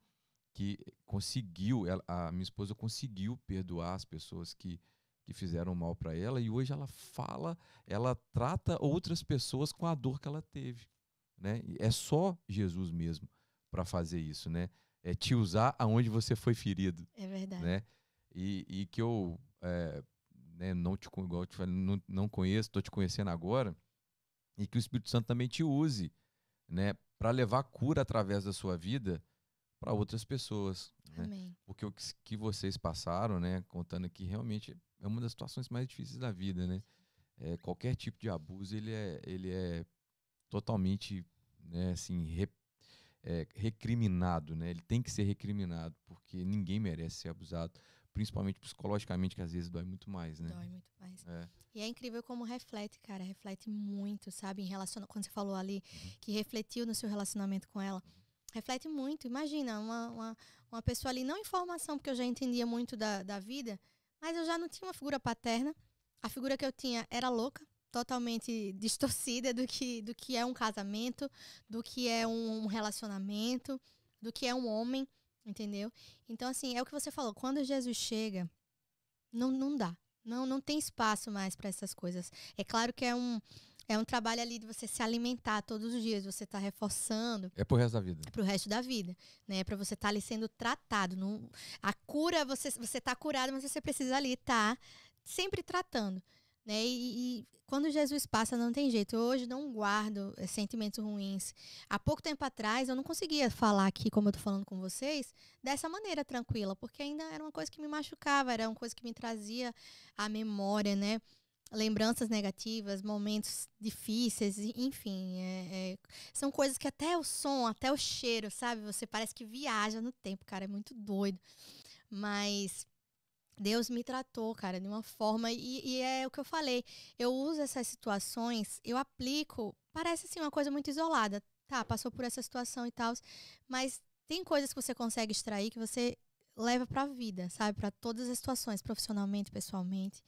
Speaker 2: Que conseguiu, ela, a minha esposa conseguiu perdoar as pessoas que, que fizeram mal para ela e hoje ela fala, ela trata outras pessoas com a dor que ela teve, né? E é só Jesus mesmo para fazer isso, né? É te usar aonde você foi ferido.
Speaker 3: É verdade.
Speaker 2: Né? E, e que eu é, né, não te igual eu te falei, não, não conheço, estou te conhecendo agora, e que o Espírito Santo também te use, né, para levar cura através da sua vida para outras pessoas, né? Porque o que, que vocês passaram, né, contando aqui realmente é uma das situações mais difíceis da vida, né? É, qualquer tipo de abuso ele é ele é totalmente, né, assim, re, é, recriminado, né? Ele tem que ser recriminado porque ninguém merece ser abusado principalmente psicologicamente, que às vezes dói muito mais, né?
Speaker 3: Dói muito mais. É. E é incrível como reflete, cara, reflete muito, sabe? Em relação, quando você falou ali uhum. que refletiu no seu relacionamento com ela, reflete muito. Imagina, uma, uma, uma pessoa ali, não em formação, porque eu já entendia muito da, da vida, mas eu já não tinha uma figura paterna. A figura que eu tinha era louca, totalmente distorcida do que, do que é um casamento, do que é um relacionamento, do que é um homem. Entendeu? Então, assim, é o que você falou. Quando Jesus chega, não, não dá. Não, não tem espaço mais para essas coisas. É claro que é um, é um trabalho ali de você se alimentar todos os dias, você está reforçando.
Speaker 2: É pro resto da vida.
Speaker 3: É pro resto da vida, né? É para você estar tá ali sendo tratado. Não, a cura, você você tá curado, mas você precisa ali estar tá sempre tratando. Né? E, e, quando Jesus passa, não tem jeito. Eu hoje não guardo é, sentimentos ruins. Há pouco tempo atrás, eu não conseguia falar aqui, como eu tô falando com vocês, dessa maneira tranquila, porque ainda era uma coisa que me machucava, era uma coisa que me trazia à memória, né? Lembranças negativas, momentos difíceis, enfim. É, é, são coisas que até o som, até o cheiro, sabe? Você parece que viaja no tempo, cara. É muito doido. Mas Deus me tratou, cara, de uma forma. E, e, é o que eu falei. Eu uso essas situações, eu aplico. Parece assim uma coisa muito isolada. Tá, passou por essa situação e tal. Mas tem coisas que você consegue extrair que você leva para a vida, sabe? Para todas as situações, profissionalmente, pessoalmente.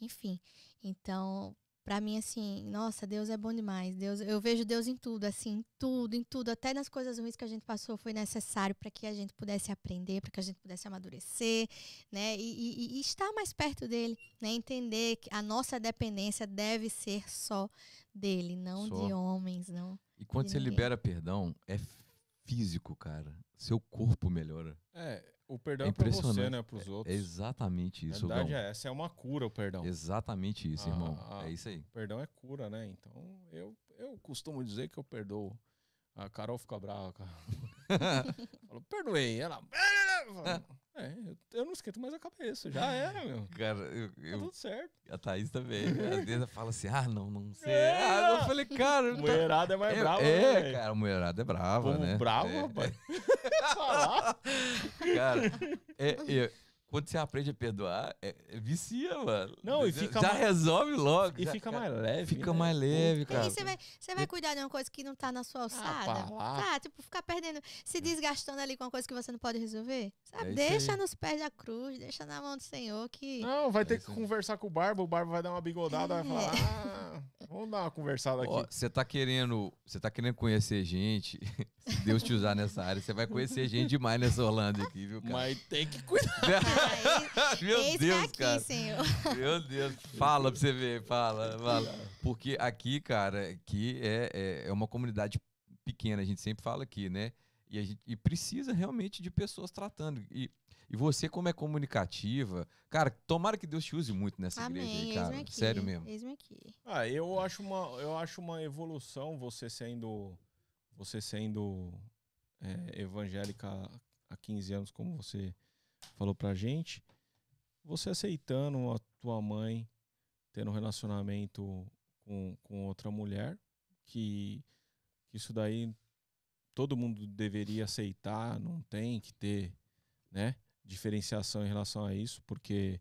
Speaker 3: Enfim. Então, Pra mim, assim, nossa, Deus é bom demais. Deus, eu vejo Deus em tudo, assim, em tudo, em tudo. Até nas coisas ruins que a gente passou foi necessário para que a gente pudesse aprender, para que a gente pudesse amadurecer, né? E, e- e estar mais perto dele, né? Entender que a nossa dependência deve ser só dele, não
Speaker 2: Só.
Speaker 3: de homens, não.
Speaker 2: E quando você
Speaker 3: ninguém.
Speaker 2: libera perdão, é físico, cara. Seu corpo melhora.
Speaker 1: É, o perdão
Speaker 2: É
Speaker 1: é, pra você, né? Pros
Speaker 2: É
Speaker 1: outros.
Speaker 2: exatamente
Speaker 1: Na
Speaker 2: isso,
Speaker 1: verdade
Speaker 2: Gão.
Speaker 1: é essa, é uma cura o perdão.
Speaker 2: Exatamente isso,
Speaker 1: Ah,
Speaker 2: irmão.
Speaker 1: ah.
Speaker 2: É isso aí.
Speaker 1: O perdão é cura, né? Então, eu, eu costumo dizer que eu perdoo. A Carol fica brava, cara. Falou, perdoei. Ela. Eu É, eu, eu não esquento mais a cabeça. Já era, meu.
Speaker 2: Cara, eu,
Speaker 1: Tá
Speaker 2: eu-
Speaker 1: tudo certo.
Speaker 2: a Thaís também. Às vezes fala assim, ah, não, não sei.
Speaker 1: É.
Speaker 2: Ah, eu falei, cara... tá-
Speaker 1: Mulherada é mais
Speaker 2: é,
Speaker 1: brava,
Speaker 2: é,
Speaker 1: né,
Speaker 2: cara, mulherada é brava,
Speaker 1: Povo
Speaker 2: né?
Speaker 1: bravo,
Speaker 2: É,
Speaker 1: rapaz. Falar.
Speaker 2: Cara, é- é, quando você aprende a perdoar, é, é vicia, mano.
Speaker 1: Não, e
Speaker 2: Já-
Speaker 1: fica
Speaker 2: Já
Speaker 1: mais-
Speaker 2: resolve logo.
Speaker 1: E
Speaker 2: já-
Speaker 1: fica mais leve.
Speaker 2: Fica
Speaker 1: né?
Speaker 2: mais leve,
Speaker 3: E
Speaker 2: cara.
Speaker 3: aí você vai, você vai cuidar de uma coisa que não tá na sua alçada.
Speaker 1: pra lá.
Speaker 3: tá, tipo, ficar perdendo, se desgastando ali com uma coisa que você não pode resolver. Sabe?
Speaker 2: É
Speaker 3: deixa
Speaker 2: aí.
Speaker 3: nos pés da cruz, deixa na mão do Senhor que.
Speaker 1: Não, vai ter que
Speaker 2: isso aí.
Speaker 1: conversar com o Barba. O Barba vai dar uma bigodada. Vai falar, ah, vamos dar uma conversada aqui.
Speaker 2: Ó, Você tá querendo, você tá querendo conhecer gente. Se Deus te usar nessa área, você vai conhecer gente demais nessa Holanda aqui, viu, cara?
Speaker 1: Mas tem que cuidar.
Speaker 2: Meu
Speaker 3: eis que
Speaker 2: Deus,
Speaker 3: aqui,
Speaker 2: cara.
Speaker 3: Senhor.
Speaker 2: Meu Deus. Fala pra você ver, fala, fala. Porque aqui, cara, aqui é, é, é uma comunidade pequena, a gente sempre fala aqui, né? E, a gente, e precisa realmente de pessoas tratando. E, e você, como é comunicativa, cara, tomara que Deus te use muito nessa igreja
Speaker 3: Amém.
Speaker 2: aí, cara.
Speaker 3: Aqui.
Speaker 2: Sério mesmo.
Speaker 3: Eis-me aqui.
Speaker 1: Ah, eu acho uma, eu acho uma evolução você sendo, você sendo é, evangélica há 15 anos, como você falou pra gente. Você aceitando a tua mãe tendo um relacionamento com, com outra mulher, que, que isso daí todo mundo deveria aceitar, não tem que ter, né, diferenciação em relação a isso, porque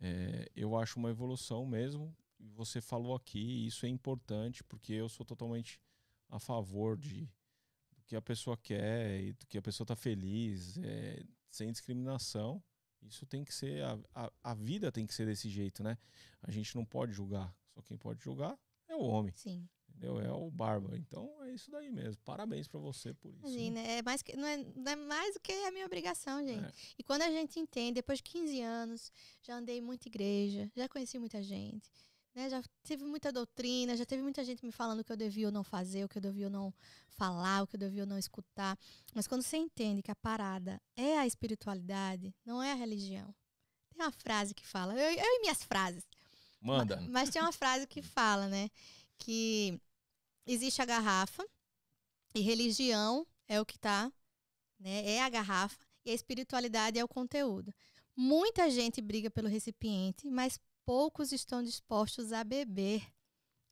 Speaker 1: é, eu acho uma evolução mesmo. Você falou aqui, isso é importante, porque eu sou totalmente a favor de do que a pessoa quer e do que a pessoa está feliz, é, sem discriminação. Isso tem que ser, a, a, a vida tem que ser desse jeito, né? A gente não pode julgar. Só quem pode julgar é o homem,
Speaker 3: Sim.
Speaker 1: entendeu? É o barba. Então é isso daí mesmo. Parabéns pra você por isso.
Speaker 3: Imagina, é mais que, não, é, não é mais do que a minha obrigação, gente.
Speaker 1: É.
Speaker 3: E quando a gente entende, depois de 15 anos, já andei em muita igreja, já conheci muita gente, né? Já tive muita doutrina, já teve muita gente me falando o que eu devia ou não fazer, o que eu devia ou não falar, o que eu devia ou não escutar. Mas quando você entende que a parada é a espiritualidade, não é a religião. Tem uma frase que fala, eu, eu e minhas frases.
Speaker 1: Manda.
Speaker 3: Ma- Mas tem uma frase que fala, né? Que existe a garrafa e religião é o que tá, né? É a garrafa e a espiritualidade é o conteúdo. Muita gente briga pelo recipiente, mas poucos estão dispostos a beber,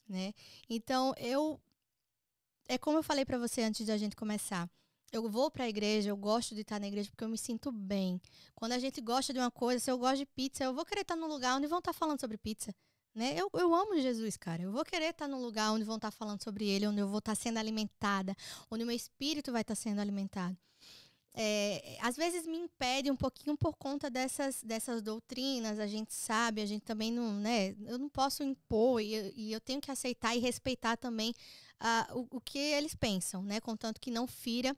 Speaker 3: né? Então, eu é como eu falei para você antes da gente começar. Eu vou para a igreja, eu gosto de estar na igreja porque eu me sinto bem. Quando a gente gosta de uma coisa, se eu gosto de pizza, eu vou querer estar num lugar onde vão estar falando sobre pizza. Né? Eu, eu amo Jesus, cara. Eu vou querer estar num lugar onde vão estar falando sobre ele, onde eu vou estar sendo alimentada, onde o meu espírito vai estar sendo alimentado. É, às vezes me impede um pouquinho por conta dessas, dessas doutrinas, a gente sabe, a gente também não, né? Eu não posso impor e, eu- e eu tenho que aceitar e respeitar também ah, o, o que eles pensam, né? Contanto que não fira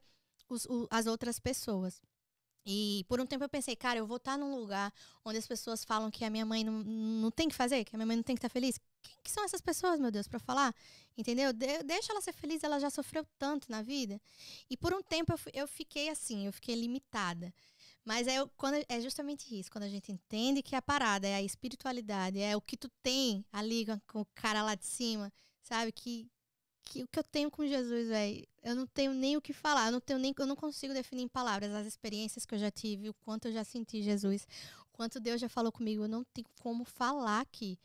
Speaker 3: os- o- as outras pessoas. E por um tempo eu pensei, cara, eu vou estar num lugar onde as pessoas falam que a minha mãe não, não tem que fazer, que a minha mãe não tem que estar feliz. Quem que são essas pessoas, meu Deus, para falar? Entendeu? De- deixa ela ser feliz, ela já sofreu tanto na vida. E por um tempo eu, eu fiquei assim, eu fiquei limitada. Mas é, quando, é justamente isso, quando a gente entende que a parada é a espiritualidade, é o que tu tem ali com, com o cara lá de cima, sabe? Que, que o que eu tenho com Jesus, velho, eu não tenho nem o que falar, eu não tenho nem, eu não consigo definir em palavras as experiências que eu já tive, o quanto eu já senti Jesus, o quanto Deus já falou comigo, eu não tenho como falar aqui,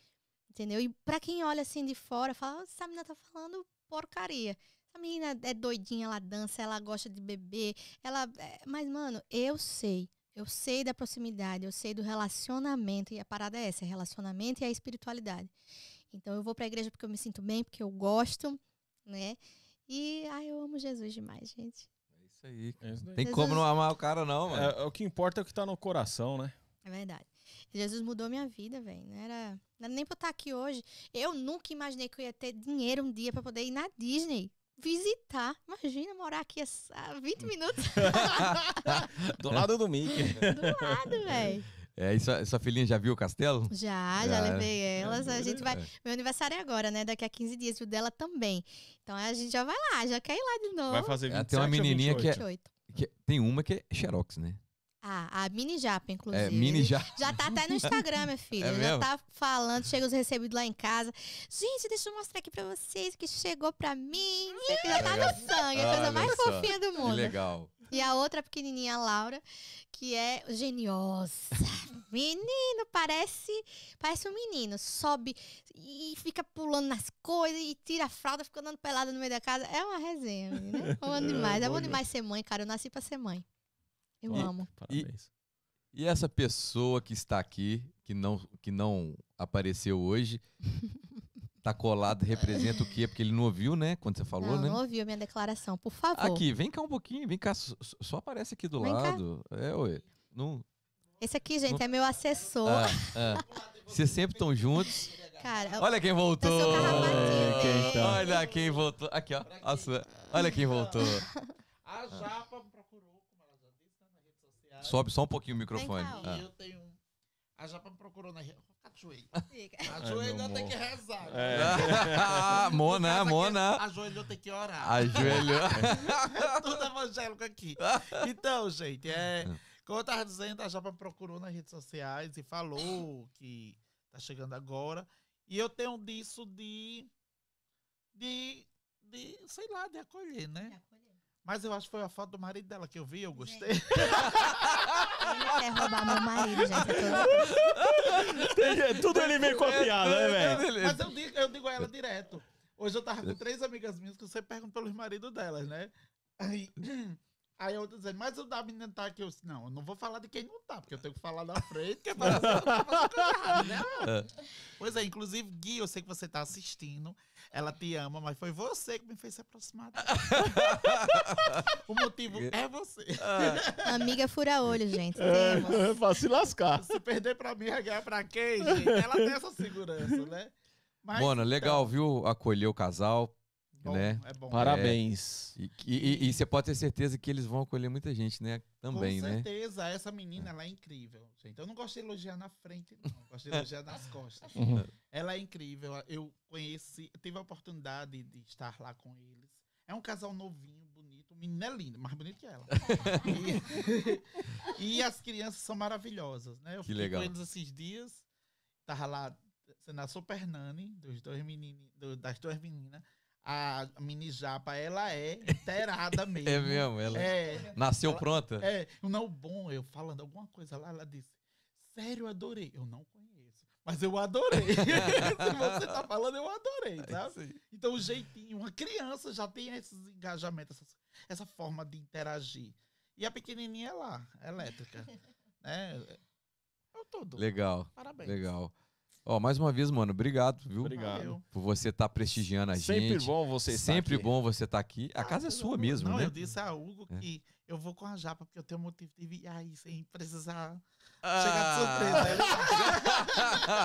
Speaker 3: entendeu? E pra quem olha assim de fora, fala, "Ah, essa menina tá falando porcaria. Essa menina é doidinha, ela dança, ela gosta de beber, ela, é- mas mano, eu sei, eu sei da proximidade, eu sei do relacionamento e a parada é essa, é relacionamento e a espiritualidade. Então eu vou pra igreja porque eu me sinto bem, porque eu gosto, né? E ai, eu amo Jesus demais, gente.
Speaker 2: É isso aí.
Speaker 1: É isso.
Speaker 2: Tem
Speaker 3: Jesus-
Speaker 2: como não amar o cara, não, mano.
Speaker 1: É, é o que importa é o que tá no coração, né?
Speaker 3: É verdade. Jesus mudou minha vida, velho. Não era, não era nem pra eu estar aqui hoje. Eu nunca imaginei que eu ia ter dinheiro um dia pra poder ir na Disney. Visitar. Imagina morar aqui a 20 minutos
Speaker 1: Do lado do Mickey.
Speaker 3: do lado, velho.
Speaker 2: É, e sua, sua filhinha já viu o castelo?
Speaker 3: Já, já
Speaker 2: Já.
Speaker 3: levei elas. A gente vai.
Speaker 2: É.
Speaker 3: Meu aniversário é agora, né? Daqui a 15 dias, e o dela também. Então a gente já vai lá, já quer ir lá de novo.
Speaker 1: Vai fazer 27
Speaker 2: É, tem uma menininha que é-
Speaker 1: 28?
Speaker 3: 28.
Speaker 2: Que- tem uma que é Xerox, né?
Speaker 3: Ah, a mini japa, inclusive.
Speaker 2: É, mini já.
Speaker 3: Já tá até no Instagram, minha filha.
Speaker 2: É
Speaker 3: já
Speaker 2: mesmo?
Speaker 3: tá falando, chega os recebidos lá em casa. Gente, deixa eu mostrar aqui pra vocês o que chegou pra mim. Aqui já tá no sangue, a coisa mais
Speaker 2: só,
Speaker 3: fofinha do
Speaker 2: Que
Speaker 3: mundo.
Speaker 2: legal.
Speaker 3: E a outra pequenininha, a Laura, que é geniosa. Menino, parece, parece um menino. Sobe e fica pulando nas coisas e tira a fralda, fica andando pelada no meio da casa. É uma resenha, menina. É bom demais. É bom demais ser mãe, cara. Eu nasci pra ser mãe. Eu
Speaker 2: E-
Speaker 3: amo.
Speaker 1: Parabéns.
Speaker 2: E essa pessoa que está aqui, que não, que não apareceu hoje, tá colado, representa o quê? Porque ele não ouviu, né? Quando você falou,
Speaker 3: não,
Speaker 2: né?
Speaker 3: não ouviu a minha declaração, por favor.
Speaker 2: Aqui, vem cá um pouquinho, vem cá, só, aparece aqui do
Speaker 3: Vem cá.
Speaker 2: lado. É, ué. Não,
Speaker 3: Esse aqui, gente, é meu assessor.
Speaker 2: ah, ah. Vocês sempre estão juntos.
Speaker 3: Cara,
Speaker 2: Olha quem voltou. Olha quem,
Speaker 1: tá.
Speaker 2: Olha quem voltou. Aqui, ó. Olha quem voltou.
Speaker 5: A Japa me procurou, como ela já disse, né, nas redes sociais.
Speaker 2: Sobe só um pouquinho o microfone.
Speaker 3: cá,
Speaker 2: Ah.
Speaker 5: eu tenho. A Japa me procurou na rede. Ajoelho. Ajoelhou, tem que rezar.
Speaker 1: É.
Speaker 2: Ah, Mona,
Speaker 5: aqui,
Speaker 2: Mona.
Speaker 5: Ajoelhou, tem que orar.
Speaker 2: Ajoelhou.
Speaker 5: É tudo evangélico aqui. Então, gente, é. Como eu tava dizendo, a Japa procurou nas redes sociais e falou que tá chegando agora. E eu tenho disso de. de. de sei lá, de acolher, né? Mas eu acho que foi a foto do marido dela que eu vi, eu gostei.
Speaker 3: Ele quer roubar meu marido, gente. é tudo-
Speaker 1: Tudo ele vem copiado, né, velho?
Speaker 5: Mas eu digo, eu digo a ela direto. Hoje eu tava com três amigas minhas que você pergunta pelos maridos delas, né? Aí, aí eu tô dizendo, mas o da menina tá aqui. Eu disse, não, eu não vou falar de quem não tá, porque eu tenho que falar na frente, que é pra coisa errada, né? Pois é, inclusive, Gui, eu sei que você tá assistindo. Ela te ama, mas foi você que me fez se aproximar dela. o motivo é você.
Speaker 3: Amiga fura-olho, gente. Temos.
Speaker 1: pra se lascar.
Speaker 5: Se perder pra mim, vai ganhar pra quem, gente? Ela tem essa segurança, né? Mas,
Speaker 2: Mona, legal, viu? Acolher o casal.
Speaker 5: Bom,
Speaker 2: né?
Speaker 5: É bom.
Speaker 1: Parabéns.
Speaker 2: E, e- e você pode ter certeza que eles vão acolher muita gente, né? Também,
Speaker 5: Com
Speaker 2: né?
Speaker 5: certeza, essa menina, ela é incrível, gente. Eu não gosto de elogiar na frente, não. Eu gosto de elogiar nas costas. Ela é incrível. Eu conheci, tive a oportunidade de estar lá com eles. É um casal novinho, bonito. O menino é lindo, mais bonito que ela. E, e as crianças são maravilhosas, né? Eu
Speaker 2: Que
Speaker 5: fiquei
Speaker 2: legal.
Speaker 5: com eles esses dias. Tava lá sendo a Super Nani dos dois meninos, das duas meninas. A mini japa, ela é inteirada mesmo.
Speaker 2: É mesmo, ela
Speaker 5: É,
Speaker 2: nasceu
Speaker 5: Ela-
Speaker 2: pronta.
Speaker 5: é, não, bom, eu falando alguma coisa lá, ela disse, sério, adorei. Eu não conheço, mas eu adorei. Se você tá falando, eu adorei,
Speaker 2: É
Speaker 5: sabe?
Speaker 2: aí.
Speaker 5: Então, o jeitinho, uma criança já tem esses engajamentos, essa, essa forma de interagir. E a pequenininha é lá, elétrica, né? Eu todo.
Speaker 2: Legal,
Speaker 5: Parabéns.
Speaker 2: legal. Ó, mais uma vez, mano, obrigado, viu?
Speaker 1: Obrigado.
Speaker 2: Por você estar prestigiando a
Speaker 1: Sempre
Speaker 2: gente.
Speaker 1: bom você estar
Speaker 2: Sempre
Speaker 1: aqui.
Speaker 2: bom você estar aqui. A casa é sua mesmo,
Speaker 5: Não,
Speaker 2: né?
Speaker 5: eu disse a Hugo
Speaker 2: É.
Speaker 5: que eu vou com a Japa, porque eu tenho motivo de vir aí sem precisar
Speaker 2: Ah.
Speaker 5: chegar de surpresa.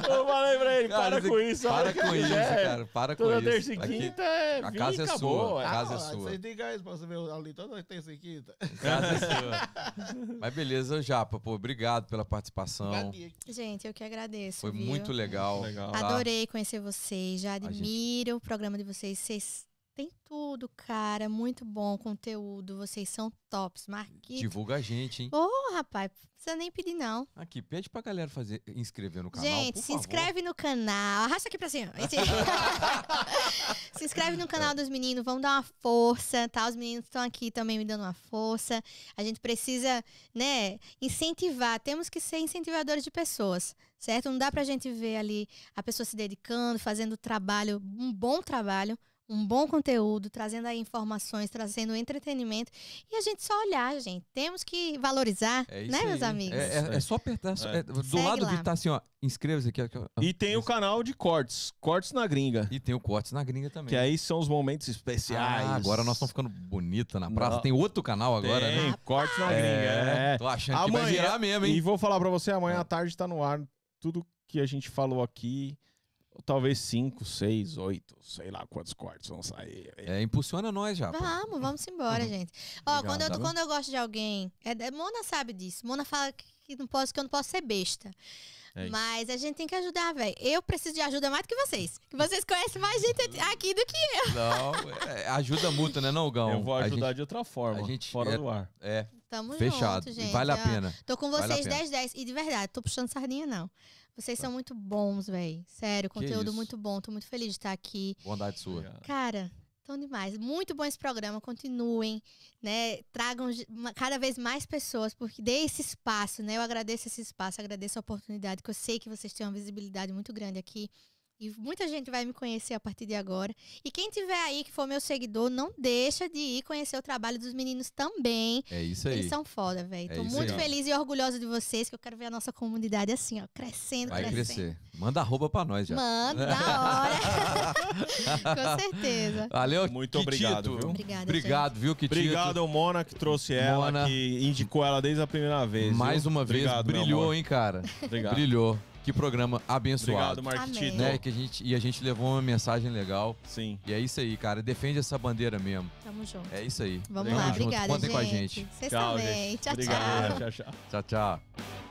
Speaker 1: Eu falei pra ele,
Speaker 2: Cara,
Speaker 1: para
Speaker 2: você-
Speaker 1: com isso.
Speaker 2: Para com isso,
Speaker 1: é,
Speaker 2: cara. Para com
Speaker 1: Toda
Speaker 2: isso.
Speaker 1: terça e quinta é
Speaker 2: a casa é sua.
Speaker 1: é.
Speaker 2: A casa é
Speaker 5: Ah,
Speaker 2: sua.
Speaker 5: Vocês digam isso pra você ver ali toda terça e quinta.
Speaker 2: casa é sua. Mas beleza, Japa, pô, obrigado pela participação.
Speaker 3: Gente, eu que agradeço.
Speaker 2: Foi
Speaker 3: viu?
Speaker 2: muito legal.
Speaker 1: Legal.
Speaker 3: Adorei conhecer vocês, já
Speaker 2: gente-
Speaker 3: admiro o programa de vocês. Vocês têm tudo, cara. Muito bom conteúdo. Vocês são tops. Marquito.
Speaker 2: Divulga a gente, hein?
Speaker 3: Ô, rapaz, não precisa nem pedir, não.
Speaker 2: Aqui, pede pra galera fazer, inscrever no canal.
Speaker 3: Gente, se
Speaker 2: favor.
Speaker 3: inscreve no canal. Arrasta aqui pra cima. Se inscreve no canal dos meninos. Vamos dar uma força, tá? Os meninos estão aqui também me dando uma força. A gente precisa, né, incentivar. Temos que ser incentivadores de pessoas, certo? Não dá pra gente ver ali a pessoa se dedicando, fazendo trabalho, um bom trabalho, um bom conteúdo, trazendo aí informações, trazendo entretenimento. E a gente só olhar, gente. Temos que valorizar,
Speaker 2: É
Speaker 3: né,
Speaker 2: aí.
Speaker 3: meus amigos?
Speaker 2: É, é- é só apertar.
Speaker 1: É.
Speaker 2: é, do
Speaker 3: Segue
Speaker 2: lado
Speaker 3: lá.
Speaker 2: de tá assim, ó. Inscreva-se aqui. aqui, ó.
Speaker 1: E tem o canal de cortes, cortes na gringa.
Speaker 2: E tem o Cortes na Gringa também.
Speaker 1: Que aí são os momentos especiais.
Speaker 2: Ah, agora nós estamos ficando bonita na praça.
Speaker 1: Não.
Speaker 2: Tem outro canal agora,
Speaker 1: Tem,
Speaker 2: né?
Speaker 1: cortes na gringa. É.
Speaker 2: Tô achando que vai virar mesmo,
Speaker 1: E
Speaker 2: hein?
Speaker 1: vou falar pra você, amanhã
Speaker 2: É.
Speaker 1: à tarde tá no ar tudo que a gente falou aqui. Talvez cinco, seis, oito, sei lá quantos cortes vão sair.
Speaker 2: É, impulsiona nós já. pô.
Speaker 3: Vamos, vamos embora, gente. Ó,
Speaker 1: Obrigado,
Speaker 3: quando, eu,
Speaker 1: tá
Speaker 3: quando eu gosto de alguém, é, é- Mona sabe disso. Mona fala que, não posso, que eu não posso ser besta.
Speaker 1: É.
Speaker 3: Mas a gente tem que ajudar, velho. Eu preciso de ajuda mais do que vocês. Que vocês conhecem mais gente aqui do que eu.
Speaker 2: Não, é, ajuda mútua, né, não, Gão?
Speaker 1: Eu vou
Speaker 2: A
Speaker 1: ajudar
Speaker 2: gente-
Speaker 1: de outra forma,
Speaker 2: a gente
Speaker 1: fora
Speaker 2: é-
Speaker 1: do ar.
Speaker 2: É,
Speaker 3: Tamo
Speaker 2: fechado.
Speaker 3: junto, gente.
Speaker 2: vale a
Speaker 3: Ó,
Speaker 2: pena.
Speaker 3: Tô com
Speaker 2: Vale
Speaker 3: vocês
Speaker 2: pena.
Speaker 3: 10, 10. E de verdade, tô puxando sardinha, não. Vocês são muito bons, velho. Sério, conteúdo muito bom. Tô muito feliz de estar aqui.
Speaker 2: Bondade sua.
Speaker 3: Cara, tão demais. Muito bom esse programa. Continuem, né? Tragam cada vez mais pessoas, porque dê esse espaço, né? Eu agradeço esse espaço, agradeço a oportunidade, que eu sei que vocês têm uma visibilidade muito grande aqui. E muita gente vai me conhecer a partir de agora. E quem tiver aí, que for meu seguidor, não deixa de ir conhecer o trabalho dos meninos também.
Speaker 2: É isso aí.
Speaker 3: Eles são foda, velho.
Speaker 2: É
Speaker 3: Tô muito
Speaker 2: aí.
Speaker 3: feliz e orgulhosa de vocês, que eu quero ver a nossa comunidade assim, ó, crescendo,
Speaker 2: Vai
Speaker 3: crescendo.
Speaker 2: crescer. Manda arroba pra nós já.
Speaker 3: Manda, da hora. Com certeza.
Speaker 2: Valeu,
Speaker 1: Muito obrigado, viu?
Speaker 3: Obrigada,
Speaker 2: Obrigado, viu, Kitito?
Speaker 1: Obrigado ao Mona que trouxe ela,
Speaker 2: Mona.
Speaker 1: que indicou ela desde a primeira vez.
Speaker 2: Mais
Speaker 1: viu?
Speaker 2: uma vez,
Speaker 1: Obrigado,
Speaker 2: brilhou, hein, cara?
Speaker 1: Obrigado.
Speaker 2: Brilhou. Que programa abençoado.
Speaker 1: Obrigado, Marquitito.
Speaker 3: Amém.
Speaker 2: Né, que a gente, e a gente levou uma mensagem legal.
Speaker 1: Sim.
Speaker 2: E é isso aí, cara. Defende essa bandeira mesmo.
Speaker 3: Tamo junto.
Speaker 2: É isso aí.
Speaker 3: Vamos
Speaker 2: Tamo
Speaker 3: lá,
Speaker 2: junto.
Speaker 3: obrigada,
Speaker 2: Contem
Speaker 3: gente.
Speaker 2: com a gente.
Speaker 3: Vocês
Speaker 1: Tchau,
Speaker 3: também.
Speaker 1: gente.
Speaker 3: Tchau,
Speaker 1: Obrigado.
Speaker 3: tchau.
Speaker 1: Tchau, tchau.
Speaker 2: Tchau, tchau.